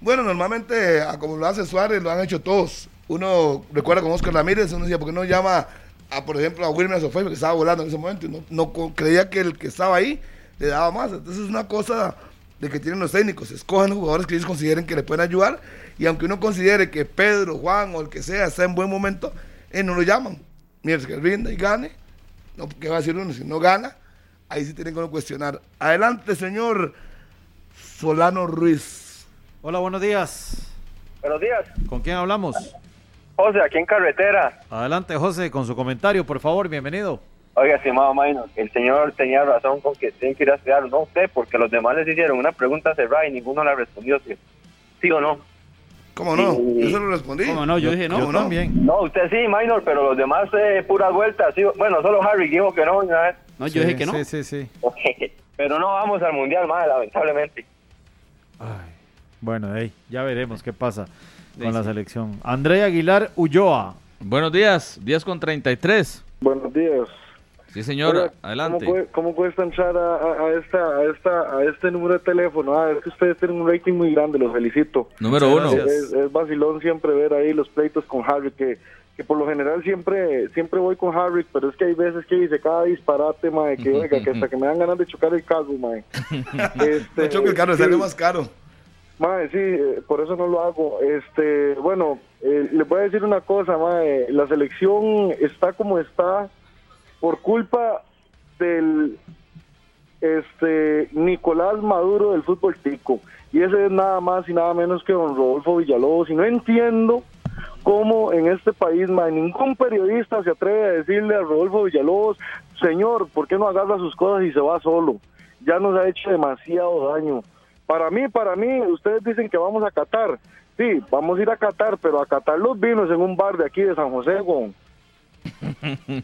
Bueno, normalmente, como lo hace Suárez, lo han hecho todos. Uno recuerda con Oscar Ramírez, uno decía, ¿por qué no llama, a, por ejemplo, a Wilmer Sofía, que estaba volando en ese momento? No, no creía que el que estaba ahí le daba más. Entonces, es una cosa de que tienen los técnicos. Escogen los jugadores que ellos consideren que le pueden ayudar. Y aunque uno considere que Pedro, Juan o el que sea está en buen momento, eh, no lo llaman. Mientras que rinda y gane, no, ¿qué va a decir uno? Si no gana, ahí sí tienen que cuestionar. Adelante, señor Solano Ruiz. Hola, buenos días. Buenos días. ¿Con quién hablamos? José, aquí en carretera. Adelante, José, con su comentario, por favor, bienvenido. Oiga, estimado Maino, el señor tenía razón con que tienen que ir a estudiar, no usted, porque los demás les hicieron una pregunta cerrada y ninguno la respondió, ¿sí, ¿Sí o no? ¿Cómo no? Sí. Yo se lo respondí. ¿Cómo no? Yo dije no. ¿Cómo no? No, usted sí, Minor, pero los demás eh, puras vueltas. Sí, bueno, solo Harry dijo que no. una vez. No, yo Sí, dije que no. Sí, sí, sí. pero no vamos al mundial, más lamentablemente. Bueno, hey, ya veremos qué pasa con Sí, la selección. André Aguilar Ulloa. Buenos días, 10 con 33. Buenos días. Sí, señor, Oiga, adelante. ¿Cómo, cómo cuesta entrar a, a- a esta, a, esta, a este número de teléfono? Ah, es que ustedes tienen un rating muy grande, los felicito. Número uno. Es, es vacilón siempre ver ahí los pleitos con Harry, que, que por lo general siempre siempre voy con Harry, pero es que hay veces que dice cada disparate, mae, que oiga, que hasta que me dan ganas de chocar el carro, mae. Este, No choque el carro, sí. sale más caro. Mae, sí, eh, por eso no lo hago. Este, bueno, eh, le voy a decir una cosa, mae. La selección está como está por culpa del este Nicolás Maduro del fútbol tico. Y ese es nada más y nada menos que don Rodolfo Villalobos. Y no entiendo cómo en este país ma, ningún periodista se atreve a decirle a Rodolfo Villalobos, señor, ¿por qué no agarra sus cosas y se va solo? Ya nos ha hecho demasiado daño. Para mí, para mí, ustedes dicen que vamos a Qatar. Sí, vamos a ir a Qatar, pero a Qatar los vinos en un bar de aquí de San José, güey.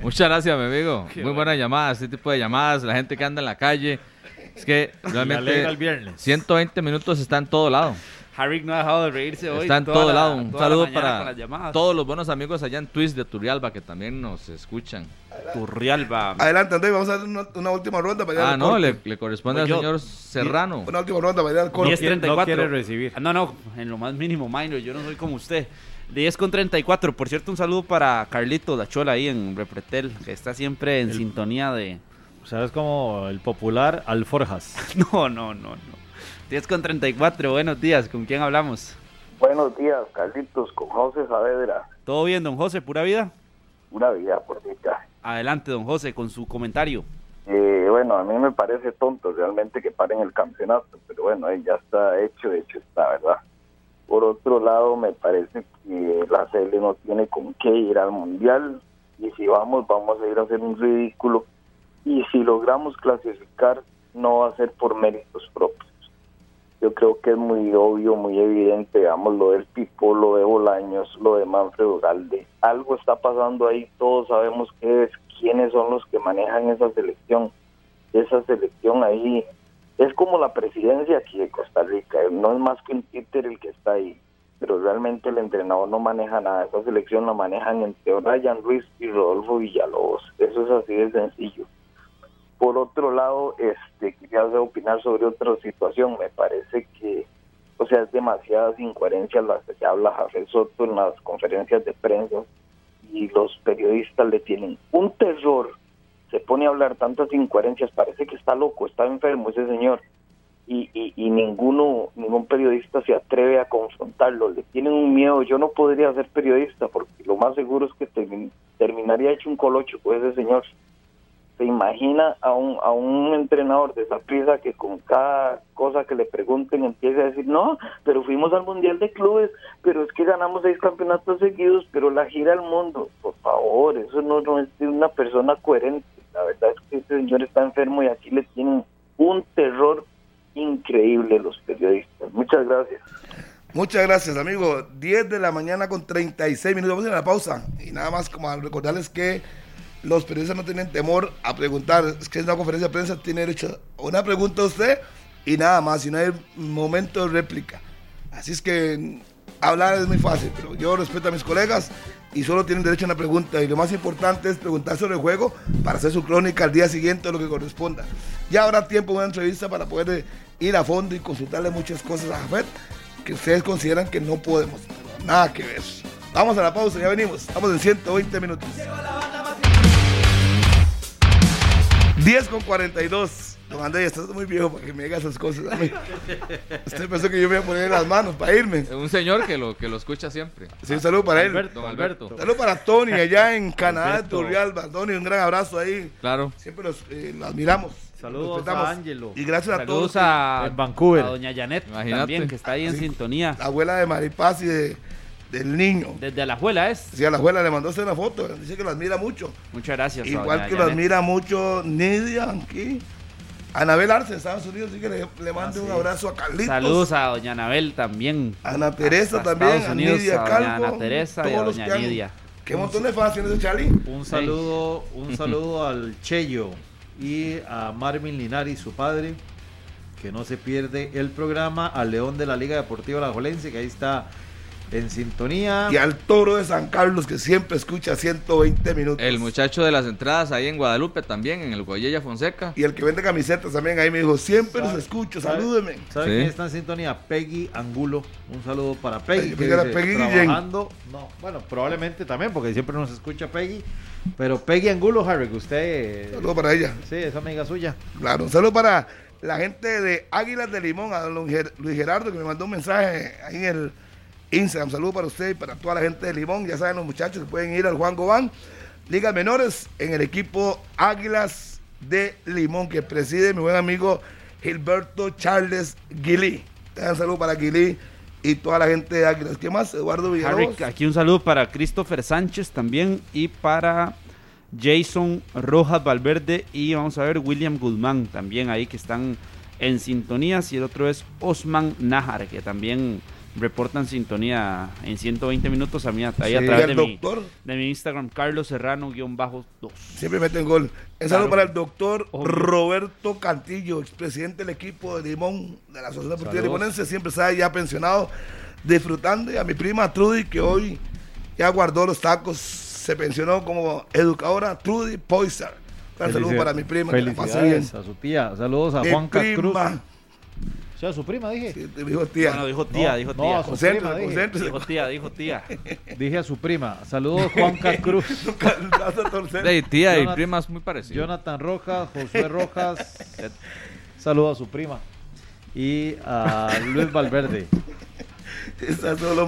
Muchas gracias, mi amigo. Muy buena llamada, este tipo de llamadas, la gente que anda en la calle. Es que realmente el viernes. 120 minutos está en todo lado. Harry no ha dejado de reírse hoy. Está en todo la- lado. Un saludo para todos los buenos amigos allá en Twist de Turrialba que también nos escuchan. Turrialba. Adelante, Andrés, vamos a hacer una, una última ronda para ir Ah, al no, le, le corresponde al Voy yo. señor Serrano. Una última ronda para ir al corte. 10.34. Ah, No, no, en lo más mínimo, minor. Yo no soy como usted. 10 con 34. Por cierto, un saludo para Carlito Dachola ahí en Repretel, que está siempre en sintonía de. O sea, es como el popular Alforjas. No, no, no, no. 10 con 34. Buenos días. ¿Con quién hablamos? Buenos días, Carlitos, con José Saavedra. ¿Todo bien, don José? ¿Pura vida? Una vida por dicha. Adelante, don José, con su comentario. Eh, bueno, a mí me parece tonto realmente que paren el campeonato, pero bueno, eh, ya está hecho, hecho está, ¿verdad? Por otro lado, me parece que la CL no tiene con qué ir al Mundial y si vamos, vamos a ir a hacer un ridículo y si logramos clasificar, no va a ser por méritos propios. Yo creo que es muy obvio, muy evidente, digamos, lo del Pipo, lo de Bolaños, lo de Manfredo Galde. Algo está pasando ahí, todos sabemos qué es, quiénes son los que manejan esa selección. Esa selección ahí es como la presidencia aquí de Costa Rica, no es más que un títer el que está ahí, pero realmente el entrenador no maneja nada. Esa selección la manejan entre Ryan Ruiz y Rodolfo Villalobos. Eso es así de sencillo. Por otro lado, este quería opinar sobre otra situación. Me parece que, o sea, es demasiadas incoherencias las que habla Jafet Soto en las conferencias de prensa y los periodistas le tienen un terror. Se pone a hablar tantas incoherencias, parece que está loco, está enfermo ese señor. Y, y, y ninguno, ningún periodista se atreve a confrontarlo, le tienen un miedo. Yo no podría ser periodista porque lo más seguro es que termin- terminaría hecho un colocho con ese señor se imagina a un, a un entrenador de esa prisa que con cada cosa que le pregunten empiece a decir, no, pero fuimos al Mundial de Clubes, pero es que ganamos seis campeonatos seguidos, pero la gira al mundo, por favor, eso no, no es una persona coherente. La verdad es que este señor está enfermo y aquí le tienen un terror increíble los periodistas. Muchas gracias. Muchas gracias, amigo. 10 de la mañana con 36 minutos. Vamos a la pausa. Y nada más como recordarles que los periodistas no tienen temor a preguntar. Es que es una conferencia de prensa, tiene derecho a una pregunta a usted y nada más. Y no hay momento de réplica. Así es que mm, hablar es muy fácil, pero yo respeto a mis colegas y solo tienen derecho a una pregunta. Y lo más importante es preguntar sobre el juego para hacer su crónica al día siguiente o lo que corresponda. Ya habrá tiempo en una entrevista para poder eh, ir a fondo y consultarle muchas cosas a Jafet que ustedes consideran que no podemos. Nada que ver. Vamos a la pausa, ya venimos. Estamos en 120 minutos. 10 con 42. Don Andrés, estás muy viejo para que me diga esas cosas a mí. Usted pensó que yo me iba a poner las manos para irme. Un señor que lo, que lo escucha siempre. Sí, un saludo para él. Alberto, don Alberto. Saludo para Tony allá en Canadá, Alberto. Turrialba. Tony, un gran abrazo ahí. Claro. Siempre los, eh, lo admiramos. Saludos a Ángelo. Y gracias a Saludos todos. a, En Vancouver. a doña Janet Imagínate. también, que está ahí en sintonía. La abuela de Maripaz y de, del niño. Desde la abuela es. Sí, a la abuela le mandó hacer una foto. Dice que lo admira mucho. Muchas gracias. Igual doña que lo admira mucho Nidia aquí. Anabel Arce, Estados Unidos, así que le, le mando un abrazo a Carlitos. Ah, Saludos a doña Anabel también. Ana Teresa también, Estados a Unidos, Nidia a Calvo, Ana Teresa y a todos los doña que han- Nidia. Qué montón de fans tiene ese Charlie. Un saludo, un saludo al Cheyo y a Marvin Linari, su padre, que no se pierde el programa, al León de la Liga Deportiva La Jolense, que ahí está en sintonía. Y al toro de San Carlos que siempre escucha 120 minutos. El muchacho de las entradas ahí en Guadalupe también, en el Guayella Fonseca. Y el que vende camisetas también ahí me dijo, siempre los ¿Sabe- escucho, sabe- salúdeme. ¿Sabe Sí. quién está en sintonía? Peggy Angulo. Un saludo para Peggy. Que dice, Peggy trabajando. No, bueno, probablemente también, porque siempre nos escucha Peggy. Pero Peggy Angulo, Harry, que usted. Saludo para ella. Sí, es amiga suya. Claro, un saludo para la gente de Águilas de Limón, a don Luis Gerardo que me mandó un mensaje ahí en el Instagram. Saludo para usted y para toda la gente de Limón. Ya saben los muchachos pueden ir al Juan Gobán. Ligas menores en el equipo Águilas de Limón, que preside mi buen amigo Gilberto Charles Guilí. Un saludo para Guilí y toda la gente de Águilas. ¿Qué más? Eduardo Villalobos. Harry, aquí un saludo para Christopher Sánchez también y para Jason Rojas Valverde y vamos a ver William Guzmán también ahí que están en sintonías y el otro es Osman Najar que también reportan sintonía en 120 minutos a mí ahí Sí. a través ¿Y de mi, de mi Instagram Carlos Serrano guion bajo 2 Siempre meten gol. Un saludo Claro. para el doctor Obvio. Roberto Cantillo, expresidente del equipo de Limón, de la Sociedad Deportiva. Limonense. Siempre está ya pensionado, disfrutando. Y a mi prima Trudy, que hoy ya guardó los tacos, se pensionó como educadora, Trudy Poisar. Un saludo para mi prima, que la pase bien. A su tía. Saludos a Mi Juanca Cruz. Prima. Sí, a su prima dije. dijo tía. No, no, dijo tía, No, dijo no, tía. a su Concéntrese, prima dije. concéntrese. Dijo tía, dijo tía. Dije a su prima. Saludos Juanca Cruz. De tía y Jonat- primas muy parecidas. Jonathan Rojas, Josué Rojas. Saludos a su prima. Y a Luis Valverde.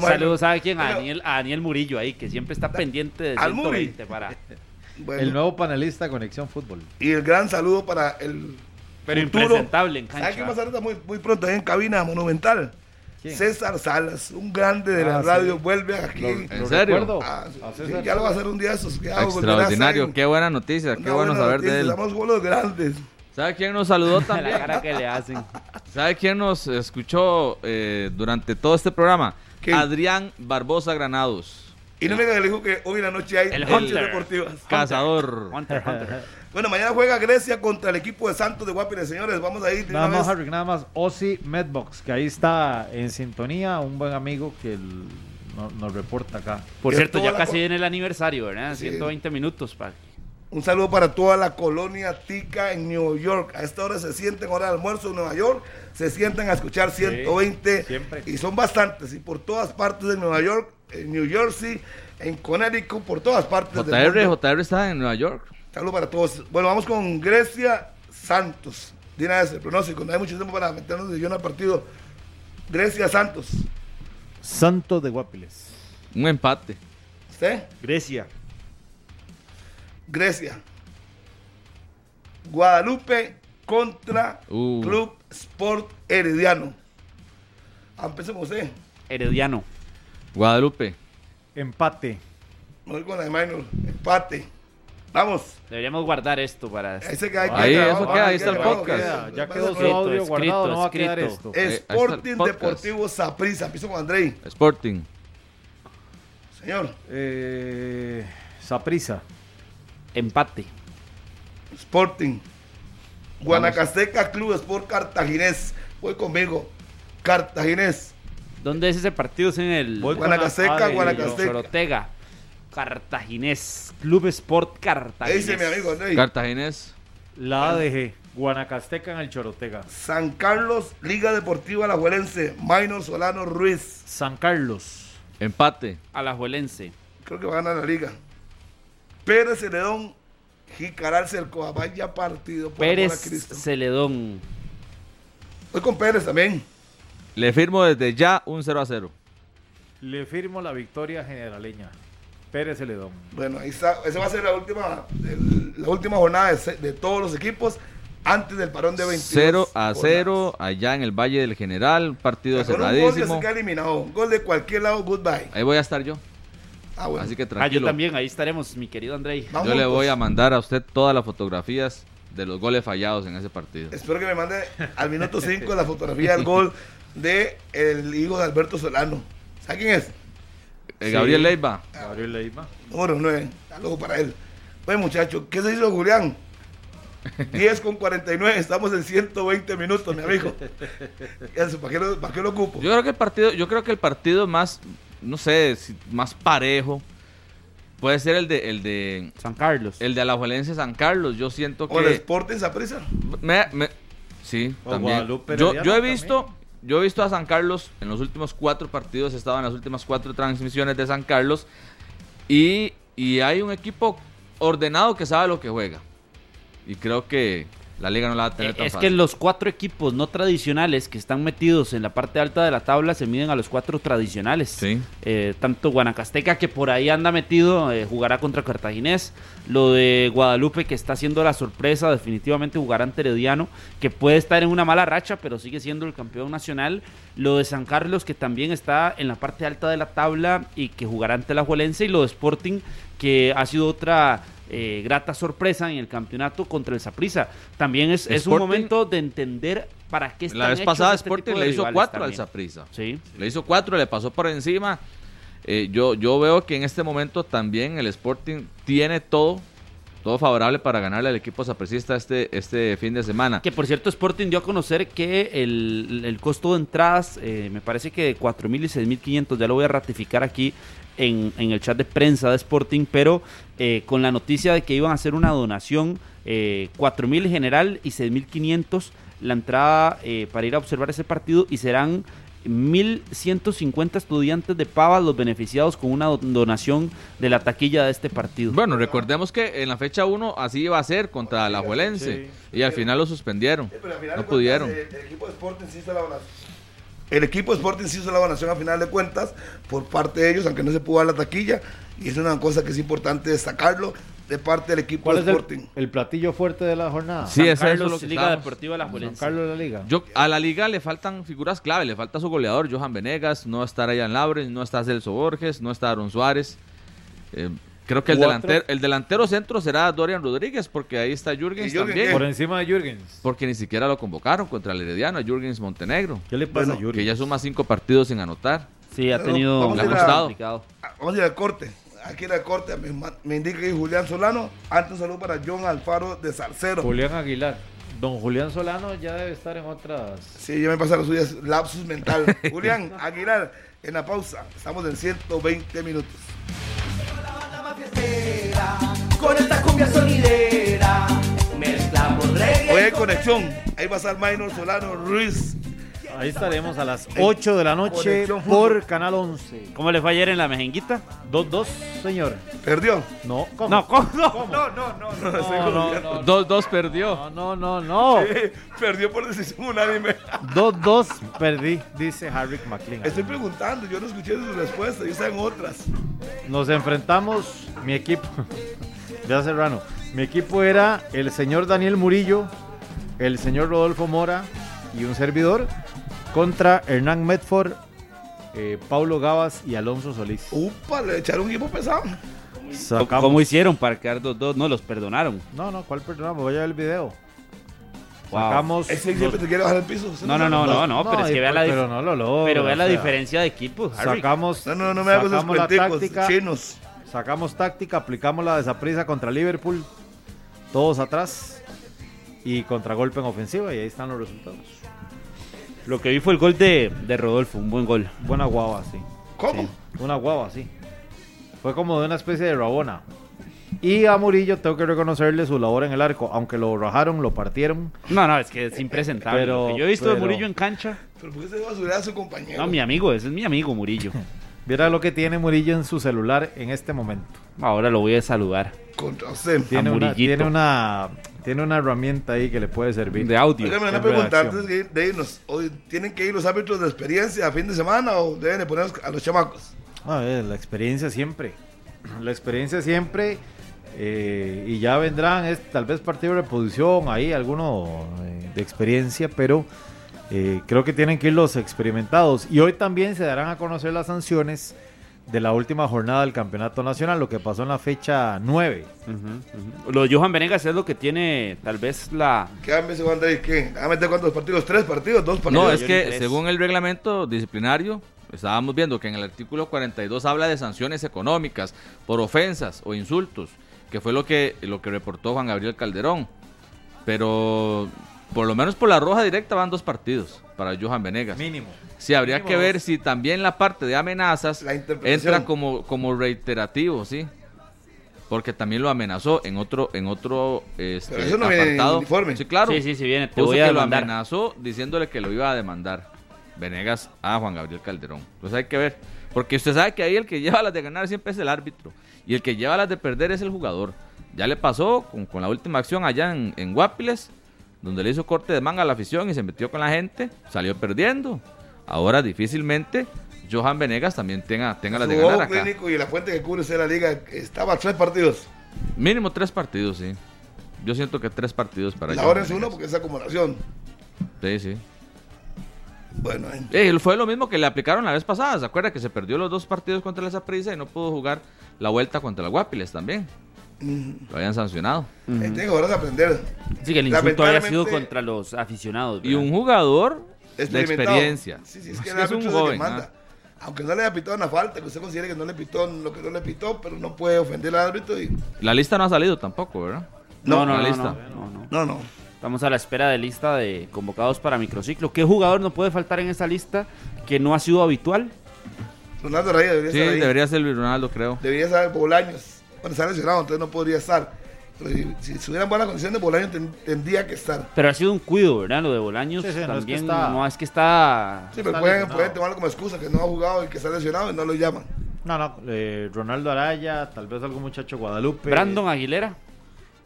Saludos a quién, a Daniel, a Daniel Murillo ahí, que siempre está pendiente de Al Muri. 120 para. Bueno, El nuevo panelista Conexión Fútbol. Y el gran saludo para el. Pero futuro- impresentable en ¿Sabe cancha. quién va a estar muy, muy pronto ahí en cabina monumental? ¿Quién? César Salas, un grande de la Ah, sí. radio, vuelve aquí. Lo- ¿En lo serio? Ah, sí, sí, ya lo va a hacer un día esos. que hago, Extraordinario, qué buena noticia, una qué bueno saber de noticia, él. Estamos con los grandes. ¿Sabe quién nos saludó la también? cara que le hacen. ¿Sabe quién nos escuchó eh, durante todo este programa? ¿Quién? Adrián Barbosa Granados, Y no me diga que le dijo que hoy en la noche hay El noches Hunter. deportivas. cazador. Hunter, Hunter. Bueno, mañana juega Grecia contra el equipo de Santos de Guapines, señores. Vamos a ir Nada más. Harry, nada más. Ozzy Medbox, que ahí está en sintonía. Un buen amigo que el- no- nos reporta acá. Por cierto, ya casi viene el aniversario, ¿verdad? Sí. 120 minutos para. Un saludo para toda la colonia tica en New York. A esta hora se sienten hora de almuerzo en Nueva York, se sientan a escuchar 120 siempre. y son bastantes y por todas partes de Nueva York, en New Jersey, en Connecticut, por todas partes del JR, mundo. JR está en Nueva York. Saludo para todos. Bueno, vamos con Grecia Santos. Vez el pronóstico, no hay mucho tiempo para meternos de lleno al partido. Grecia Santos. Santo de Guapiles. Un empate. ¿Usted? Grecia. Grecia. Guadalupe contra Uh. Club Sport Herediano. Ah, empecemos usted. Herediano. Guadalupe. Empate. Me voy con la de Minor. Empate. Vamos. Deberíamos guardar esto para. Ese que hay que Ahí, eso queda, está el podcast. queda. Ya quedó su Escrito, audio guardado, no va a quedar esto. Sporting. Deportivo Saprissa. Piso con Andrei. Sporting. Señor. Eh, Saprisa. Empate. Sporting. Guanacasteca Club Sport Cartaginés. Voy conmigo. Cartaginés. ¿Dónde es ese partido? Es en el. Voy Guanacasteca, de- Guanacasteca. Cartaginés. Club Sport ¿Qué Cartaginés. dice mi amigo? Cartaginés. La ADG. Guanacasteca en el Chorotega. San Carlos, Liga Deportiva Alajuelense, Minor Solano Ruiz. San Carlos. Empate. Alajuelense. Creo que va a ganar la liga. Pérez Celedón, Jicaral Cercoa, vaya partido. Por Pérez. Celedón. Voy con Pérez también. Le firmo desde ya un 0 a 0. Le firmo la victoria generaleña. Pérez Celedón. Bueno, ahí está. Esa va a ser la última, el- la última jornada de, de todos los equipos antes del parón de 22. 0 a jornadas. 0 allá en el Valle del General. Partido un gol ya cerradísimo. se queda eliminado. Un gol de cualquier lado, goodbye. Ahí voy a estar yo. Ah, bueno. Así que Ah, yo tranquilo. también, ahí estaremos, mi querido Andrei. Vamos Yo le voy a mandar a usted todas las fotografías de los goles fallados en ese partido. Espero que me mande al minuto 5 la fotografía del gol de el hijo de Alberto Solano. ¿Sabe quién es? Eh, Gabriel Leiva. Gabriel Leiva. Número 9. Saludos para él. Bueno, muchachos, ¿qué se hizo Julián? 10 con 49, estamos en 120 minutos, mi amigo. Eso, ¿Para qué lo, para qué lo ocupo? Yo creo que el partido, yo creo que el partido más, no sé, más parejo puede ser el de el de San Carlos. el de Alajuelense San Carlos. Yo siento O el que Sporting Saprissa. me, me- sí, O también. Yo, he también. Yo he visto a San Carlos en los últimos cuatro partidos, he estado en las últimas cuatro transmisiones de San Carlos y, y hay un equipo ordenado que sabe lo que juega. Y creo que la liga no la va a tener tan Eh, Es fácil. que los cuatro equipos no tradicionales que están metidos en la parte alta de la tabla se miden a los cuatro tradicionales. Eh, tanto Guanacasteca, que por ahí anda metido, eh, jugará contra Cartaginés. Lo de Guadalupe, que está haciendo la sorpresa, definitivamente jugará ante Herediano, que puede estar en una mala racha, pero sigue siendo el campeón nacional. Lo de San Carlos, que también está en la parte alta de la tabla y que jugará ante la Juelense. Y lo de Sporting, que ha sido otra eh, grata sorpresa en el campeonato contra el Saprissa. También es, es un momento de entender para qué están La vez hechos pasada este Sporting le hizo cuatro al. Saprissa. Sí. Le hizo cuatro, le pasó por encima. Eh, yo, yo veo que en este momento también el Sporting tiene todo, todo favorable para ganarle al equipo sapricista este, este fin de semana. Que por cierto, Sporting dio a conocer que el, el costo de entradas, eh, me parece que de 4.000 y 6.500, ya lo voy a ratificar aquí en, en el chat de prensa de Sporting, pero eh, con la noticia de que iban a hacer una donación, eh, 4.000 general y 6.500 la entrada eh, para ir a observar ese partido y serán 1.150 estudiantes de Pava los beneficiados con una do- donación de la taquilla de este partido. Bueno, recordemos que en la fecha 1 así iba a ser contra la Juelense y al final lo suspendieron. Pero al final de No pudieron. eh, El, equipo de Sporting sí hizo la donación. El equipo de Sporting sí hizo la donación a final de cuentas por parte de ellos, aunque no se pudo dar la taquilla. Y es una cosa que es importante destacarlo de parte del equipo ¿Cuál de es el, Sporting. el platillo fuerte de la jornada? Sí, es eso lo que Liga Deportiva La San Juelense. Carlos de la Liga. Yo, a la liga le faltan figuras clave, le falta su goleador, Johan Venegas, no está Ryan Lawrence, no está Celso Borges, no está Aaron Suárez. Eh, creo que el delantero, el delantero centro será Dorian Rodríguez, porque ahí está Jürgens ¿Y Jürgens también. Por encima de Jürgens. Porque ni siquiera lo convocaron contra el Herediano, a Jürgens Montenegro. ¿Qué le pasa Bueno, a Jürgens? Que ya suma cinco partidos sin anotar. Sí, ha tenido vamos complicado. Ah, Vamos a ir al corte. Aquí en el corte me, indica que Julián Solano. Antes un saludo para John Alfaro de Salcero. Julián Aguilar. Don Julián Solano ya debe estar en otras. Sí, ya me pasa los suyas, lapsus mental. Julián Aguilar, en la pausa. Estamos en 120 minutos. Con esta cumbia sonidera mezclamos reggae. Hay conexión. Ahí va a estar Minor Solano Ruiz. Ahí estaremos a las 8 de la noche por. Canal 11. ¿Cómo le fue ayer en la mejenguita? 2-2, señor. ¿Perdió? No, ¿cómo? No, ¿cómo? No, no, no, no. estoy No, no, no, Dos, dos perdió. no, no, no, no. Sí, Perdió por decisión unánime. 2-2 perdí, dice Harry McLean. Estoy preguntando, yo no escuché su respuesta, yo estaba en otras. Nos enfrentamos, mi equipo, ya Serrano, mi equipo era el señor Daniel Murillo, el señor Rodolfo Mora y un servidor contra Hernán Medford, eh, Paulo Gavas y Alonso Solís. Upa, le echaron un equipo pesado. Sacamos- ¿Cómo hicieron para quedar 2-2? No, los perdonaron. No, no, ¿cuál perdonamos? Voy a ver el video. Wow. Sacamos. Ese siempre te quiere bajar el piso. No, no, no, no, no, pero es que vea la, pero no lo logra, pero vea la o sea, diferencia de equipo, Harry. Sacamos, No, no, no me hagas esos la táctica, chinos. sacamos táctica, aplicamos la desaprisa contra Liverpool, todos atrás y contragolpe en ofensiva y ahí están los resultados. Lo que vi fue el gol de, de Rodolfo, un buen gol. Buena guava, sí. ¿Cómo? Una guava, sí. Fue como de una especie de rabona. Y a Murillo tengo que reconocerle su labor en el arco, aunque lo rajaron, lo partieron. No, no, es que es impresentable. Pero- Lo que yo he visto de pero- Murillo en cancha. Pero ¿por qué se basurar a su compañero? No, mi amigo, ese es mi amigo Murillo. Viera lo que tiene Murillo en su celular en este momento. Ahora lo voy a saludar. Contra usted. Tiene una, tiene una tiene una herramienta ahí que le puede servir. De audio. Oigan, me van a preguntar antes de ir- de irnos. Hoy, ¿Tienen que ir los árbitros de experiencia a fin de semana o deben de poner a los chamacos? A ver, la experiencia siempre. La experiencia siempre. eh, y ya vendrán, es, tal vez partido de reposición, ahí alguno eh, de experiencia, pero eh, creo que tienen que ir los experimentados. Y hoy también se darán a conocer las sanciones de la última jornada del campeonato nacional, lo que pasó en la fecha 9. Ujú, ujú. Lo de Johan Venegas es lo que tiene tal vez la... ¿Qué han Juan David? ¿Qué? ¿Va a meter cuántos partidos? ¿Tres partidos? ¿Dos partidos? No, es que tres. según el reglamento disciplinario, estábamos viendo que en el artículo 42 habla de sanciones económicas por ofensas o insultos, que fue lo que, lo que reportó Juan Gabriel Calderón. Pero por lo menos por la roja directa van dos partidos para Johan Venegas. Mínimo. Sí, habría que ver si también la parte de amenazas La entra como, como reiterativo, ¿sí? Porque también lo amenazó en otro en otro este, Pero eso no viene en el uniforme. Sí, claro. Sí, sí, sí, viene. Te Puso voy a que lo amenazó diciéndole que lo iba a demandar Venegas a Juan Gabriel Calderón. Entonces hay que ver. Porque usted sabe que ahí el que lleva las de ganar siempre es el árbitro. Y el que lleva las de perder es el jugador. Ya le pasó con, con la última acción allá en, en Guapiles. donde le hizo corte de manga a la afición y se metió con la gente, salió perdiendo. Ahora difícilmente Johan Venegas también tenga, tenga las de ganar acá. clínico y la fuente que cubre usted la liga estaba a tres partidos. Mínimo tres partidos, sí. Yo siento que tres partidos para La hora es uno porque es acumulación. Sí, sí. Bueno, eh, fue lo mismo que le aplicaron la vez pasada. ¿Se acuerda que se perdió los dos partidos contra la Saprissa y no pudo jugar la vuelta contra la Guapiles también? mm, Lo habían sancionado. eh, tiene que ahora aprender. Sí, que el insulto había sido contra los aficionados. Y un ¿verdad? jugador de experiencia. Sí, sí, es que Es el que es un árbitro es el que joven. manda. ¿ah? Aunque no le haya pitado una falta, que usted considere que no le pitó lo que no le pitó, pero no puede ofender al árbitro y La lista no ha salido tampoco, ¿verdad? No, no, la no, lista. no, no, no. no. Estamos a la espera de lista de convocados para microciclo. ¿Qué jugador no puede faltar en esa lista que no ha sido habitual? Ronaldo Raya debería Sí, estar ahí. debería ser Ronaldo, creo. Debería estar Bolaños. Bueno, está lesionado, entonces no podría estar. Pero si, si estuviera en buena condición de Bolaños, ten- tendría que estar. Pero ha sido un cuido, ¿verdad? Lo de Bolaños Sí, sí, no es que también. está- No, es que está. Sí, pero Está pueden, tomarlo como excusa que no ha jugado y que está lesionado y no lo llaman. No, no, eh, Ronaldo Araya, tal vez algún muchacho Guadalupe. Brandon Aguilera.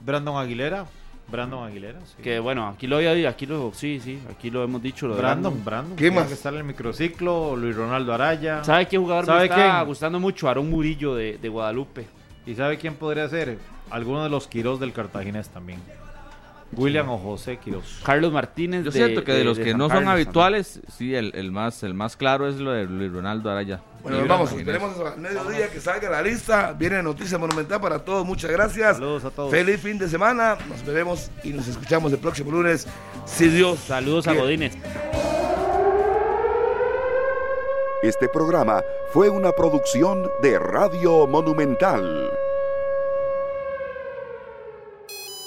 Brandon Aguilera. Brandon Aguilera, sí. Que bueno, aquí lo había aquí lo, sí, sí, aquí lo hemos dicho. Lo de Brandon, Brandon. ¿Qué más? que estar en el microciclo, Luis Ronaldo Araya. ¿Sabe qué jugador me ¿Sabe está quién? gustando mucho? Aarón Murillo de, de Guadalupe. ¿Y sabe quién podría ser? Alguno de los Quiros del Cartaginés también. William o José Quiros. Carlos Martínez. Yo siento que de, los que San no son habituales, sí, el, el más el más claro es lo de Luis Ronaldo Araya. Bueno, Libre vamos, esperemos al mediodía que salga la lista. Viene noticia monumental para todos. Muchas gracias. Saludos a todos. Feliz fin de semana. Nos veremos y nos escuchamos el próximo lunes. Si Dios. Saludos a. Godínez. Este programa fue una producción de Radio Monumental.